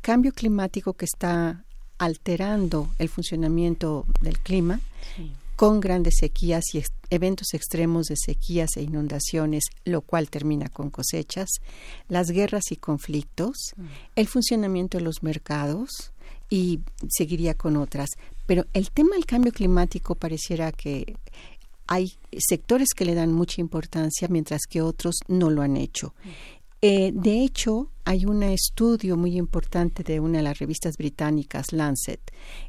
cambio climático que está alterando el funcionamiento del clima, con grandes sequías y eventos extremos de sequías e inundaciones, lo cual termina con cosechas, las guerras y conflictos, mm. el funcionamiento de los mercados y seguiría con otras. Pero el tema del cambio climático pareciera que hay sectores que le dan mucha importancia mientras que otros no lo han hecho. Eh, de hecho, hay un estudio muy importante de una de las revistas británicas, Lancet,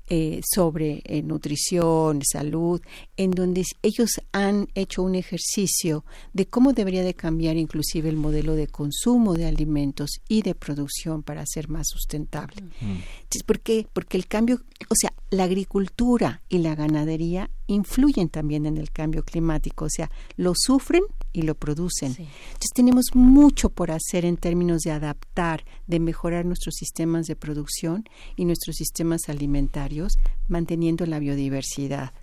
eh, sobre eh, nutrición, salud, en donde ellos han hecho un ejercicio de cómo debería de cambiar inclusive el modelo de consumo de alimentos y de producción para ser más sustentable. Mm. ¿Por qué? Porque el cambio, o sea, la agricultura y la ganadería influyen también en el cambio climático, o sea, lo sufren y lo producen. Entonces tenemos mucho por hacer en términos de adaptar, de mejorar nuestros sistemas de producción y nuestros sistemas alimentarios, manteniendo la biodiversidad.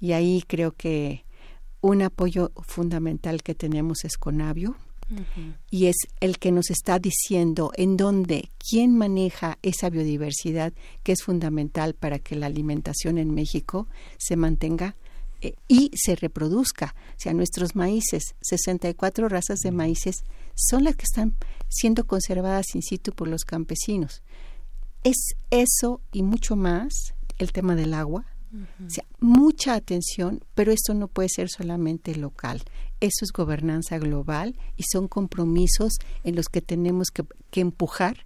Y ahí creo que un apoyo fundamental que tenemos es Conavio, y es el que nos está diciendo en dónde, quién maneja esa biodiversidad que es fundamental para que la alimentación en México se mantenga eh, y se reproduzca. O sea, nuestros maíces, 64 razas de maíces, son las que están siendo conservadas in situ por los campesinos. Es eso y mucho más el tema del agua, o sea, mucha atención, pero esto no puede ser solamente local. Eso es gobernanza global y son compromisos en los que tenemos que, que empujar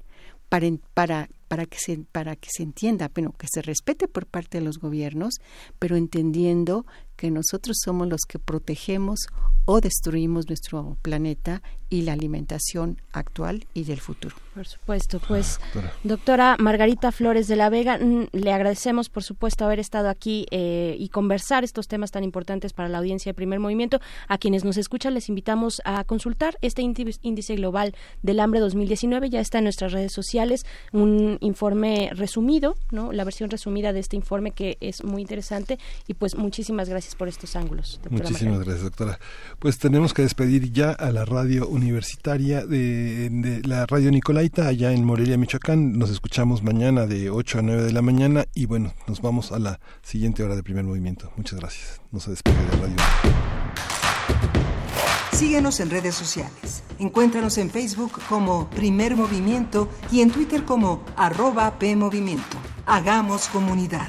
para, para, para, que se, para que se entienda, pero que se respete por parte de los gobiernos, pero entendiendo que nosotros somos los que protegemos o destruimos nuestro planeta y la alimentación actual y del futuro. Por supuesto, pues doctora Margarita Flores de la Vega, le agradecemos por supuesto haber estado aquí eh, y conversar estos temas tan importantes para la audiencia de primer movimiento. A quienes nos escuchan les invitamos a consultar este índice global del hambre 2019, ya está en nuestras redes sociales, un informe resumido, ¿no? la versión resumida de este informe que es muy interesante y pues muchísimas gracias por estos ángulos. Muchísimas gracias, doctora. Pues tenemos que despedir ya a la radio universitaria de, la radio Nicolaita, allá en Morelia, Michoacán. Nos escuchamos mañana de 8 a 9 de la mañana y bueno, nos vamos a la siguiente hora de primer movimiento. Muchas gracias. No se despide de radio. Síguenos en redes sociales. Encuéntranos en Facebook como Primer Movimiento y en Twitter como arroba PMovimiento. Hagamos comunidad.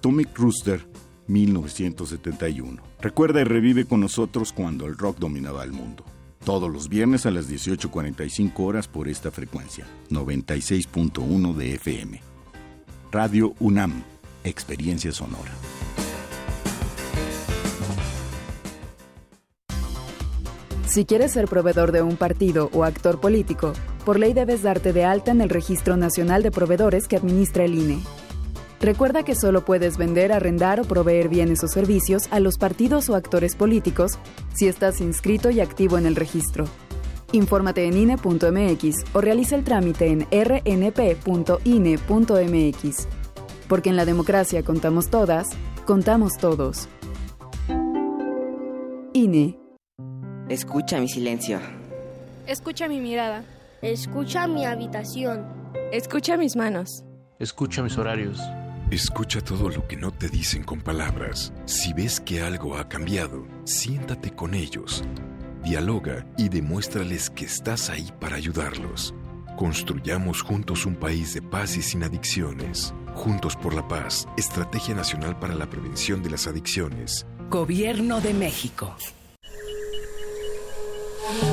Atomic Rooster, 1971. Recuerda y revive con nosotros cuando el rock dominaba el mundo. Todos los viernes a las 18.45 horas por esta frecuencia, 96.1 de FM. Radio UNAM, Experiencia Sonora. Si quieres ser proveedor de un partido o actor político, por ley debes darte de alta en el Registro Nacional de Proveedores que administra el INE. Recuerda que solo puedes vender, arrendar o proveer bienes o servicios a los partidos o actores políticos si estás inscrito y activo en el registro. Infórmate en INE.mx o realiza el trámite en rnp.ine.mx. Porque en la democracia contamos todas, contamos todos. INE. Escucha mi silencio. Escucha mi mirada. Escucha mi habitación. Escucha mis manos. Escucha mis horarios. Escucha todo lo que no te dicen con palabras. Si ves que algo ha cambiado, siéntate con ellos. Dialoga y demuéstrales que estás ahí para ayudarlos. Construyamos juntos un país de paz y sin adicciones. Juntos por la paz, Estrategia Nacional para la Prevención de las Adicciones. Gobierno de México.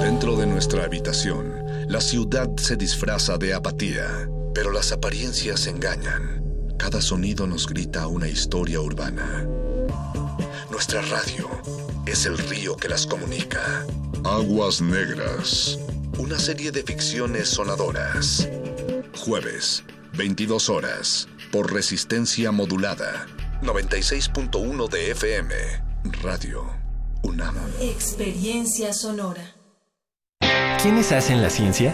Dentro de nuestra habitación, la ciudad se disfraza de apatía, pero las apariencias engañan. Cada sonido nos grita una historia urbana. Nuestra radio es el río que las comunica. Aguas Negras. Una serie de ficciones sonadoras. Jueves, 22 horas, por resistencia modulada. 96.1 de FM. Radio UNAM. Experiencia sonora. ¿Quiénes hacen la ciencia?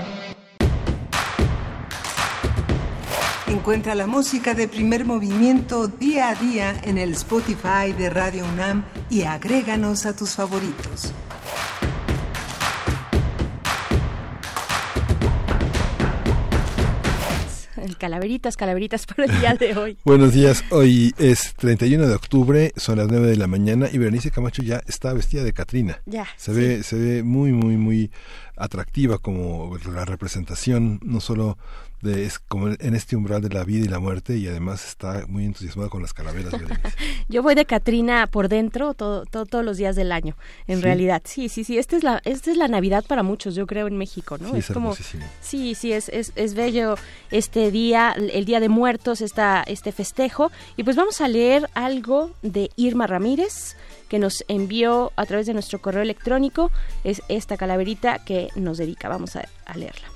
Encuentra la música de primer movimiento día a día en el Spotify de Radio UNAM y agréganos a tus favoritos. El calaveritas, calaveritas para el día de hoy. Buenos días, hoy es 31 de octubre, son las 9 de la mañana y Berenice Camacho ya está vestida de Catrina. Ya, Se sí. ve, se ve muy, muy, muy atractiva como la representación, no solo de, es como en este umbral de la vida y la muerte y además está muy entusiasmada con las calaveras. Yo voy de Catrina por dentro todo, todo- todos los días del año, en ¿Sí? realidad. Sí, sí, sí. Esta es la, esta es la Navidad para muchos, yo creo, en México, ¿no? Sí, es como, sí, sí, es, es, es bello este día, el Día de Muertos, esta, este festejo. Y pues vamos a leer algo de Irma Ramírez que nos envió a través de nuestro correo electrónico. Es esta calaverita que nos dedica. Vamos a, a leerla.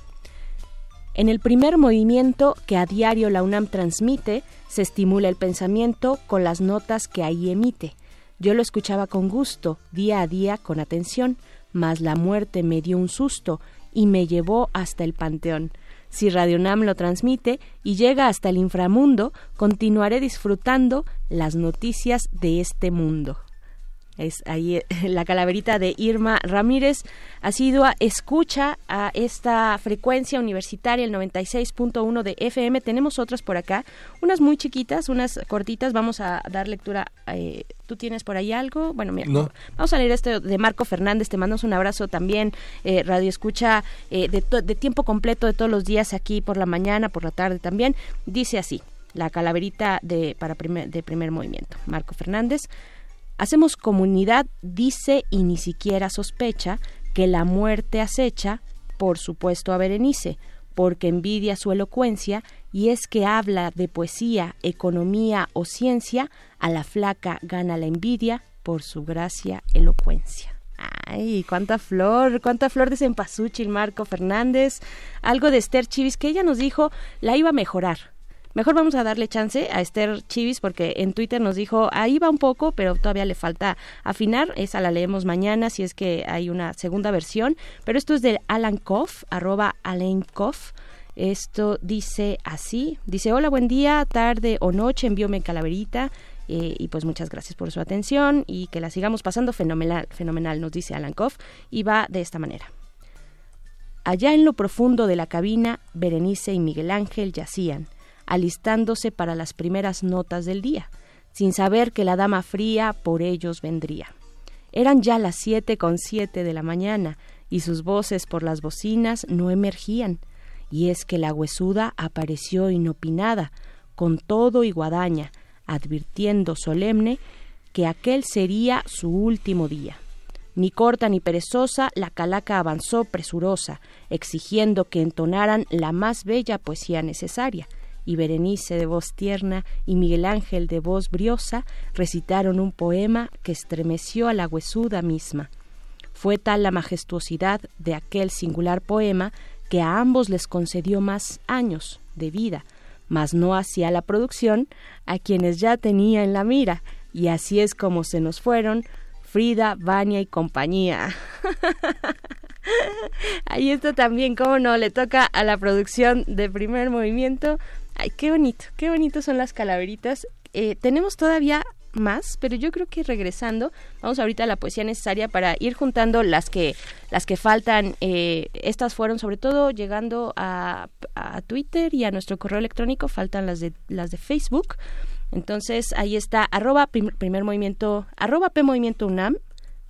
En el primer movimiento que a diario la UNAM transmite, se estimula el pensamiento con las notas que ahí emite. Yo lo escuchaba con gusto, día a día con atención, mas la muerte me dio un susto y me llevó hasta el panteón. Si Radio UNAM lo transmite y llega hasta el inframundo, continuaré disfrutando las noticias de este mundo. Es ahí eh, la calaverita de Irma Ramírez. Ha sido a escucha a esta frecuencia universitaria, el 96.1 de FM. Tenemos otras por acá, unas muy chiquitas, unas cortitas. Vamos a dar lectura. eh, ¿Tú tienes por ahí algo? Bueno, mira, No. vamos a leer este de Marco Fernández. Te mandamos un abrazo también. eh, radio escucha eh, de, to- de tiempo completo de todos los días aquí por la mañana, por la tarde también. Dice así, la calaverita de, para primer, de primer movimiento. Marco Fernández. Hacemos comunidad, dice y ni siquiera sospecha que la muerte acecha, por supuesto a Berenice, porque envidia su elocuencia y es que habla de poesía, economía o ciencia, a la flaca gana la envidia por su gracia, elocuencia. Ay, cuánta flor, cuánta flor de cempasúchil, Marco Fernández. Algo de Esther Chivis que ella nos dijo la iba a mejorar. Mejor vamos a darle chance a Esther Chivis porque en Twitter nos dijo ahí va un poco, pero todavía le falta afinar. Esa la leemos mañana si es que hay una segunda versión. Pero esto es de Alan Koff, arroba Alan Koff. Esto dice así, dice hola, buen día, tarde o noche, envíome calaverita. eh, y pues muchas gracias por su atención y que la sigamos pasando fenomenal, fenomenal, nos dice Alan Koff. Y va de esta manera. Allá en lo profundo de la cabina, Berenice y Miguel Ángel yacían, alistándose para las primeras notas del día, sin saber que la dama fría por ellos vendría. Eran ya las siete con siete de la mañana, y sus voces por las bocinas no emergían, y es que la huesuda apareció inopinada, con todo y guadaña, advirtiendo solemne que aquel sería su último día. Ni corta ni perezosa, la calaca avanzó presurosa, exigiendo que entonaran la más bella poesía necesaria, y Berenice de voz tierna y Miguel Ángel de voz briosa recitaron un poema que estremeció a la huesuda misma. Fue tal la majestuosidad de aquel singular poema que a ambos les concedió más años de vida, mas no hacia la producción a quienes ya tenía en la mira, y así es como se nos fueron Frida, Vania y compañía. Ahí está también, cómo no, le toca a la producción de primer movimiento. Ay, qué bonito, qué bonito son las calaveritas. Eh, tenemos todavía más, pero yo creo que regresando, vamos ahorita a la poesía necesaria para ir juntando las que, las que faltan. Eh, estas fueron sobre todo llegando a, Twitter y a nuestro correo electrónico, faltan las de, las de Facebook. Entonces ahí está, arroba prim- primer movimiento, arroba P movimiento UNAM,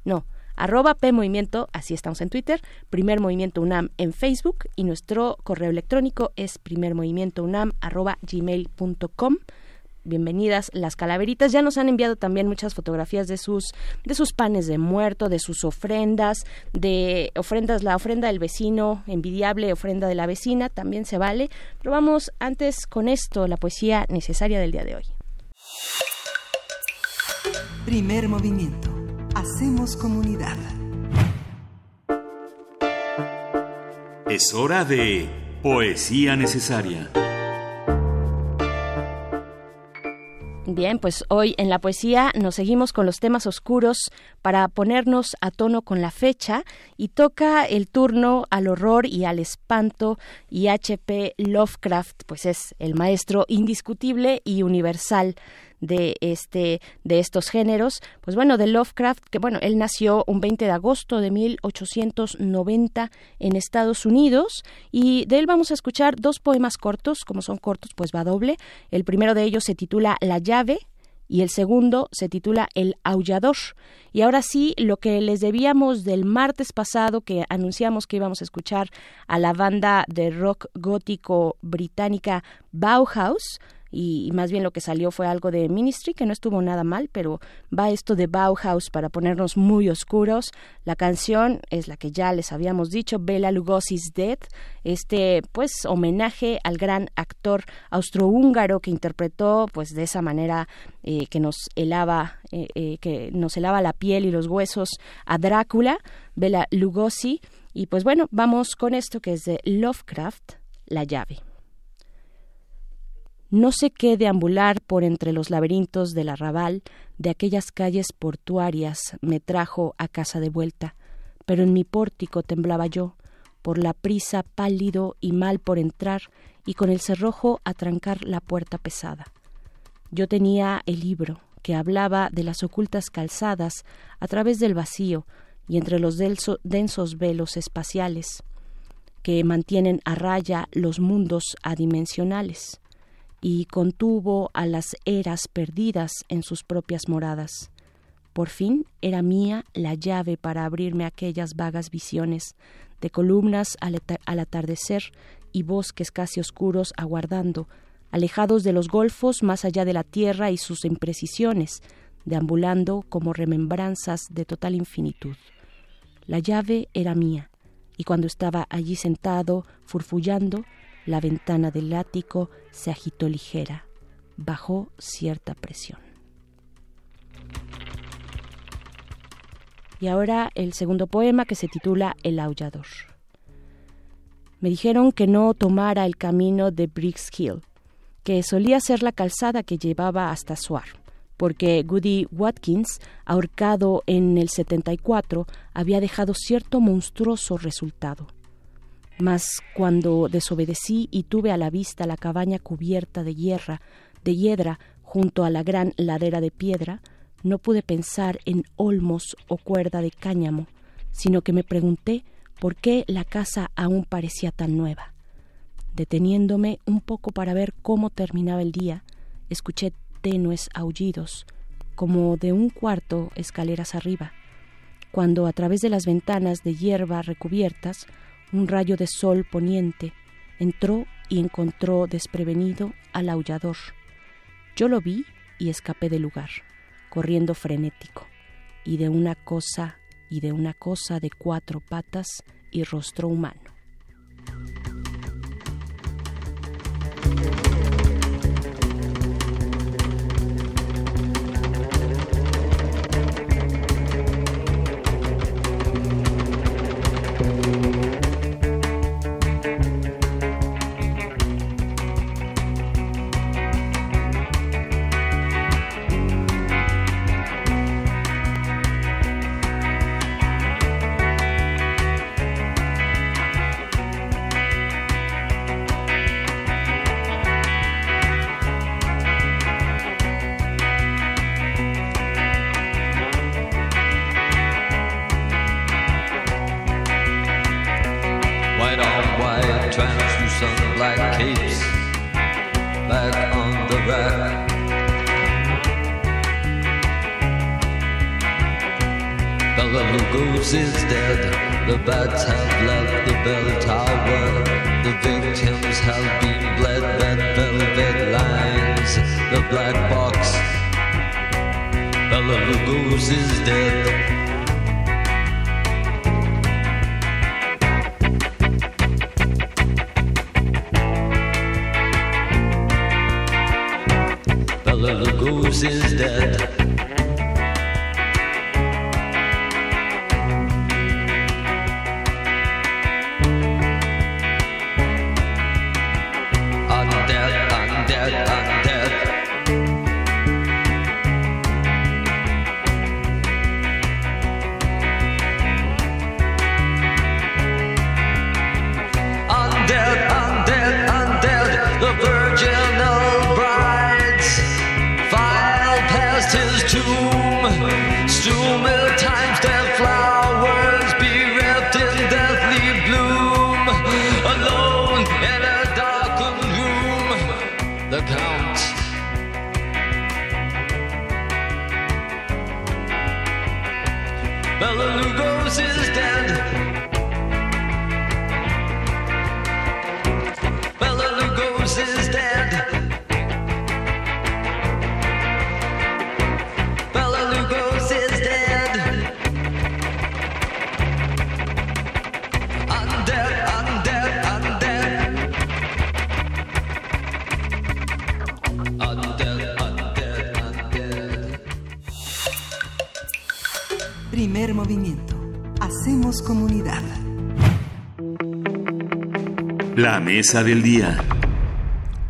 no, arroba P movimiento, así estamos en Twitter, primer movimiento UNAM en Facebook y nuestro correo electrónico es primermovimientounam arroba gmail.com. Bienvenidas las calaveritas. Ya nos han enviado también muchas fotografías de sus de sus panes de muerto, de sus ofrendas, de ofrendas, la ofrenda del vecino, envidiable ofrenda de la vecina, también se vale. Pero vamos antes con esto, la poesía necesaria del día de hoy. Primer movimiento. Hacemos comunidad. Es hora de poesía necesaria. Bien, pues hoy en la poesía nos seguimos con los temas oscuros para ponernos a tono con la fecha y toca el turno al horror y al espanto y H.P. Lovecraft pues es el maestro indiscutible y universal de este de estos géneros pues bueno de Lovecraft que bueno él nació un 20 de agosto de 1890 en Estados Unidos y de él vamos a escuchar dos poemas cortos como son cortos pues va doble el primero de ellos se titula La llave y el segundo se titula El aullador. Y ahora sí, lo que les debíamos del martes pasado, que anunciamos que íbamos a escuchar a la banda de rock gótico británica Bauhaus, y, más bien lo que salió fue algo de Ministry que no estuvo nada mal, pero va esto de Bauhaus para ponernos muy oscuros. La canción es la que ya les habíamos dicho, Bela Lugosi's Dead, este pues homenaje al gran actor austrohúngaro que interpretó pues de esa manera eh, que nos helaba eh, eh, que nos helaba la piel y los huesos a Drácula, Bela Lugosi y pues bueno, vamos con esto que es de Lovecraft, La llave. No sé qué deambular por entre los laberintos del arrabal de aquellas calles portuarias me trajo a casa de vuelta, pero en mi pórtico temblaba yo, por la prisa pálido y mal por entrar y con el cerrojo a trancar la puerta pesada. Yo tenía el libro que hablaba de las ocultas calzadas a través del vacío y entre los densos velos espaciales que mantienen a raya los mundos adimensionales y contuvo a las eras perdidas en sus propias moradas. Por fin era mía la llave para abrirme aquellas vagas visiones de columnas al, atardecer y bosques casi oscuros aguardando, alejados de los golfos más allá de la tierra y sus imprecisiones, deambulando como remembranzas de total infinitud. La llave era mía, y cuando estaba allí sentado, furfullando, la ventana del ático se agitó ligera, bajó cierta presión. Y ahora el segundo poema que se titula El aullador. Me dijeron que no tomara el camino de Briggs Hill, que solía ser la calzada que llevaba hasta Suar, porque Goody Watkins, ahorcado en el 74, había dejado cierto monstruoso resultado. Mas cuando desobedecí y tuve a la vista la cabaña cubierta de hierra, de hiedra, junto a la gran ladera de piedra, no pude pensar en olmos o cuerda de cáñamo, sino que me pregunté por qué la casa aún parecía tan nueva. Deteniéndome un poco para ver cómo terminaba el día, escuché tenues aullidos, como de un cuarto escaleras arriba, cuando a través de las ventanas de hierba recubiertas un rayo de sol poniente, entró y encontró desprevenido al aullador. Yo lo vi y escapé del lugar, corriendo frenético, y de una cosa y de una cosa de cuatro patas y rostro humano. translucent black capes back on the rack. Bella Lugos is dead. The bats have left the bell tower. The victims have been bled. That velvet lines the black box. Bella Lugos is dead. is that mesa del día.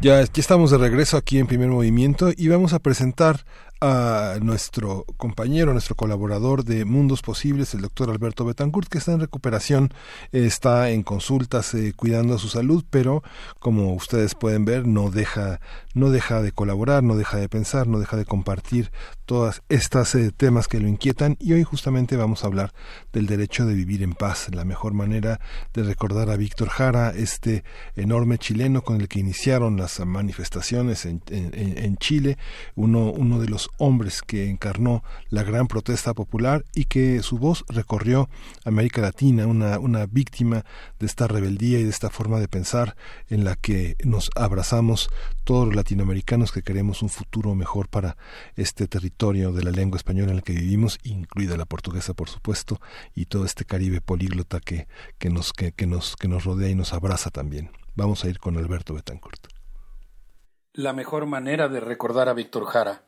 Ya, ya estamos de regreso aquí en Primer Movimiento y vamos a presentar a nuestro compañero, nuestro colaborador de Mundos Posibles, el doctor Alberto Betancourt, que está en recuperación, está en consultas eh, cuidando su salud, pero como ustedes pueden ver, no deja, no deja de colaborar, no deja de pensar, no deja de compartir todas estas eh, temas que lo inquietan. Y hoy justamente vamos a hablar del derecho de vivir en paz, la mejor manera de recordar a Víctor Jara, este enorme chileno con el que iniciaron las manifestaciones en, en- en Chile, uno, uno de los hombres que encarnó la gran protesta popular y que su voz recorrió América Latina, una, una víctima de esta rebeldía y de esta forma de pensar en la que nos abrazamos todos los latinoamericanos que queremos un futuro mejor para este territorio de la lengua española en el que vivimos, incluida la portuguesa, por supuesto, y todo este Caribe políglota que, que, nos, que, que nos, que nos rodea y nos abraza también. Vamos a ir con Alberto Betancourt. La mejor manera de recordar a Víctor Jara.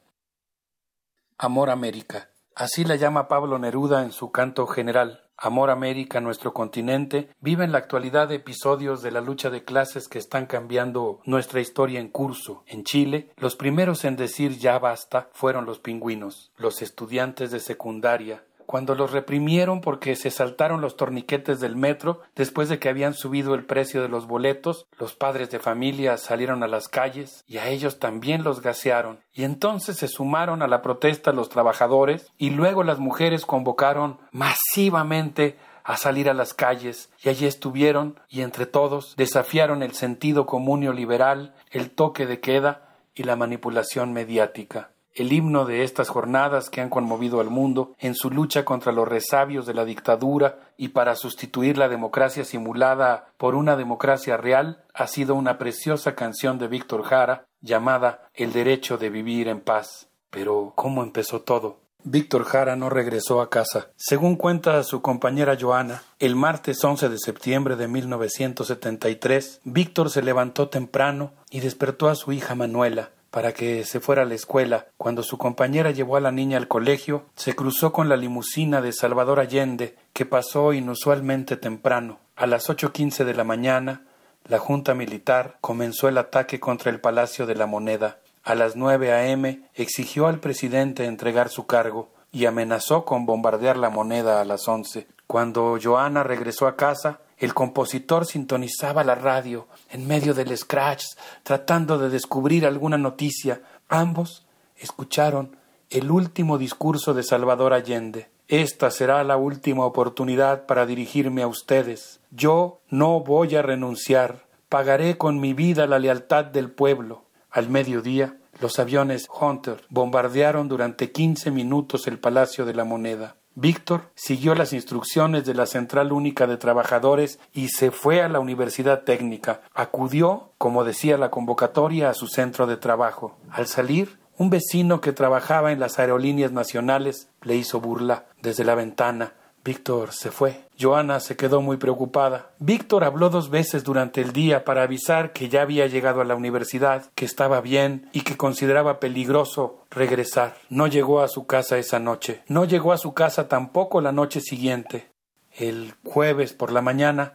Amor América. Así la llama Pablo Neruda en su canto general. Amor América, nuestro continente, vive en la actualidad episodios de la lucha de clases que están cambiando nuestra historia en curso. En Chile, los primeros en decir ya basta fueron los pingüinos, los estudiantes de secundaria, cuando los reprimieron porque se saltaron los torniquetes del metro después de que habían subido el precio de los boletos, los padres de familia salieron a las calles y a ellos también los gasearon. Y entonces se sumaron a la protesta los trabajadores y luego las mujeres convocaron masivamente a salir a las calles y allí estuvieron y entre todos desafiaron el sentido común neoliberal, el toque de queda y la manipulación mediática el himno de estas jornadas que han conmovido al mundo en su lucha contra los resabios de la dictadura y para sustituir la democracia simulada por una democracia real, ha sido una preciosa canción de Víctor Jara llamada El derecho de vivir en paz. Pero, ¿cómo empezó todo? Víctor Jara no regresó a casa. Según cuenta su compañera Joana, el martes 11 de septiembre de 1973, Víctor se levantó temprano y despertó a su hija Manuela, para que se fuera a la escuela. Cuando su compañera llevó a la niña al colegio, se cruzó con la limusina de Salvador Allende, que pasó inusualmente temprano. A las ocho quince de la mañana, la Junta Militar comenzó el ataque contra el Palacio de la Moneda. A las nueve a.m. exigió al presidente entregar su cargo y amenazó con bombardear la moneda a las once. Cuando Joana regresó a casa, el compositor sintonizaba la radio en medio del scratch, tratando de descubrir alguna noticia. Ambos escucharon el último discurso de Salvador Allende. Esta será la última oportunidad para dirigirme a ustedes. Yo no voy a renunciar. Pagaré con mi vida la lealtad del pueblo. Al mediodía, los aviones Hunter bombardearon durante quince minutos el Palacio de la Moneda. Víctor siguió las instrucciones de la Central Única de Trabajadores y se fue a la Universidad Técnica. Acudió, como decía la convocatoria, a su centro de trabajo. Al salir, un vecino que trabajaba en las aerolíneas nacionales le hizo burla desde la ventana. Víctor se fue. Joana se quedó muy preocupada. Víctor habló dos veces durante el día para avisar que ya había llegado a la universidad, que estaba bien y que consideraba peligroso regresar. No llegó a su casa esa noche. No llegó a su casa tampoco la noche siguiente. El jueves por la mañana,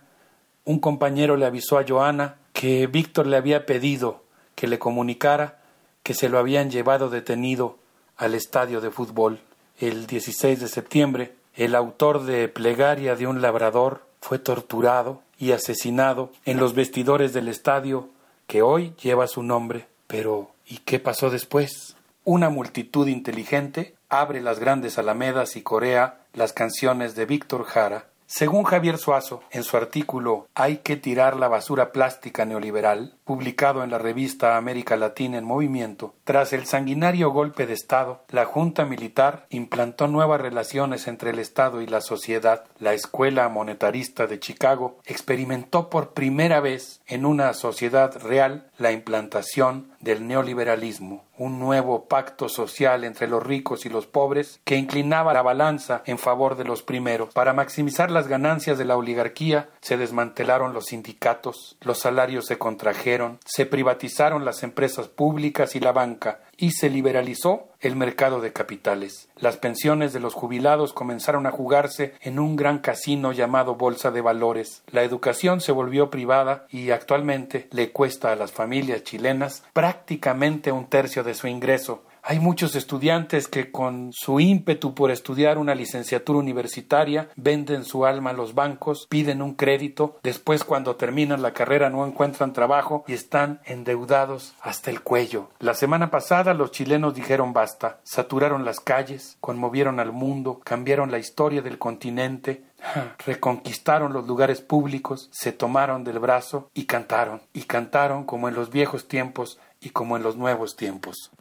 un compañero le avisó a Joana que Víctor le había pedido que le comunicara que se lo habían llevado detenido al estadio de fútbol. El 16 de septiembre, el autor de Plegaria de un labrador fue torturado y asesinado en los vestidores del estadio que hoy lleva su nombre. Pero, ¿y qué pasó después? Una multitud inteligente abre las grandes alamedas y corea las canciones de Víctor Jara según Javier Suazo, en su artículo Hay que tirar la basura plástica neoliberal, publicado en la revista América Latina en Movimiento, tras el sanguinario golpe de Estado, la Junta Militar implantó nuevas relaciones entre el Estado y la sociedad. La Escuela Monetarista de Chicago experimentó por primera vez en una sociedad real la implantación del neoliberalismo, un nuevo pacto social entre los ricos y los pobres que inclinaba la balanza en favor de los primeros. Para maximizar las ganancias de la oligarquía se desmantelaron los sindicatos, los salarios se contrajeron, se privatizaron las empresas públicas y la banca, y se liberalizó el mercado de capitales. Las pensiones de los jubilados comenzaron a jugarse en un gran casino llamado Bolsa de Valores. La educación se volvió privada y actualmente le cuesta a las familias chilenas prácticamente un tercio de su ingreso. Hay muchos estudiantes que con su ímpetu por estudiar una licenciatura universitaria venden su alma a los bancos, piden un crédito, después cuando terminan la carrera no encuentran trabajo y están endeudados hasta el cuello. La semana pasada los chilenos dijeron basta, saturaron las calles, conmovieron al mundo, cambiaron la historia del continente, reconquistaron los lugares públicos, se tomaron del brazo y cantaron, y cantaron como en los viejos tiempos y como en los nuevos tiempos.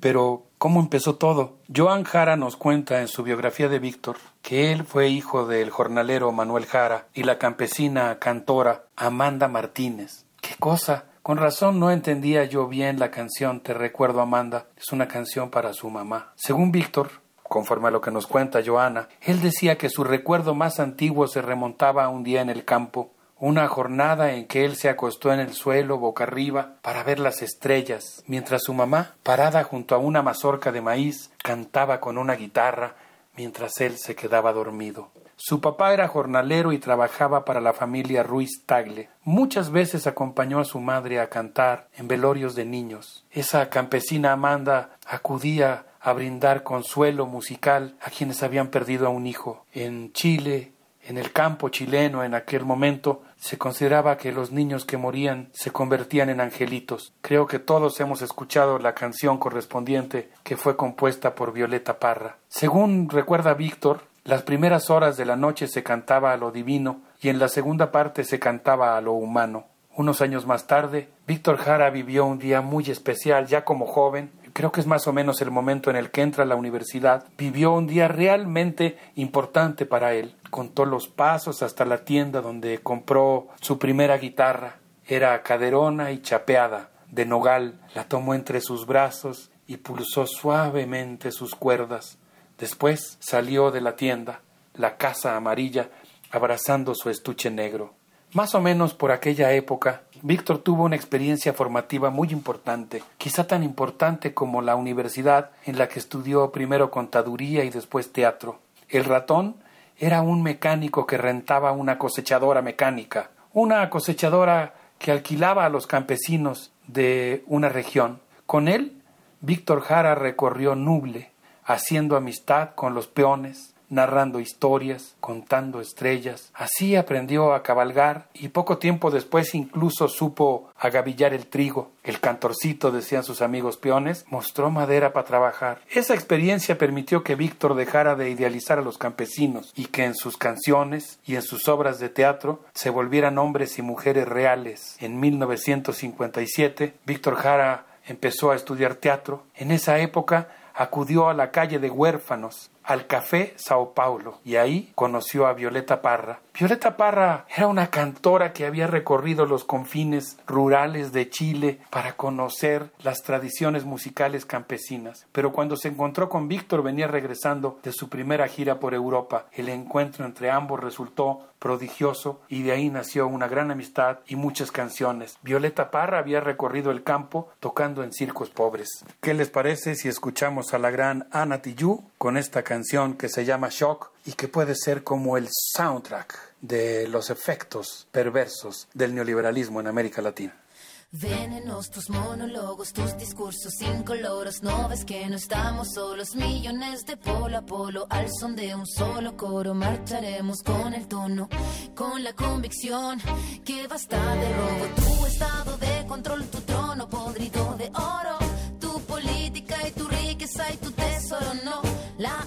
Pero, ¿cómo empezó todo? Joan Jara nos cuenta en su biografía de Víctor que él fue hijo del jornalero Manuel Jara y la campesina cantora Amanda Martínez. ¿Qué cosa? Con razón no entendía yo bien la canción Te recuerdo Amanda. Es una canción para su mamá. Según Víctor, conforme a lo que nos cuenta Joana, él decía que su recuerdo más antiguo se remontaba a un día en el campo, una jornada en que él se acostó en el suelo boca arriba para ver las estrellas, mientras su mamá, parada junto a una mazorca de maíz, cantaba con una guitarra mientras él se quedaba dormido. Su papá era jornalero y trabajaba para la familia Ruiz Tagle. Muchas veces acompañó a su madre a cantar en velorios de niños. Esa campesina Amanda acudía a brindar consuelo musical a quienes habían perdido a un hijo. En Chile, en el campo chileno en aquel momento, se consideraba que los niños que morían se convertían en angelitos. Creo que todos hemos escuchado la canción correspondiente que fue compuesta por Violeta Parra. Según recuerda Víctor, las primeras horas de la noche se cantaba a lo divino y en la segunda parte se cantaba a lo humano. Unos años más tarde, Víctor Jara vivió un día muy especial ya como joven, creo que es más o menos el momento en el que entra a la universidad, vivió un día realmente importante para él. Contó los pasos hasta la tienda donde compró su primera guitarra. Era caderona y chapeada, de nogal. La tomó entre sus brazos y pulsó suavemente sus cuerdas. Después salió de la tienda, la casa amarilla, abrazando su estuche negro. Más o menos por aquella época, Víctor tuvo una experiencia formativa muy importante, quizá tan importante como la universidad en la que estudió primero contaduría y después teatro. El ratón era un mecánico que rentaba una cosechadora mecánica, una cosechadora que alquilaba a los campesinos de una región. Con él, Víctor Jara recorrió Nuble, haciendo amistad con los peones, narrando historias, contando estrellas. Así aprendió a cabalgar y poco tiempo después incluso supo agavillar el trigo. El cantorcito, decían sus amigos peones, mostró madera para trabajar. Esa experiencia permitió que Víctor dejara de idealizar a los campesinos y que en sus canciones y en sus obras de teatro se volvieran hombres y mujeres reales. En 1957, Víctor Jara empezó a estudiar teatro. En esa época acudió a la calle de huérfanos al Café Sao Paulo y ahí conoció a Violeta Parra. Violeta Parra era una cantora que había recorrido los confines rurales de Chile para conocer las tradiciones musicales campesinas. Pero cuando se encontró con Víctor venía regresando de su primera gira por Europa. El encuentro entre ambos resultó prodigioso y de ahí nació una gran amistad y muchas canciones. Violeta Parra había recorrido el campo tocando en circos pobres. ¿Qué les parece si escuchamos a la gran Ana Tijoux con esta canción que se llama Shock y que puede ser como el soundtrack de los efectos perversos del neoliberalismo en América Latina? Venenos tus monólogos, tus discursos incoloros. No ves que no estamos solos, millones de polo a polo. Al son de un solo coro, marcharemos con el tono, con la convicción que basta de robo. Tu estado de control, tu trono podrido de oro. Tu política y tu riqueza y tu tesoro, no. La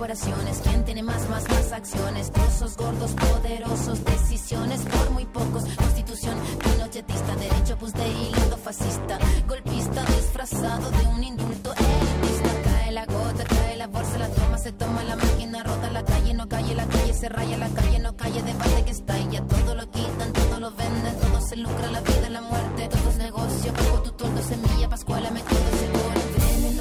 corporaciones. ¿Quién tiene más, más, más acciones? Trozos gordos, poderosos, decisiones por muy pocos. Constitución pinochetista, derecho pues de hilo fascista. Golpista disfrazado de un indulto elitista. Cae la gota, cae la bolsa, la toma, se toma la máquina, rota la calle, no calle, la calle se raya, la calle no calle, debate que está ya todo lo quitan, todo lo venden, todo se lucra, la vida, la muerte, todo es negocio, bajo tu toldo, semilla, pascuala, metido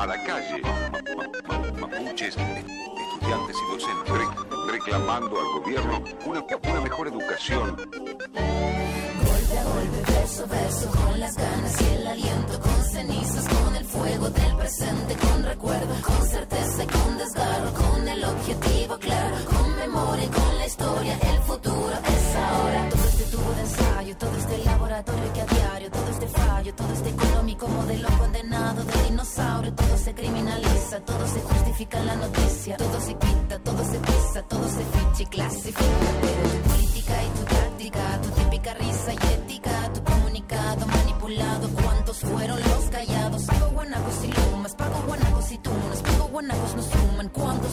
a la calle, ma- ma- mapuches, estudiantes y docentes, re- reclamando al gobierno una, una mejor educación. Golpe a golpe, verso a verso, con las ganas y el aliento, con cenizas, con el fuego del presente, con recuerdo, con certeza y con desgarro, con el objetivo claro, con memoria y con la historia, el futuro es ahora. Todo este tubo de ensayo, todo este laboratorio que a diario, todo este fallo, todo este económico modelo condenado dinosaurio, todo se criminaliza, todo se justifica en la noticia, todo se quita, todo se pisa, todo se ficha y clasifica, tu política y tu táctica, tu típica risa y ética, tu comunicado manipulado, ¿cuántos fueron los callados? Pago guanacos y lumas, pago guanacos y tunas, pago guanacos no suman, ¿cuántos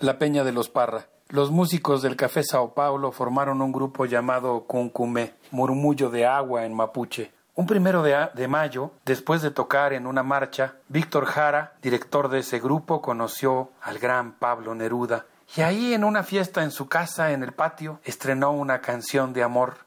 La Peña de los Parra. Los músicos del Café Sao Paulo formaron un grupo llamado Cuncumé, murmullo de agua en mapuche. Un primero de, de mayo, después de tocar en una marcha, Víctor Jara, director de ese grupo, conoció al gran Pablo Neruda y ahí en una fiesta en su casa en el patio estrenó una canción de amor.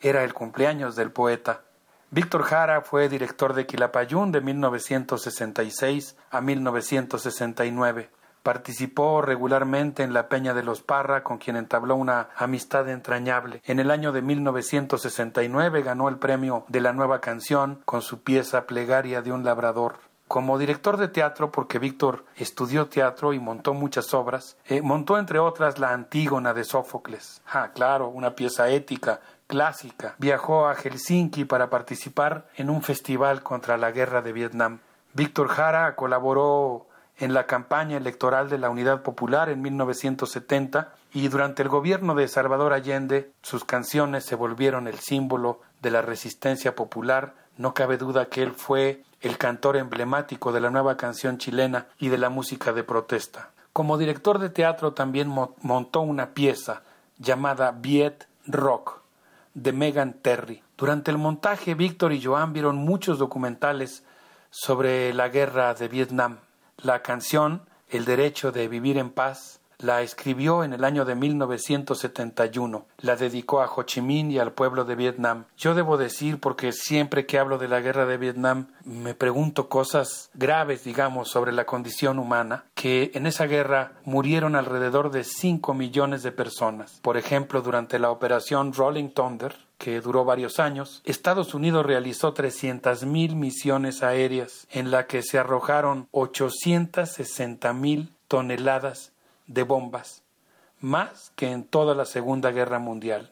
Era el cumpleaños del poeta. Víctor Jara fue director de Quilapayún de 1966 a 1969. Participó regularmente en la Peña de los Parra, con quien entabló una amistad entrañable. En el año de 1969 ganó el premio de la nueva canción con su pieza Plegaria de un labrador. Como director de teatro, porque Víctor estudió teatro y montó muchas obras, eh, montó entre otras la Antígona de Sófocles. Ah, claro, una pieza ética, clásica. Viajó a Helsinki para participar en un festival contra la guerra de Vietnam. Víctor Jara colaboró en la campaña electoral de la Unidad Popular en 1970 y durante el gobierno de Salvador Allende sus canciones se volvieron el símbolo de la resistencia popular. No cabe duda que él fue el cantor emblemático de la nueva canción chilena y de la música de protesta. Como director de teatro también montó una pieza llamada Viet Rock de Megan Terry. Durante el montaje, Víctor y Joan vieron muchos documentales sobre la guerra de Vietnam. La canción El derecho de vivir en paz la escribió en el año de 1971. La dedicó a Ho Chi Minh y al pueblo de Vietnam. Yo debo decir, porque siempre que hablo de la guerra de Vietnam, me pregunto cosas graves, digamos, sobre la condición humana, que en esa guerra murieron alrededor de 5 millones de personas. Por ejemplo, durante la operación Rolling Thunder, que duró varios años, Estados Unidos realizó 300.000 misiones aéreas en la que se arrojaron 860.000 toneladas de bombas, más que en toda la Segunda Guerra Mundial.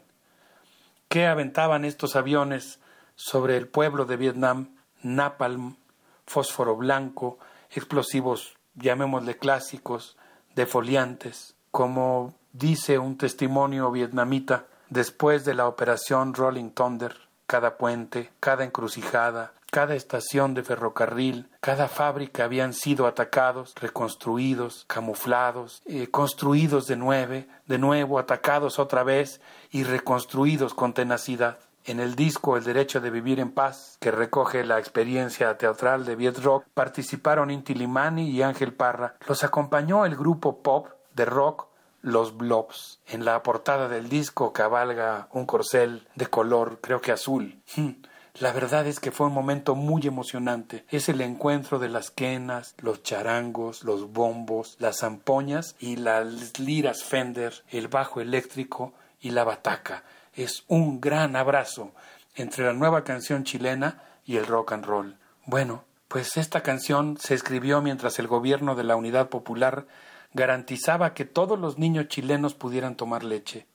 ¿Qué aventaban estos aviones sobre el pueblo de Vietnam? Napalm, fósforo blanco, explosivos, llamémosle clásicos, defoliantes. Como dice un testimonio vietnamita, después de la operación Rolling Thunder, cada puente, cada encrucijada, cada estación de ferrocarril, cada fábrica habían sido atacados, reconstruidos, camuflados, eh, construidos de nuevo, de nuevo, atacados otra vez y reconstruidos con tenacidad. En el disco El Derecho de Vivir en Paz, que recoge la experiencia teatral de Viet Rock, participaron Inti Limani y Ángel Parra. Los acompañó el grupo pop de rock Los Blobs. En la portada del disco cabalga un corcel de color, creo que azul. La verdad es que fue un momento muy emocionante. Es el encuentro de las quenas, los charangos, los bombos, las zampoñas y las liras Fender, el bajo eléctrico y la bataca. Es un gran abrazo entre la nueva canción chilena y el rock and roll. Bueno, pues esta canción se escribió mientras el gobierno de la Unidad Popular garantizaba que todos los niños chilenos pudieran tomar leche,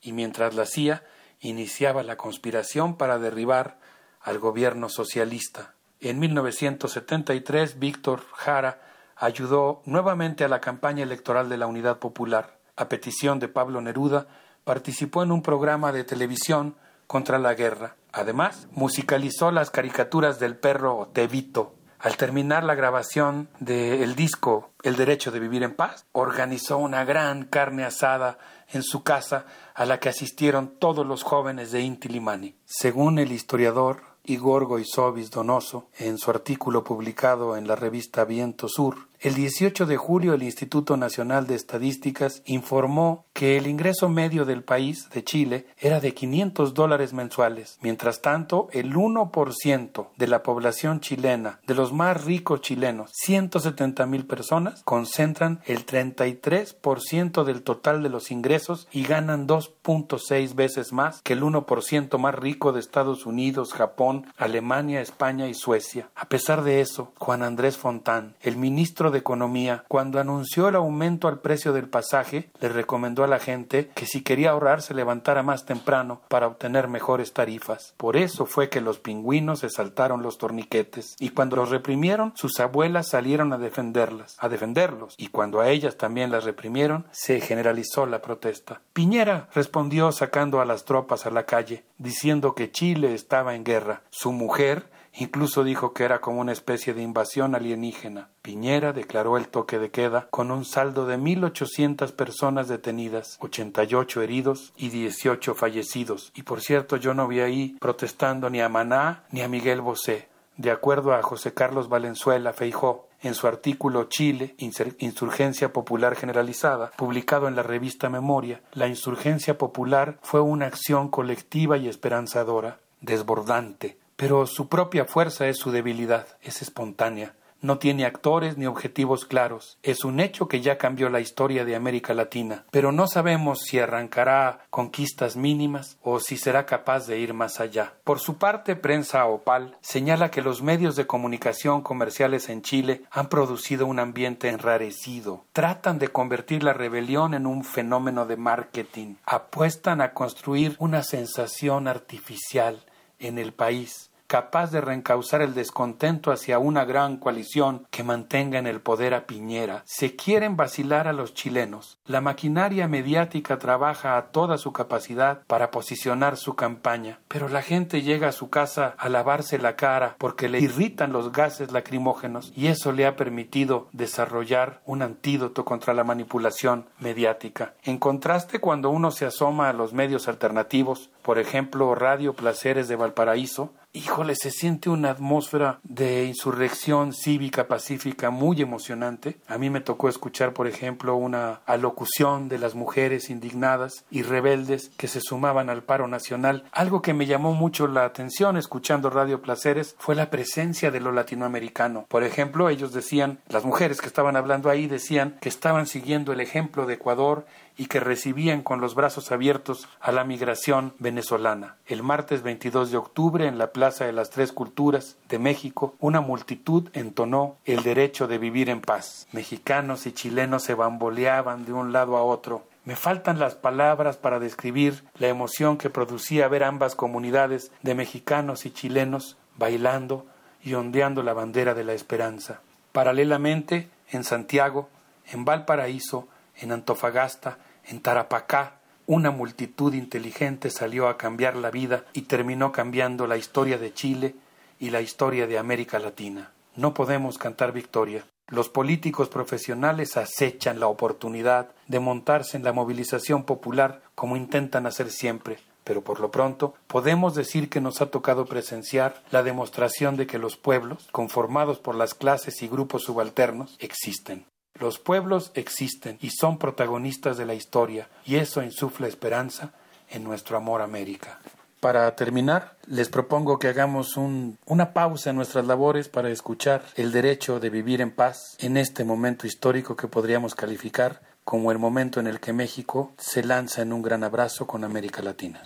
y mientras la hacía, iniciaba la conspiración para derribar al gobierno socialista. En 1973, Víctor Jara ayudó nuevamente a la campaña electoral de la Unidad Popular. A petición de Pablo Neruda, participó en un programa de televisión contra la guerra. Además, musicalizó las caricaturas del perro Tevito. Al terminar la grabación del disco El Derecho de Vivir en Paz, organizó una gran carne asada en su casa a la que asistieron todos los jóvenes de Inti Limani. Según el historiador Igor Goisovis Donoso, en su artículo publicado en la revista Viento Sur, el 18 de julio el Instituto Nacional de Estadísticas informó que el ingreso medio del país, de Chile, era de 500 dólares mensuales. Mientras tanto, el 1% de la población chilena, de los más ricos chilenos, 170 mil personas, concentran el 33% del total de los ingresos y ganan 2.6 veces más que el 1% más rico de Estados Unidos, Japón, Alemania, España y Suecia. A pesar de eso, Juan Andrés Fontán, el ministro de Economía, cuando anunció el aumento al precio del pasaje, le recomendó a la gente que si quería ahorrar se levantara más temprano para obtener mejores tarifas. Por eso fue que los pingüinos se saltaron los torniquetes y cuando los reprimieron, sus abuelas salieron a defenderlas, a defenderlos, y cuando a ellas también las reprimieron, se generalizó la protesta. Piñera respondió sacando a las tropas a la calle, diciendo que Chile estaba en guerra. Su mujer Incluso dijo que era como una especie de invasión alienígena. Piñera declaró el toque de queda con un saldo de 1.800 personas detenidas, 88 heridos y 18 fallecidos. Y por cierto, yo no vi ahí protestando ni a Maná ni a Miguel Bosé. De acuerdo a José Carlos Valenzuela Feijó, en su artículo Chile, Insurgencia Popular Generalizada, publicado en la revista Memoria, la insurgencia popular fue una acción colectiva y esperanzadora, desbordante, pero su propia fuerza es su debilidad, es espontánea, no tiene actores ni objetivos claros. Es un hecho que ya cambió la historia de América Latina, pero no sabemos si arrancará conquistas mínimas o si será capaz de ir más allá. Por su parte, Prensa Opal señala que los medios de comunicación comerciales en Chile han producido un ambiente enrarecido. Tratan de convertir la rebelión en un fenómeno de marketing. Apuestan a construir una sensación artificial en el país capaz de reencauzar el descontento hacia una gran coalición que mantenga en el poder a Piñera. Se quieren vacilar a los chilenos. La maquinaria mediática trabaja a toda su capacidad para posicionar su campaña, pero la gente llega a su casa a lavarse la cara porque le irritan los gases lacrimógenos y eso le ha permitido desarrollar un antídoto contra la manipulación mediática. En contraste, cuando uno se asoma a los medios alternativos, por ejemplo, Radio Placeres de Valparaíso, híjole, se siente una atmósfera de insurrección cívica pacífica muy emocionante. A mí me tocó escuchar, por ejemplo, una alocución de las mujeres indignadas y rebeldes que se sumaban al paro nacional. Algo que me llamó mucho la atención escuchando Radio Placeres fue la presencia de lo latinoamericano. Por ejemplo, ellos decían, las mujeres que estaban hablando ahí decían que estaban siguiendo el ejemplo de Ecuador y que recibían con los brazos abiertos a la migración venezolana. El martes 22 de octubre, en la Plaza de las Tres Culturas de México, una multitud entonó el derecho de vivir en paz. Mexicanos y chilenos se bamboleaban de un lado a otro. Me faltan las palabras para describir la emoción que producía ver ambas comunidades de mexicanos y chilenos bailando y ondeando la bandera de la esperanza. Paralelamente, en Santiago, en Valparaíso, en Antofagasta, en Tarapacá, una multitud inteligente salió a cambiar la vida y terminó cambiando la historia de Chile y la historia de América Latina. No podemos cantar victoria. Los políticos profesionales acechan la oportunidad de montarse en la movilización popular como intentan hacer siempre, pero por lo pronto podemos decir que nos ha tocado presenciar la demostración de que los pueblos, conformados por las clases y grupos subalternos, existen. Los pueblos existen y son protagonistas de la historia, y eso insufla esperanza en nuestro amor a América. Para terminar, les propongo que hagamos un- una pausa en nuestras labores para escuchar el derecho de vivir en paz en este momento histórico que podríamos calificar como el momento en el que México se lanza en un gran abrazo con América Latina.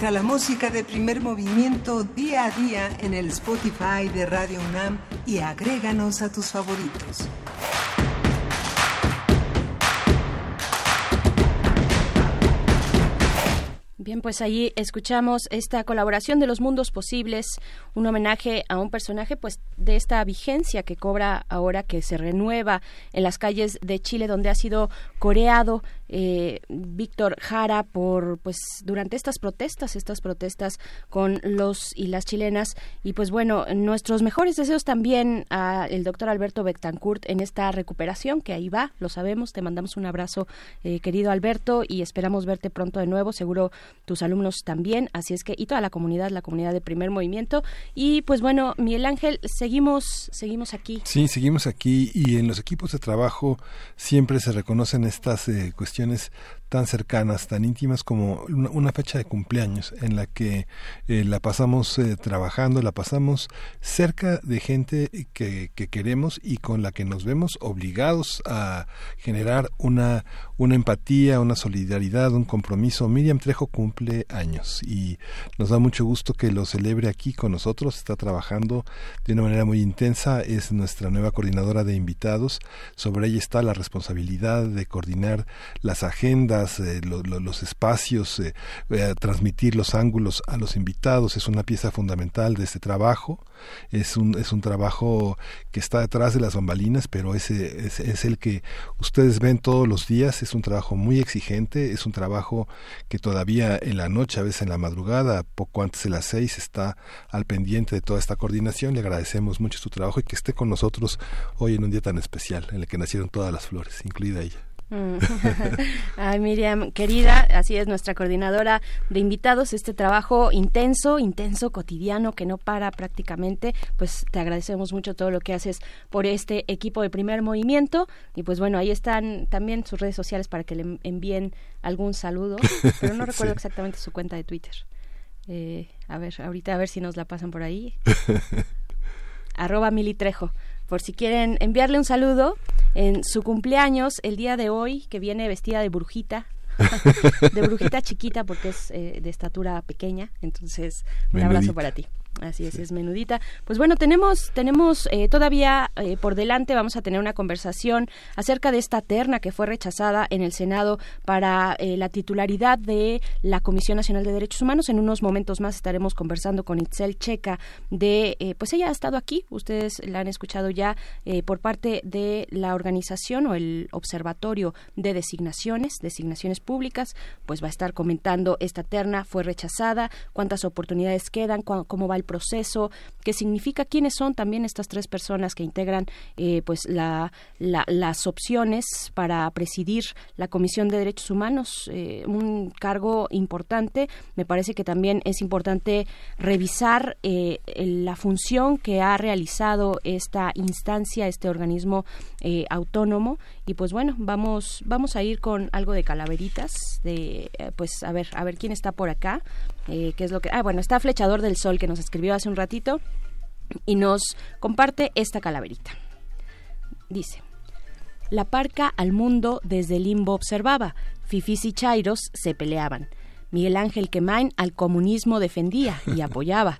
La música de primer movimiento día a día en el Spotify de Radio UNAM y agréganos a tus favoritos. Bien, pues ahí escuchamos esta colaboración de los mundos posibles, un homenaje a un personaje pues de esta vigencia que cobra ahora que se renueva en las calles de Chile donde ha sido coreado eh, Víctor Jara por pues durante estas protestas, estas protestas con los y las chilenas. Y pues bueno, nuestros mejores deseos también al doctor Alberto Betancourt en esta recuperación que ahí va, lo sabemos, te mandamos un abrazo eh, querido Alberto y esperamos verte pronto de nuevo, seguro tus alumnos también, así es que y toda la comunidad, la comunidad de primer movimiento. Y pues bueno, Miguel Ángel, seguimos seguimos aquí. Sí, seguimos aquí y en los equipos de trabajo siempre se reconocen estas eh, cuestiones tan cercanas, tan íntimas como una, fecha de cumpleaños en la que eh, la pasamos eh, trabajando, la pasamos cerca de gente que, que queremos y con la que nos vemos obligados a generar una, una empatía, una solidaridad, un compromiso. Miriam Trejo cumple años y nos da mucho gusto que lo celebre aquí con nosotros. Está trabajando de una manera muy intensa. Es nuestra nueva coordinadora de invitados. Sobre ella está la responsabilidad de coordinar las agendas, eh, lo- lo- los espacios, eh, eh, transmitir los ángulos a los invitados. Es una pieza fundamental de este trabajo. Es un, es un trabajo que está detrás de las bambalinas, pero ese es, es el que ustedes ven todos los días. Es un trabajo muy exigente, es un trabajo que todavía en la noche, a veces en la madrugada, poco antes de las seis, está al pendiente de toda esta coordinación. Le agradecemos mucho su trabajo y que esté con nosotros hoy en un día tan especial, en el que nacieron todas las flores, incluida ella. Mm. Ay, Miriam, querida, así es nuestra coordinadora de invitados, este trabajo intenso, intenso, cotidiano, que no para prácticamente, pues te agradecemos mucho todo lo que haces por este equipo de primer movimiento y pues bueno, ahí están también sus redes sociales para que le envíen algún saludo, pero no recuerdo Sí. exactamente su cuenta de Twitter. Eh, a ver, ahorita a ver si nos la pasan por ahí. arroba militrejo, por si quieren enviarle un saludo en su cumpleaños el día de hoy, que viene vestida de brujita, de brujita chiquita porque es eh, de estatura pequeña, entonces un abrazo para ti. Así es, es menudita. Pues bueno, tenemos, tenemos eh, todavía eh, por delante, vamos a tener una conversación acerca de esta terna que fue rechazada en el Senado para eh, la titularidad de la Comisión Nacional de Derechos Humanos. En unos momentos más estaremos conversando con Itzel Checa de, eh, pues ella ha estado aquí, ustedes la han escuchado ya eh, por parte de la organización o el Observatorio de Designaciones, Designaciones Públicas, pues va a estar comentando esta terna, fue rechazada, cuántas oportunidades quedan, cu- cómo va el proceso, qué significa, quiénes son también estas tres personas que integran eh, pues la, la- las opciones para presidir la Comisión de Derechos Humanos, eh, un cargo importante. Me parece que también es importante revisar eh, la función que ha realizado esta instancia, este organismo eh, autónomo. Y pues bueno, vamos, vamos a ir con algo de calaveritas, de eh, pues a ver, a ver quién está por acá. Eh, qué es lo que ah bueno está flechador del sol que nos escribió hace un ratito y nos comparte esta calaverita dice la parca al mundo desde el limbo observaba fifís y chairos se peleaban Miguel Ángel Quemain al comunismo defendía y apoyaba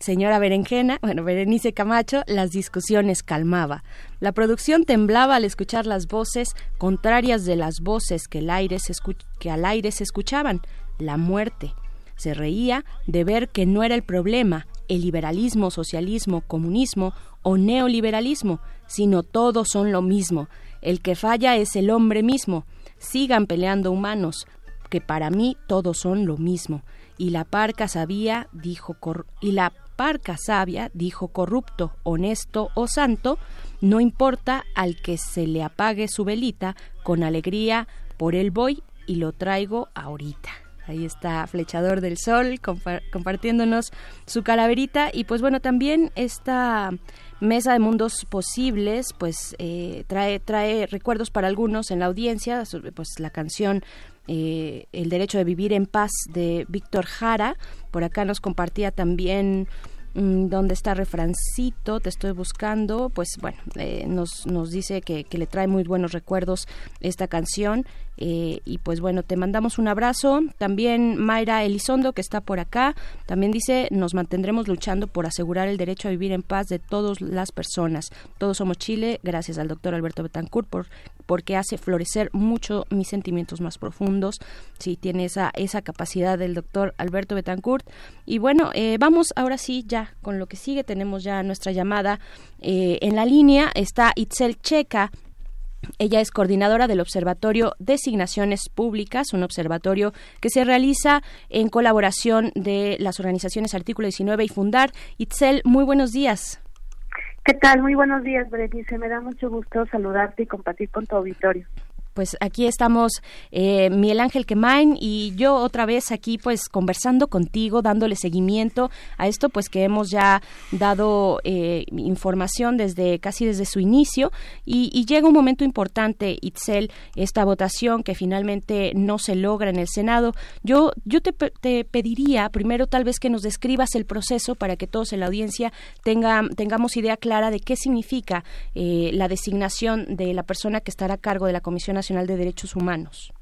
Señora Berenjena, bueno, Berenice Camacho, las discusiones calmaba. La producción temblaba al escuchar las voces contrarias de las voces que, el aire se que al aire se escuchaban. La muerte, se reía de ver que no era el problema el liberalismo, socialismo, comunismo o neoliberalismo, sino todos son lo mismo. El que falla es el hombre mismo. Sigan peleando humanos, que para mí todos son lo mismo. Y la parca sabía, dijo cor- y la parca sabia, dijo corrupto, honesto o santo, no importa al que se le apague su velita, con alegría por él voy y lo traigo ahorita. Ahí está Flechador del Sol compa- compartiéndonos su calaverita. Y pues bueno, también esta mesa de mundos posibles pues eh, trae, trae recuerdos para algunos en la audiencia, pues la canción eh, El derecho de vivir en paz de Víctor Jara, por acá nos compartía también ¿Dónde está refrancito? Te estoy buscando. Pues bueno, eh, nos, nos dice que, que le trae muy buenos recuerdos esta canción. Eh, y pues bueno, te mandamos un abrazo. También Mayra Elizondo, que está por acá, también dice, nos mantendremos luchando por asegurar el derecho a vivir en paz de todas las personas. Todos somos Chile, gracias al doctor Alberto Betancourt por porque hace florecer mucho mis sentimientos más profundos. Sí, tiene esa, esa capacidad del doctor Alberto Betancourt. Y bueno, eh, vamos ahora sí ya con lo que sigue. Tenemos ya nuestra llamada eh, en la línea. Está Itzel Checa. Ella es coordinadora del Observatorio Designaciones Públicas, un observatorio que se realiza en colaboración de las organizaciones Artículo 19 y Fundar. Itzel, muy buenos días. ¿Qué tal? Muy buenos días, Berenice. Me da mucho gusto saludarte y compartir con tu auditorio. Pues aquí estamos eh, Miguel Ángel Quemain y yo otra vez aquí pues conversando contigo, dándole seguimiento a esto pues que hemos ya dado eh, información desde casi desde su inicio y, llega un momento importante, Itzel, esta votación que finalmente no se logra en el Senado. Yo, yo te, te pediría primero tal vez que nos describas el proceso para que todos en la audiencia tenga, tengamos idea clara de qué significa eh, la designación de la persona que estará a cargo de la Comisión Nacional de Derechos Humanos.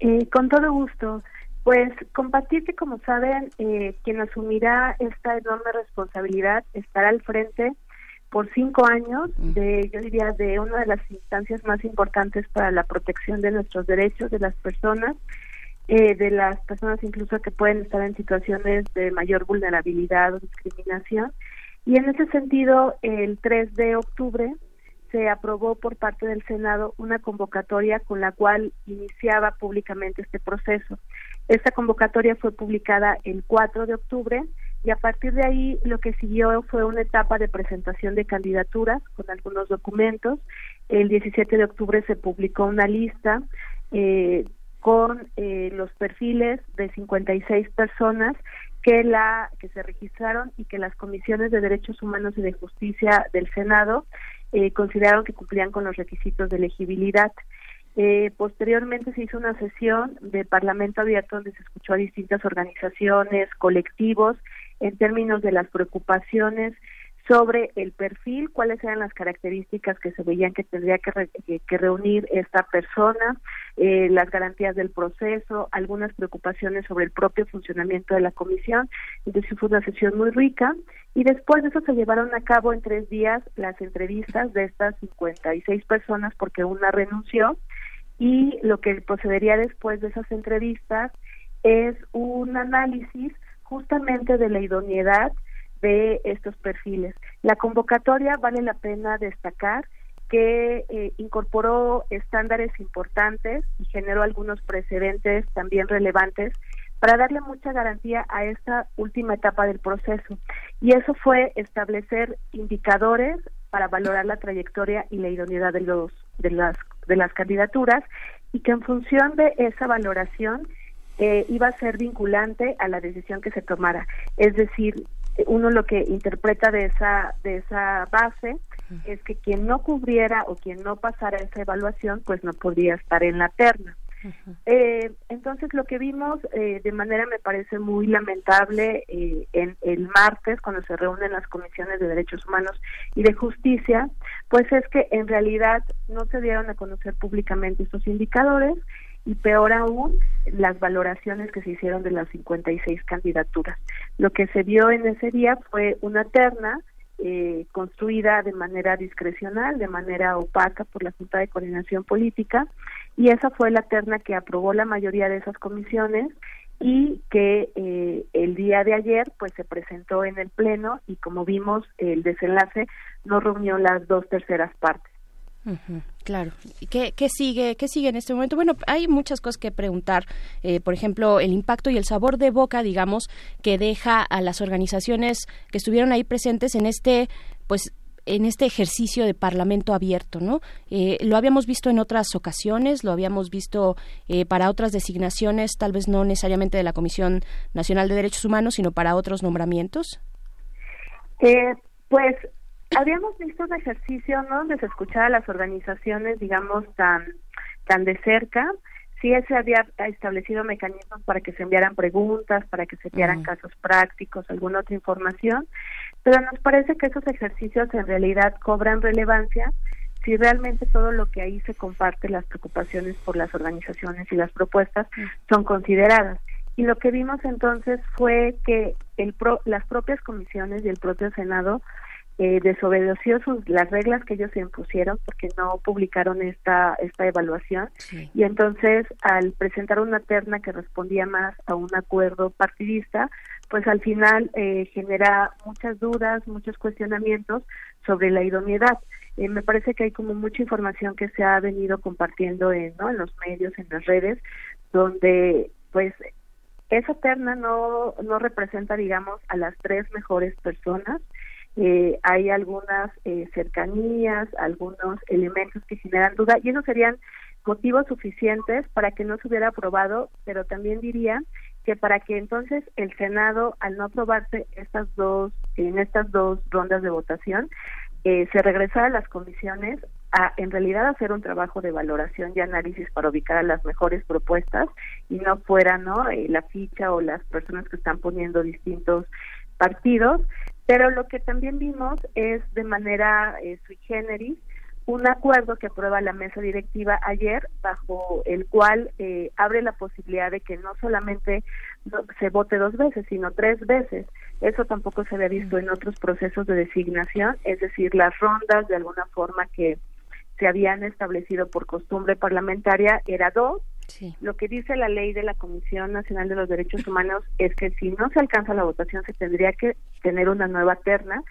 Eh, con todo gusto. Pues compartir que, como saben, eh, quien asumirá esta enorme responsabilidad estará al frente por cinco años de, yo diría, de una de las instancias más importantes para la protección de nuestros derechos de las personas, eh, de las personas incluso que pueden estar en situaciones de mayor vulnerabilidad o discriminación. Y en ese sentido, el 3 de octubre se aprobó por parte del Senado una convocatoria con la cual iniciaba públicamente este proceso. Esta convocatoria fue publicada el 4 de octubre y a partir de ahí lo que siguió fue una etapa de presentación de candidaturas con algunos documentos. El 17 de octubre se publicó una lista eh, con eh, los perfiles de 56 personas que la que se registraron y que las comisiones de derechos humanos y de justicia del Senado eh, consideraron que cumplían con los requisitos de elegibilidad. Eh, posteriormente se hizo una sesión de Parlamento abierto donde se escuchó a distintas organizaciones, colectivos, en términos de las preocupaciones sobre el perfil, cuáles eran las características que se veían que tendría que, re- que- reunir esta persona, eh, las garantías del proceso, algunas preocupaciones sobre el propio funcionamiento de la comisión. Entonces fue una sesión muy rica y después de eso se llevaron a cabo en tres días las entrevistas de estas 56 personas porque una renunció y lo que procedería después de esas entrevistas es un análisis justamente de la idoneidad de estos perfiles. La convocatoria vale la pena destacar que eh, incorporó estándares importantes y generó algunos precedentes también relevantes para darle mucha garantía a esta última etapa del proceso. Y eso fue establecer indicadores para valorar la trayectoria y la idoneidad de los de las de las candidaturas y que en función de esa valoración eh, iba a ser vinculante a la decisión que se tomara. Es decir, uno lo que interpreta de esa de esa base es que quien no cubriera o quien no pasara esa evaluación, pues no podría estar en la terna. Eh, entonces lo que vimos eh, de manera me parece muy lamentable eh, en el martes cuando se reúnen las comisiones de derechos humanos y de justicia, pues es que en realidad no se dieron a conocer públicamente estos indicadores y peor aún las valoraciones que se hicieron de las 56 candidaturas. Lo que se vio en ese día fue una terna eh, construida de manera discrecional, de manera opaca por la Junta de Coordinación Política, y esa fue la terna que aprobó la mayoría de esas comisiones y que eh, el día de ayer pues se presentó en el pleno y como vimos el desenlace no reunió las dos terceras partes. Claro. ¿Y ¿Qué, qué sigue? ¿Qué sigue en este momento? Bueno, hay muchas cosas que preguntar. Eh, por ejemplo, el impacto y el sabor de boca, digamos, que deja a las organizaciones que estuvieron ahí presentes en este, pues, en este ejercicio de parlamento abierto, ¿no? Eh, lo habíamos visto en otras ocasiones, lo habíamos visto eh, para otras designaciones, tal vez no necesariamente de la Comisión Nacional de Derechos Humanos, sino para otros nombramientos. Eh, pues habíamos visto un ejercicio ¿no? donde se escuchaba a las organizaciones, digamos, tan, tan de cerca. sí se había establecido mecanismos para que se enviaran preguntas, para que se enviaran Ujú. casos prácticos, alguna otra información, pero nos parece que esos ejercicios en realidad cobran relevancia si realmente todo lo que ahí se comparte, las preocupaciones por las organizaciones y las propuestas, son consideradas. Y lo que vimos entonces fue que el pro- las propias comisiones y el propio Senado eh, desobedeció sus, las reglas que ellos se impusieron porque no publicaron esta, esta evaluación y entonces al presentar una terna que respondía más a un acuerdo partidista, pues al final eh, genera muchas dudas, muchos cuestionamientos sobre la idoneidad. Eh, me parece que hay como mucha información que se ha venido compartiendo en, ¿no? en los medios, en las redes, donde pues esa terna no, no representa, digamos, a las tres mejores personas. Eh, hay algunas eh, cercanías, algunos elementos que generan duda y esos serían motivos suficientes para que no se hubiera aprobado, pero también diría que para que entonces el Senado, al no aprobarse estas dos, en estas dos rondas de votación, eh, se regresara a las comisiones a en realidad hacer un trabajo de valoración y análisis para ubicar a las mejores propuestas y no fuera no Eh, la ficha o las personas que están poniendo distintos partidos pero lo que también vimos es de manera eh, sui generis un acuerdo que aprueba la mesa directiva ayer bajo el cual eh, abre la posibilidad de que no solamente se vote dos veces sino tres veces. Eso tampoco se había visto en otros procesos de designación es decir las rondas de alguna forma que se habían establecido por costumbre parlamentaria era dos lo que dice la ley de la Comisión Nacional de los Derechos Humanos es que si no se alcanza la votación se tendría que tener una nueva terna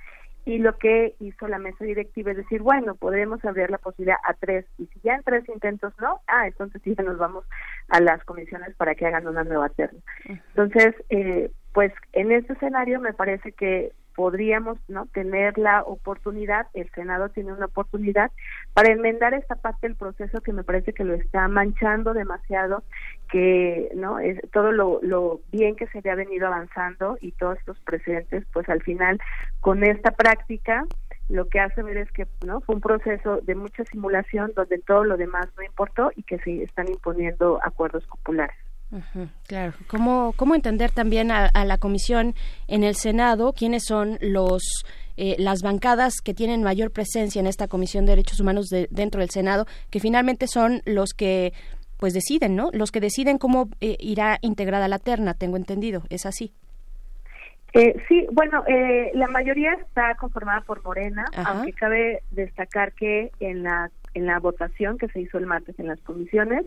y lo que hizo la mesa directiva es decir, bueno, podremos abrir la posibilidad a tres y si ya en tres intentos no, ah, entonces sí ya nos vamos a las comisiones para que hagan una nueva terna. Entonces, eh, pues en este escenario me parece que podríamos no tener la oportunidad, el Senado tiene una oportunidad para enmendar esta parte del proceso que me parece que lo está manchando demasiado, que no es todo lo, bien que se había venido avanzando y todos estos precedentes, pues al final con esta práctica lo que hace ver es que no fue un proceso de mucha simulación donde todo lo demás no importó y que se están imponiendo acuerdos populares. Claro. ¿Cómo, ¿Cómo entender también a, a la comisión en el Senado? ¿Quiénes son los eh, las bancadas que tienen mayor presencia en esta Comisión de Derechos Humanos de- dentro del Senado, que finalmente son los que pues deciden, ¿no? Los que deciden cómo eh, irá integrada la terna, tengo entendido. ¿Es así? Eh, sí, bueno, eh, la mayoría está conformada por Morena, Ajá. aunque cabe destacar que en la en la votación que se hizo el martes en las comisiones,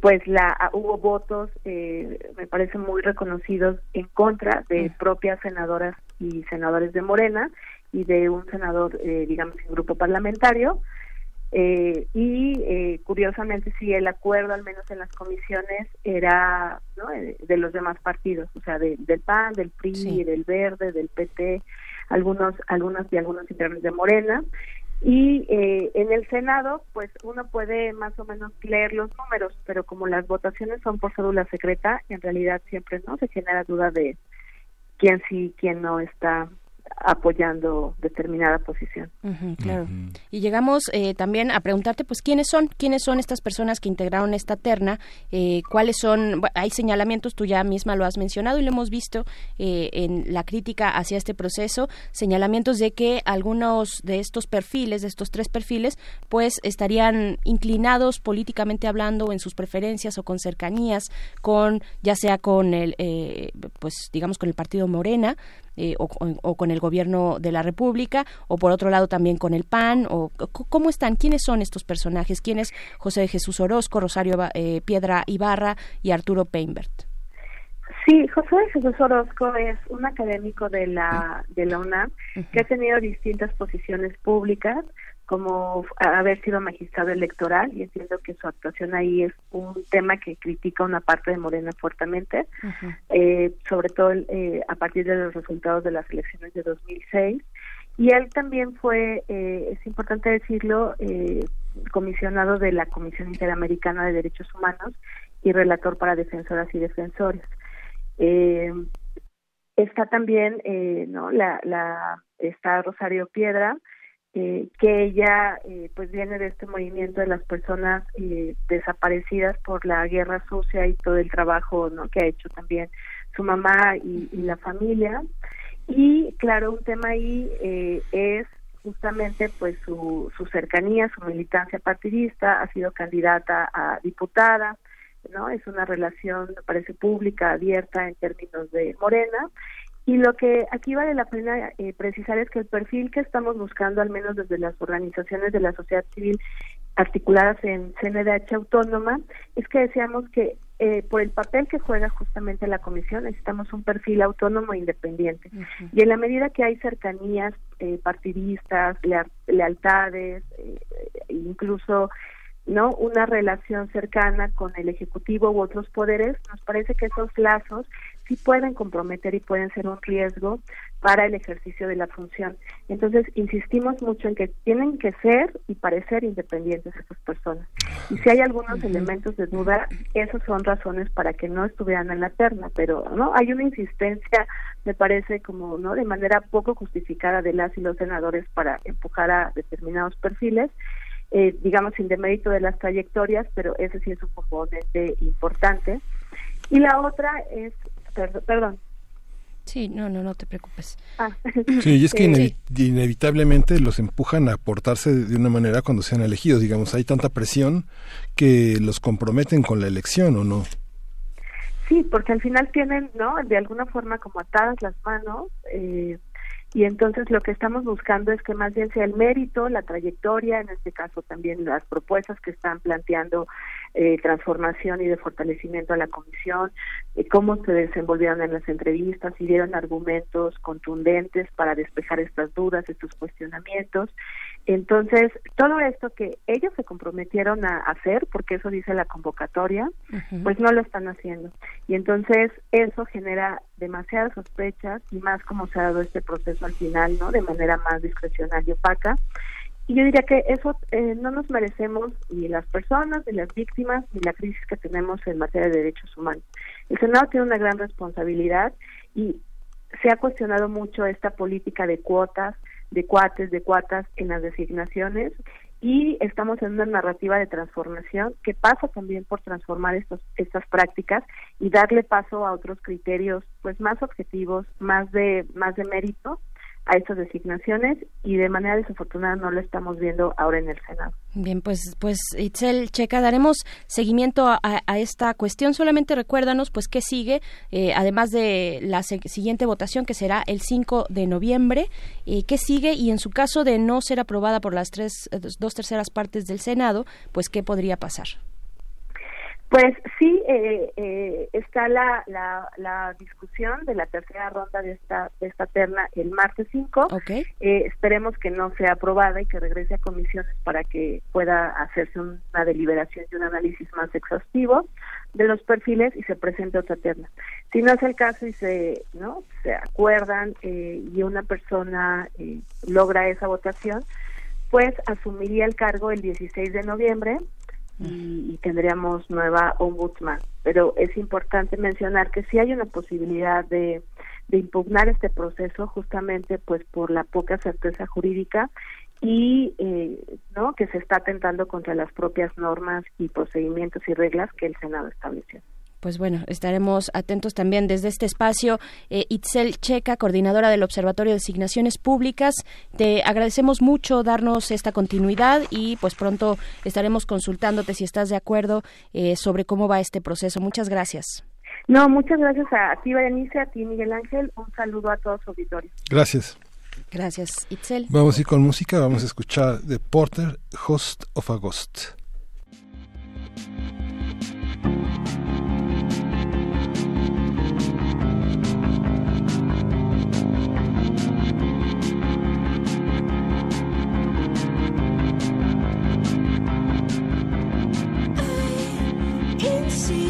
pues la ah, hubo votos, eh, me parece muy reconocidos en contra de propias senadoras y senadores de Morena y de un senador, eh, digamos, en grupo parlamentario. Eh, y eh, curiosamente sí el acuerdo al menos en las comisiones era ¿no? Eh, de los demás partidos o sea de- del PAN del PRI del Verde del PT algunos algunos y algunos integrantes de Morena y eh, en el Senado pues uno puede más o menos leer los números pero como las votaciones son por cédula secreta en realidad siempre no se genera duda de quién sí quién no está apoyando determinada posición claro. Y llegamos eh, también a preguntarte, pues, ¿quiénes son? ¿Quiénes son estas personas que integraron esta terna? Eh, ¿Cuáles son? Hay señalamientos, tú ya misma lo has mencionado y lo hemos visto eh, en la crítica hacia este proceso, señalamientos de que algunos de estos perfiles, de estos tres perfiles, pues estarían inclinados políticamente hablando en sus preferencias o con cercanías, con ya sea con el, eh, pues, digamos, con el partido Morena, eh, o, con- o con el gobierno de la República, o por otro lado también con el PAN, o cómo están, quiénes son estos personajes, quién es José de Jesús Orozco, Rosario eh, Piedra Ibarra y Arturo Peinbert. Sí, José de Jesús Orozco es un académico de la de la UNAM que ha tenido distintas posiciones públicas, como haber sido magistrado electoral y entiendo que su actuación ahí es un tema que critica una parte de Morena fuertemente, eh, sobre todo eh, a partir de los resultados de las elecciones de 2006. Y él también fue, eh, es importante decirlo, eh, comisionado de la Comisión Interamericana de Derechos Humanos y relator para defensoras y defensores. Eh, está también, eh, ¿no? La, la, está Rosario Piedra, eh, que ella eh, pues viene de este movimiento de las personas eh, desaparecidas por la guerra sucia y todo el trabajo ¿no? que ha hecho también su mamá y, y la familia. Y claro un tema ahí eh, es justamente pues su, su cercanía su militancia partidista ha sido candidata a diputada no es una relación me parece pública abierta en términos de Morena y lo que aquí vale la pena eh, precisar es que el perfil que estamos buscando, al menos desde las organizaciones de la sociedad civil articuladas en CNDH autónoma, es que deseamos que eh, por el papel que juega justamente la comisión necesitamos un perfil autónomo e independiente. Y en la medida que hay cercanías eh, partidistas, lea- lealtades, eh, incluso no una relación cercana con el ejecutivo u otros poderes nos parece que esos lazos sí pueden comprometer y pueden ser un riesgo para el ejercicio de la función. Entonces insistimos mucho en que tienen que ser y parecer independientes esas personas. Y si hay algunos elementos de duda esos son razones para que no estuvieran en la terna pero no hay una insistencia me parece como no de manera poco justificada de las y los senadores para empujar a determinados perfiles eh, digamos, sin demérito de las trayectorias, pero ese sí es un componente importante. Y la otra es, perdón, perdón. Sí, no, no, no te preocupes. Ah. Sí, y es que inevi- inevitablemente los empujan a portarse de una manera cuando sean elegidos. Digamos, hay tanta presión que los comprometen con la elección, ¿o no? Sí, porque al final tienen, ¿no? De alguna forma como atadas las manos. Eh, y entonces lo que estamos buscando es que más bien sea el mérito, la trayectoria, en este caso también las propuestas que están planteando eh, transformación y de fortalecimiento a la comisión, eh, cómo se desenvolvieron en las entrevistas, si dieron argumentos contundentes para despejar estas dudas, estos cuestionamientos. Entonces, todo esto que ellos se comprometieron a hacer, porque eso dice la convocatoria, pues no lo están haciendo. Y entonces eso genera demasiadas sospechas y más como se ha dado este proceso al final, ¿no? De manera más discrecional y opaca. Y yo diría que eso eh, no nos merecemos ni las personas, ni las víctimas, ni la crisis que tenemos en materia de derechos humanos. El Senado tiene una gran responsabilidad y se ha cuestionado mucho esta política de cuotas, de cuates, de cuatas en las designaciones y estamos en una narrativa de transformación que pasa también por transformar estos, estas prácticas y darle paso a otros criterios pues más objetivos, más de más de mérito a estas designaciones y de manera desafortunada no lo estamos viendo ahora en el Senado. Bien, pues, pues Itzel Checa, daremos seguimiento a, esta cuestión. Solamente recuérdanos, pues, qué sigue, eh, además de la siguiente votación que será el 5 de noviembre, eh, qué sigue y en su caso de no ser aprobada por las tres, dos terceras partes del Senado, pues, qué podría pasar. Pues sí, eh, eh, está la, la, la discusión de la tercera ronda de esta, de esta terna el martes 5. Eh, esperemos que no sea aprobada y que regrese a comisiones para que pueda hacerse un- una deliberación y un análisis más exhaustivo de los perfiles y se presente otra terna. Si no es el caso y se, ¿no? se acuerdan eh, y una persona eh, logra esa votación, pues asumiría el cargo el 16 de noviembre y, tendríamos nueva ombudsman. Pero es importante mencionar que sí hay una posibilidad de, de impugnar este proceso justamente pues por la poca certeza jurídica y eh, no que se está atentando contra las propias normas y procedimientos y reglas que el Senado estableció. Pues bueno, estaremos atentos también desde este espacio. Eh, Itzel Checa, coordinadora del Observatorio de Designaciones Públicas, te agradecemos mucho darnos esta continuidad y pues pronto estaremos consultándote si estás de acuerdo eh, sobre cómo va este proceso. Muchas gracias. No, muchas gracias a ti, Berenice, a ti, Miguel Ángel. Un saludo a todos los auditores. Gracias. Gracias, Itzel. Vamos a ir con música, vamos a escuchar The Porter, Host of a see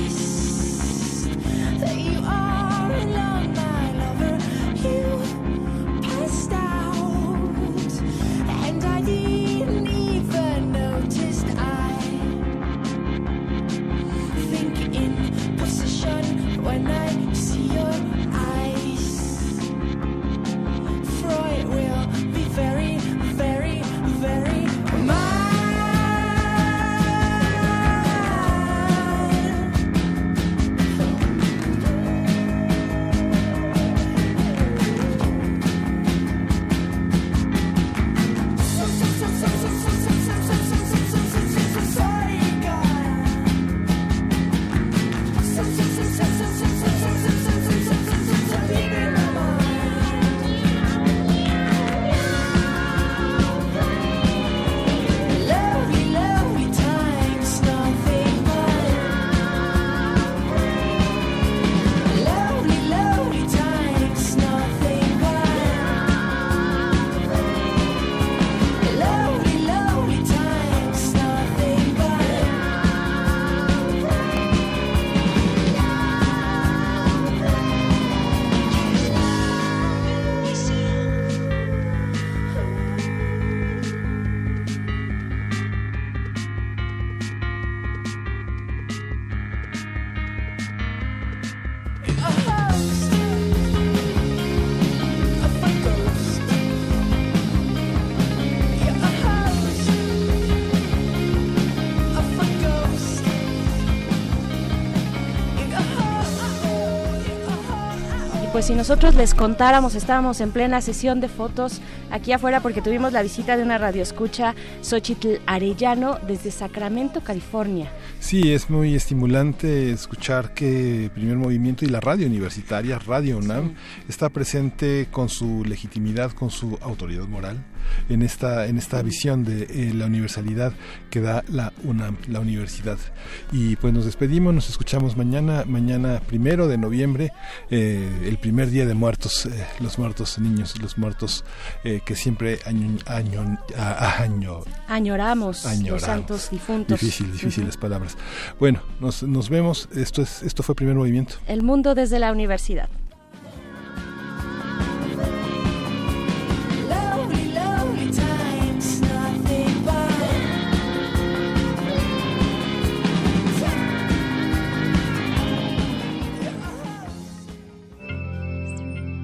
si nosotros les contáramos, estábamos en plena sesión de fotos aquí afuera porque tuvimos la visita de una radioescucha, Xochitl Arellano, desde Sacramento, California. Sí, es muy estimulante escuchar que Primer Movimiento y la radio universitaria, Radio UNAM, está presente con su legitimidad, con su autoridad moral en esta en esta visión de eh, la universalidad que da la UNAM, la universidad. Y pues nos despedimos, nos escuchamos mañana, mañana primero de noviembre, eh, el primer día de muertos, eh, los muertos niños, los muertos que siempre año, año, a- año, Añoramos, los santos difuntos. Difícil, difíciles palabras. Bueno, nos, nos vemos. Esto es esto fue primer movimiento. El mundo desde la universidad.